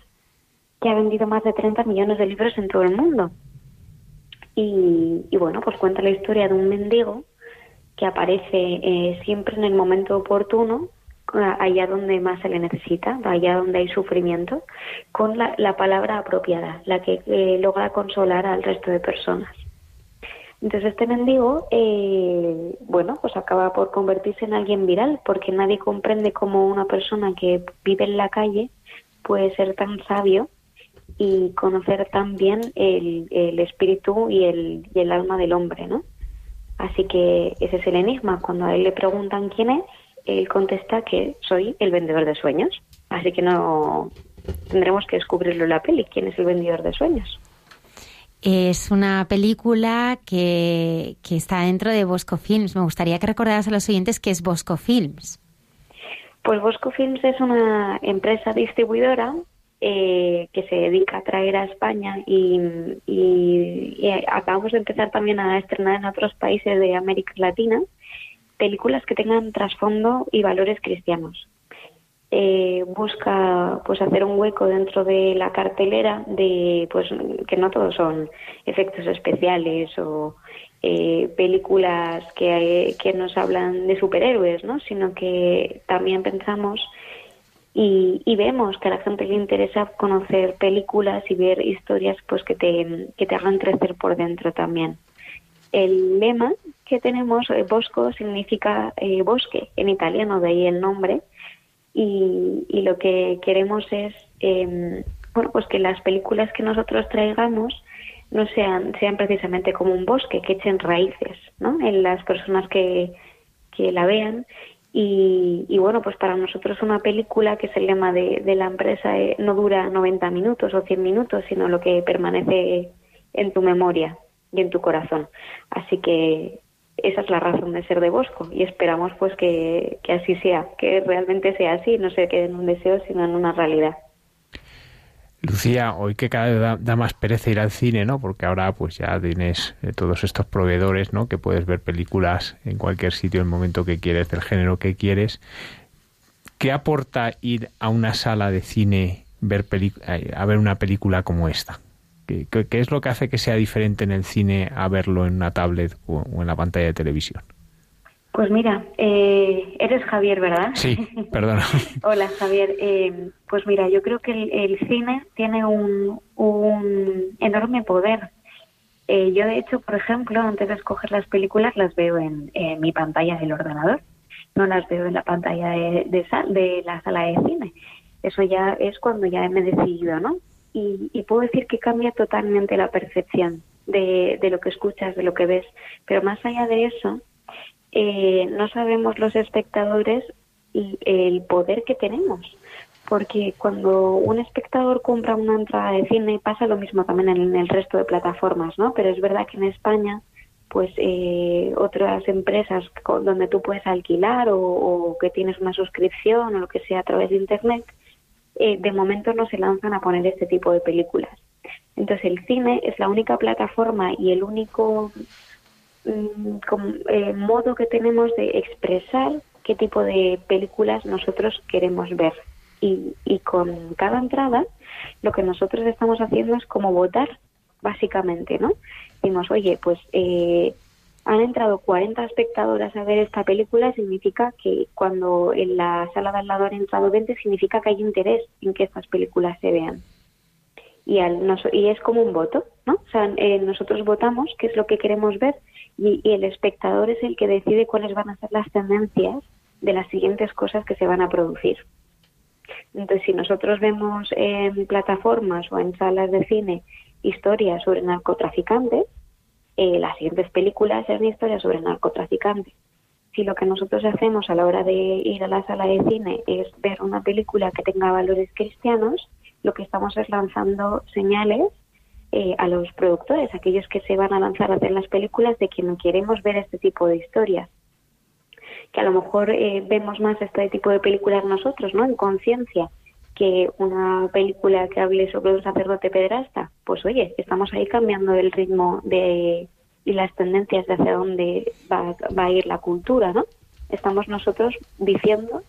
que ha vendido más de 30 millones de libros en todo el mundo. Y, bueno, pues cuenta la historia de un mendigo que aparece eh, siempre en el momento oportuno, allá donde más se le necesita, allá donde hay sufrimiento, con la, palabra apropiada, la que eh, logra consolar al resto de personas. Entonces este mendigo, eh, bueno, pues acaba por convertirse en alguien viral, porque nadie comprende cómo una persona que vive en la calle puede ser tan sabio y conocer tan bien el, el espíritu y el, y el alma del hombre, ¿no? Así que ese es el enigma. Cuando a él le preguntan quién es, él contesta que soy el vendedor de sueños. Así que no tendremos que descubrirlo en la peli, quién es el vendedor de sueños. Es una película que, que está dentro de Bosco Films. Me gustaría que recordaras a los oyentes qué es Bosco Films. Pues Bosco Films es una empresa distribuidora eh, que se dedica a traer a España y, y, acabamos de empezar también a estrenar en otros países de América Latina películas que tengan trasfondo y valores cristianos. Eh, busca pues hacer un hueco dentro de la cartelera de pues que no todos son efectos especiales o eh, películas que, que nos hablan de superhéroes, ¿no? sino que también pensamos y, y, vemos que a la gente le interesa conocer películas y ver historias pues que te, que te hagan crecer por dentro también. El lema que tenemos, eh, Bosco, significa eh, bosque en italiano, de ahí el nombre, y, y lo que queremos es eh, bueno, pues que las películas que nosotros traigamos no sean, sean precisamente como un bosque, que echen raíces ¿no? en las personas que, que la vean. Y, y, bueno, pues para nosotros una película, que es el lema de, la empresa, eh, no dura 90 minutos o 100 minutos, sino lo que permanece en tu memoria y en tu corazón. Así que esa es la razón de ser de Bosco y esperamos pues que, que así sea, que realmente sea así, no se quede en un deseo, sino en una realidad. Lucía, hoy que cada vez da, más pereza ir al cine, ¿no? Porque ahora pues ya tienes eh, todos estos proveedores, ¿no? Que puedes ver películas en cualquier sitio, en el momento que quieres, del género que quieres. ¿Qué aporta ir a una sala de cine ver a ver una película como esta? ¿Qué, es lo que hace que sea diferente en el cine a verlo en una tablet o, en la pantalla de televisión? Pues mira, eh, eres Javier, ¿verdad? Sí, perdona. Hola Javier. Eh, pues mira, yo creo que el, cine tiene un, un enorme poder. Eh, yo de hecho, por ejemplo, antes de escoger las películas las veo en, mi pantalla del ordenador, no las veo en la pantalla de, de, de la sala de cine. Eso ya es cuando ya me he decidido, ¿no? Y, puedo decir que cambia totalmente la percepción de, de, lo que escuchas, de lo que ves. Pero más allá de eso, eh, no sabemos los espectadores el poder que tenemos. Porque cuando un espectador compra una entrada de cine, pasa lo mismo también en el resto de plataformas, ¿no? Pero es verdad que en España, pues eh, otras empresas donde tú puedes alquilar o que tienes una suscripción o lo que sea a través de Internet, eh, de momento no se lanzan a poner este tipo de películas. Entonces el cine es la única plataforma y el único mm, eh, modo que tenemos de expresar qué tipo de películas nosotros queremos ver. Y, y con cada entrada lo que nosotros estamos haciendo es como votar, básicamente, ¿no? Oye, pues eh, han entrado 40 espectadoras a ver esta película, significa que cuando en la sala de al lado han entrado 20, significa que hay interés en que estas películas se vean. Y, al, y es como un voto, ¿no? O sea, eh, nosotros votamos qué es lo que queremos ver y, el espectador es el que decide cuáles van a ser las tendencias de las siguientes cosas que se van a producir. Entonces, si nosotros vemos en plataformas o en salas de cine historias sobre narcotraficantes, eh, las siguientes películas es una historia sobre narcotraficantes. Si lo que nosotros hacemos a la hora de ir a la sala de cine es ver una película que tenga valores cristianos, lo que estamos es lanzando señales eh, a los productores, aquellos que se van a lanzar a hacer las películas, de quien queremos ver este tipo de historias. Que a lo mejor eh, vemos más este tipo de películas nosotros, ¿no? En conciencia, que una película que hable sobre un sacerdote pedrasta, pues oye, estamos ahí cambiando el ritmo de y las tendencias de hacia dónde va, a ir la cultura, ¿no? Estamos nosotros diciendo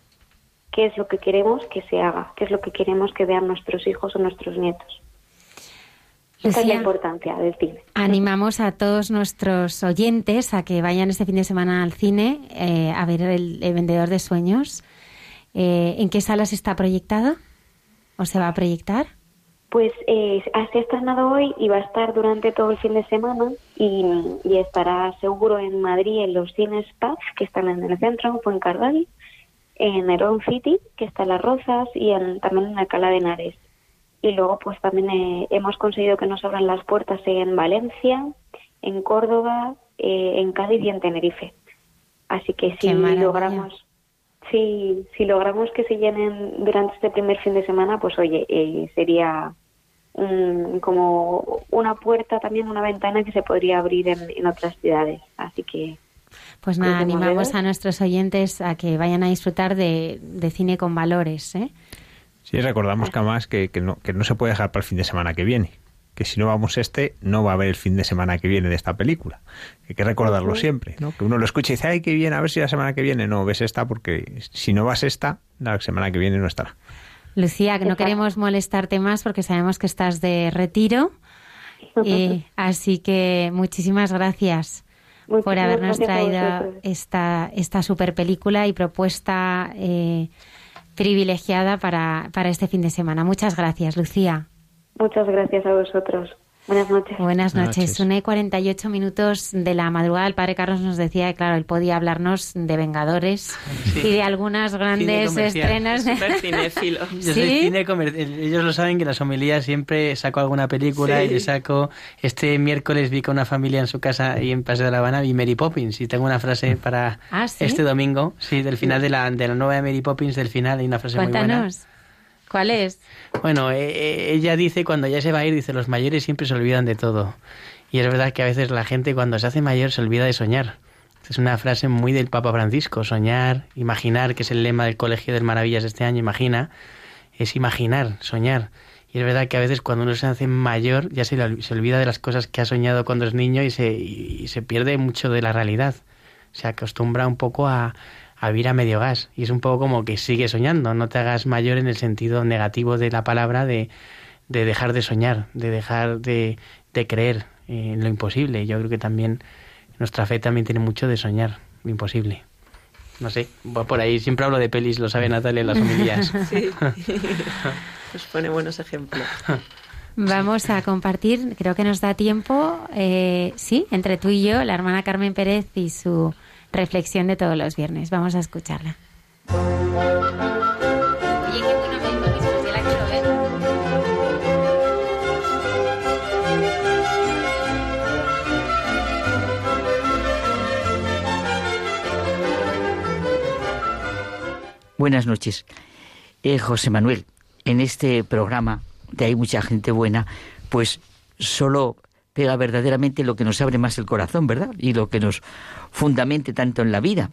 qué es lo que queremos que se haga, qué es lo que queremos que vean nuestros hijos o nuestros nietos. Esa es la importancia del cine. Animamos a todos nuestros oyentes a que vayan este fin de semana al cine eh, a ver el, Vendedor de Sueños. Eh, ¿En qué salas está proyectado? ¿O se va a proyectar? Pues eh, ha estrenado hoy y va a estar durante todo el fin de semana y, estará seguro en Madrid en los cines Paz, que están en el centro, en Fuencarral, en Nerón City, que está en Las Rozas, y también en Alcalá de Henares. Y luego, pues también eh, hemos conseguido que nos abran las puertas en Valencia, en Córdoba, eh, en Cádiz y en Tenerife. Así que si logramos, si, si logramos que se llenen durante este primer fin de semana, pues oye, eh, sería como una puerta, también una ventana que se podría abrir en, otras ciudades. Así que pues nada, animamos a nuestros oyentes a que vayan a disfrutar de, cine con valores. ¿eh? Sí, recordamos que además que, que, no, que no se puede dejar para el fin de semana que viene. Que si no vamos este, no va a haber el fin de semana que viene de esta película. Hay que recordarlo siempre, ¿no? Que uno lo escucha y dice, ay, qué bien, a ver si la semana que viene no ves esta, porque si no vas esta, la semana que viene no estará. Lucía, que no queremos molestarte más porque sabemos que estás de retiro. Eh, así que muchísimas gracias por habernos traído esta, esta super película y propuesta eh, privilegiada para, para este fin de semana. Muchas gracias, Lucía. Muchas gracias a vosotros. Buenas noches. Buenas noches. Una y 48 minutos de la madrugada. El padre Carlos nos decía que, claro, él podía hablarnos de Vengadores y de algunas grandes estrenas. cinéfilo. Yo soy cine Ellos lo saben que las homilías siempre saco alguna película y le saco. Este miércoles vi con una familia en su casa y en Paseo de la Habana y Mary Poppins. Y tengo una frase para ¿Ah, este domingo, sí, del final de la, de la nueva Mary Poppins, del final, hay una frase muy buena. ¿Cuál es? Bueno, eh, eh, ella dice cuando ya se va a ir, dice, los mayores siempre se olvidan de todo. Y es verdad que a veces la gente cuando se hace mayor se olvida de soñar. Es una frase muy del Papa Francisco, soñar, imaginar, que es el lema del Colegio de Maravillas este año, imagina, es imaginar, soñar. Y es verdad que a veces cuando uno se hace mayor ya se, se olvida de las cosas que ha soñado cuando es niño y se, y se pierde mucho de la realidad. Se acostumbra un poco a, a vivir a medio gas. Y es un poco como que sigue soñando, no te hagas mayor en el sentido negativo de la palabra de, de dejar de soñar, de dejar de, de creer en lo imposible. Yo creo que también nuestra fe también tiene mucho de soñar lo imposible. No sé, por ahí siempre hablo de pelis, lo sabe Natalia en las homilías. Sí, nos pone buenos ejemplos. Vamos a compartir, creo que nos da tiempo, eh, sí, entre tú y yo, la hermana Carmen Pérez y su reflexión de todos los viernes. Vamos a escucharla. Buenas noches. Eh, José Manuel, en este programa de Hay mucha gente buena, pues solo pega verdaderamente lo que nos abre más el corazón, ¿verdad? Y lo que nos fundamente tanto en la vida.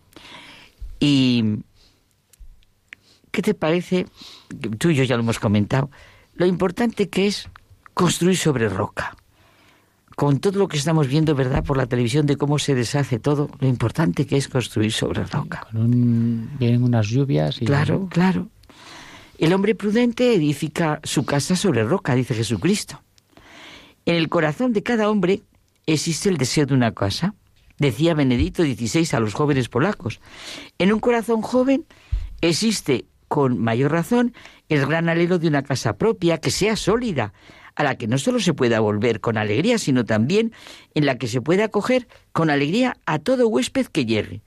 Y ¿qué te parece? Tú y yo ya lo hemos comentado, lo importante que es construir sobre roca. Con todo lo que estamos viendo, ¿verdad?, por la televisión de cómo se deshace todo, lo importante que es construir sobre roca. vienen unas lluvias y... Claro, claro. El hombre prudente edifica su casa sobre roca, dice Jesucristo. En el corazón de cada hombre existe el deseo de una casa, decía Benedicto XVI a los jóvenes polacos. En un corazón joven existe, con mayor razón, el gran anhelo de una casa propia que sea sólida, a la que no solo se pueda volver con alegría, sino también en la que se pueda acoger con alegría a todo huésped que llegue.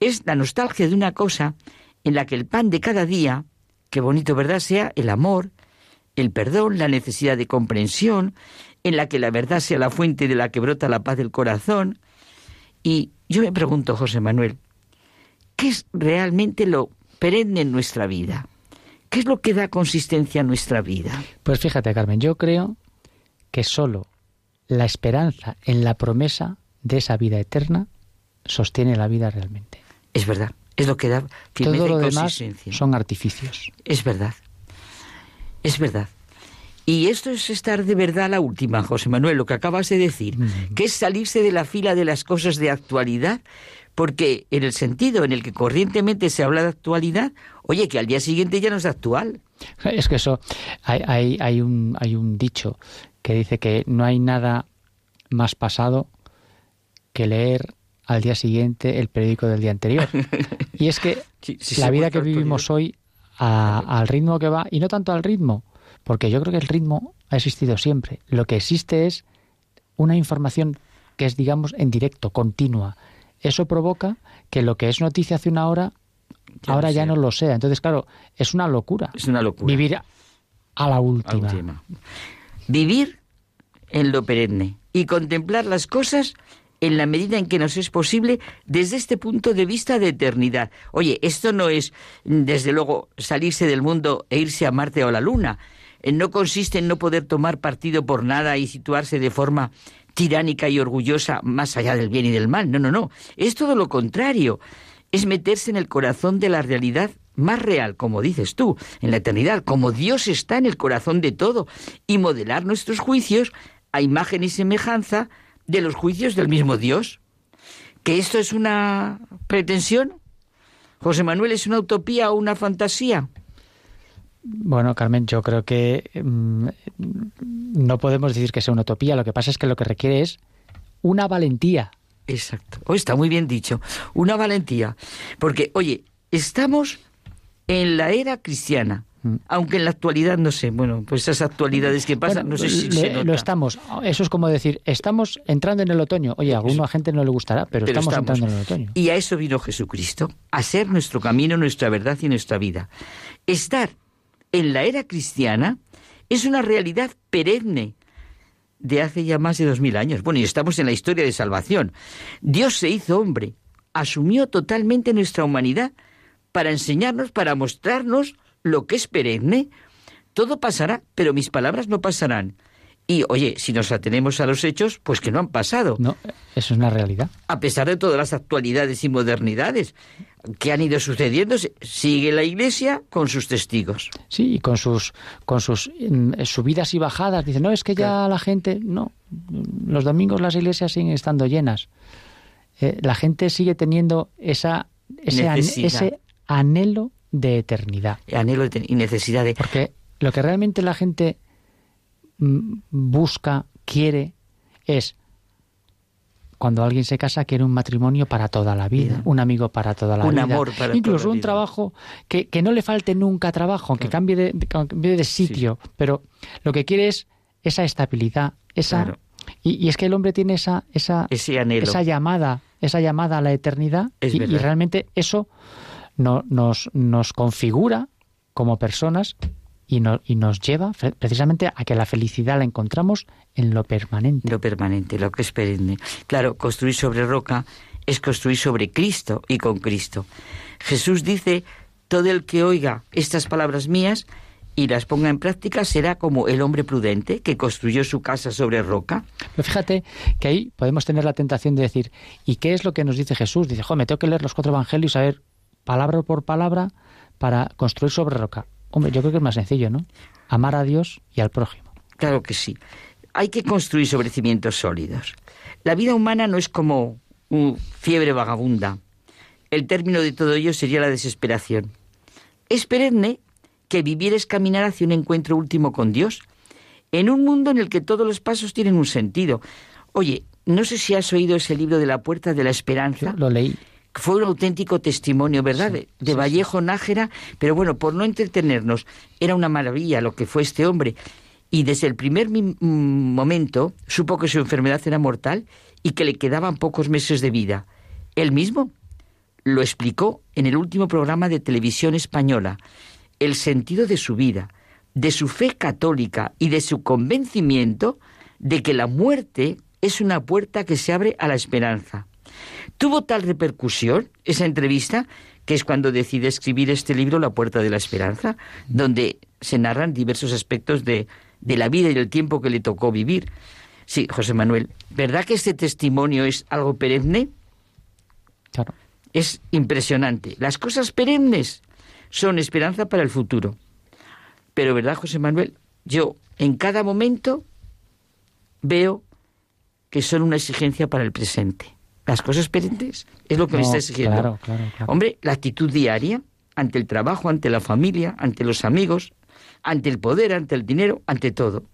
Es la nostalgia de una cosa en la que el pan de cada día, qué bonito verdad sea, el amor, el perdón, la necesidad de comprensión, en la que la verdad sea la fuente de la que brota la paz del corazón. Y yo me pregunto, José Manuel, ¿qué es realmente lo perenne en nuestra vida? ¿Qué es lo que da consistencia a nuestra vida? Pues fíjate, Carmen, yo creo que solo la esperanza en la promesa de esa vida eterna sostiene la vida realmente. Es verdad, es lo que da firmeza Todo lo y demás son artificios. Es verdad, es verdad. Y esto es estar de verdad la última, José Manuel, lo que acabas de decir, que es salirse de la fila de las cosas de actualidad, porque en el sentido en el que corrientemente se habla de actualidad, oye, que al día siguiente ya no es actual. Es que eso, hay, hay, hay, un, hay un dicho que dice que no hay nada más pasado que leer al día siguiente el periódico del día anterior. Y es que la vida que vivimos hoy, al ritmo que va, y no tanto al ritmo, porque yo creo que el ritmo ha existido siempre. Lo que existe es una información que es, digamos, en directo, continua. Eso provoca que lo que es noticia hace una hora, ahora ya no lo sea. Entonces, claro, es una locura. Es una locura. Vivir a la última. Vivir en lo perenne y contemplar las cosas en la medida en que nos es posible desde este punto de vista de eternidad. Oye, esto no es, desde luego, salirse del mundo e irse a Marte o a la Luna. No consiste en no poder tomar partido por nada y situarse de forma tiránica y orgullosa más allá del bien y del mal. No, no, no. Es todo lo contrario. Es meterse en el corazón de la realidad más real, como dices tú, en la eternidad, como Dios está en el corazón de todo, y modelar nuestros juicios a imagen y semejanza de los juicios del mismo Dios. ¿Que esto es una pretensión? José Manuel, ¿es una utopía o una fantasía? Bueno, Carmen, yo creo que mm, no podemos decir que sea una utopía. Lo que pasa es que lo que requiere es una valentía. Exacto. Oh, está muy bien dicho. Una valentía. Porque, oye, estamos en la era cristiana. Mm. Aunque en la actualidad no sé, bueno, pues esas actualidades que pasan, no sé si Lo estamos, eso es como decir, estamos entrando en el otoño. Oye, a alguna gente no le gustará, pero, estamos, entrando en el otoño. Y a eso vino Jesucristo, a ser nuestro camino, nuestra verdad y nuestra vida. Estar en la era cristiana es una realidad perenne de hace ya más de dos mil años. Bueno, y estamos en la historia de salvación. Dios se hizo hombre, asumió totalmente nuestra humanidad para enseñarnos, para mostrarnos lo que es perenne. Todo pasará, pero mis palabras no pasarán. Y oye, si nos atenemos a los hechos, pues que no han pasado. No, eso es una realidad. A pesar de todas las actualidades y modernidades que han ido sucediendo, sigue la Iglesia con sus testigos. Sí, y con sus con sus mm, subidas y bajadas. Dice, no, es que ya la gente, no, los domingos las iglesias siguen estando llenas. Eh, la gente sigue teniendo esa ese, ese anhelo de eternidad. Anhelo y necesidad de... Porque lo que realmente la gente busca, quiere, es cuando alguien se casa quiere un matrimonio para toda la vida, un amigo para toda la vida, un amor para incluso toda la un trabajo que, que, no le falte nunca trabajo, aunque cambie de, de sitio, pero lo que quiere es esa estabilidad, esa y, es que el hombre tiene esa esa esa llamada, esa llamada a la eternidad y, y, realmente eso no, nos, nos configura como personas y, no, y nos lleva precisamente a que la felicidad la encontramos en lo permanente. Lo permanente, lo que es perenne. Claro, construir sobre roca es construir sobre Cristo y con Cristo. Jesús dice, todo el que oiga estas palabras mías y las ponga en práctica será como el hombre prudente que construyó su casa sobre roca. Pero fíjate que ahí podemos tener la tentación de decir, ¿y qué es lo que nos dice Jesús? Dice, jo, me tengo que leer los cuatro evangelios a ver palabra por palabra para construir sobre roca. Hombre, yo creo que es más sencillo, ¿no? Amar a Dios y al prójimo. Claro que sí. Hay que construir sobre cimientos sólidos. La vida humana no es como una fiebre vagabunda. El término de todo ello sería la desesperación. Es perenne que vivir es caminar hacia un encuentro último con Dios, en un mundo en el que todos los pasos tienen un sentido. Oye, no sé si has oído ese libro de la puerta de la esperanza. lo leí fue un auténtico testimonio, ¿verdad? de, Vallejo Nájera, pero bueno, por no entretenernos, era una maravilla lo que fue este hombre. Y desde el primer momento supo que su enfermedad era mortal y que le quedaban pocos meses de vida. Él mismo lo explicó en el último programa de televisión española. El sentido de su vida, de su fe católica y de su convencimiento de que la muerte es una puerta que se abre a la esperanza. Tuvo tal repercusión esa entrevista que es cuando decide escribir este libro, La Puerta de la Esperanza, donde se narran diversos aspectos de, de la vida y del tiempo que le tocó vivir. Sí, José Manuel, ¿verdad que este testimonio es algo perenne? Claro. Es impresionante. Las cosas perennes son esperanza para el futuro. Pero, ¿verdad, José Manuel? Yo en cada momento veo que son una exigencia para el presente las cosas perentes es lo que me está exigiendo. Hombre, la actitud diaria ante el trabajo, ante la familia, ante los amigos, ante el poder, ante el dinero, ante todo.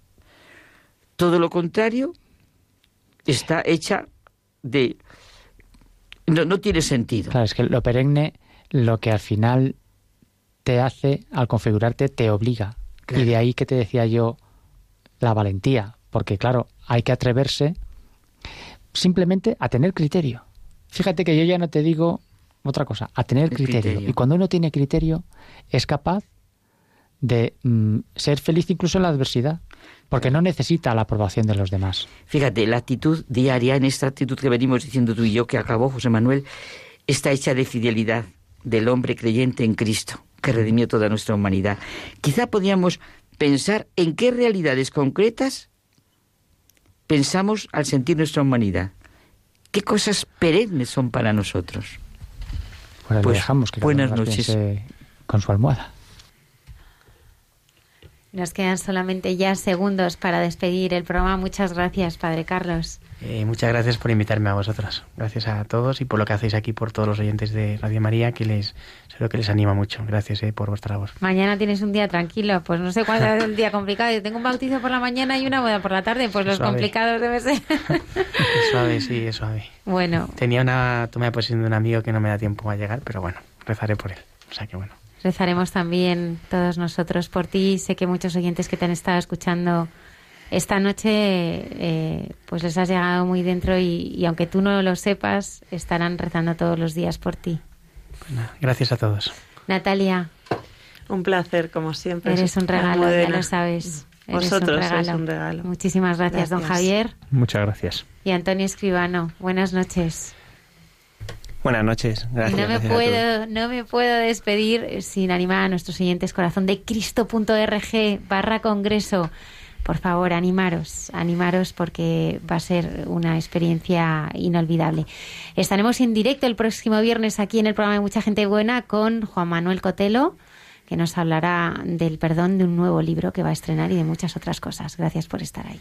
Todo lo contrario está hecha de... No, tiene sentido. Claro, es que lo perenne, lo que al final te hace, al configurarte, te obliga. Y de ahí que te decía yo la valentía, porque claro, hay que atreverse simplemente a tener criterio. Fíjate que yo ya no te digo otra cosa, a tener criterio. Y cuando uno tiene criterio, es capaz de mm, ser feliz incluso en la adversidad, porque no necesita la aprobación de los demás. Fíjate, la actitud diaria, en esta actitud que venimos diciendo tú y yo, que acabó José Manuel, está hecha de fidelidad del hombre creyente en Cristo, que redimió toda nuestra humanidad. Quizá podíamos pensar en qué realidades concretas pensamos al sentir nuestra humanidad. ¿Qué cosas perennes son para nosotros? Pues, pues dejamos que buenas noches. Con su almohada. Nos quedan solamente ya segundos para despedir el programa. Muchas gracias, Padre Carlos. Eh, muchas gracias por invitarme a vosotras. Gracias a todos y por lo que hacéis aquí, por todos los oyentes de Radio María, que les seguro que les anima mucho. Gracias eh, por vuestra voz. Mañana tienes un día tranquilo. Pues no sé cuándo es el día complicado. Yo tengo un bautizo por la mañana y una boda por la tarde. Pues los complicados debe ser. es suave, sí, es suave. Bueno. Tenía una toma de posesión de un amigo que no me da tiempo a llegar, pero bueno, rezaré por él. O sea que bueno. Rezaremos también todos nosotros por ti. Sé que muchos oyentes que te han estado escuchando esta noche, eh, pues les has llegado muy dentro y, aunque tú no lo sepas, estarán rezando todos los días por ti. gracias a todos. Natalia. Un placer, como siempre. Eres un regalo, ya lo sabes. Vosotros un un regalo. Muchísimas gracias, don Javier. Muchas gracias. Y Antonio Escribano, buenas noches. Buenas noches, gracias. No me, puedo, no me puedo despedir sin animar a nuestros siguientes corazón de cristo.org barra congreso. Por favor, animaros, animaros porque va a ser una experiencia inolvidable. Estaremos en directo el próximo viernes aquí en el programa de Mucha Gente Buena con Juan Manuel Cotelo, que nos hablará del perdón de un nuevo libro que va a estrenar y de muchas otras cosas. Gracias por estar ahí.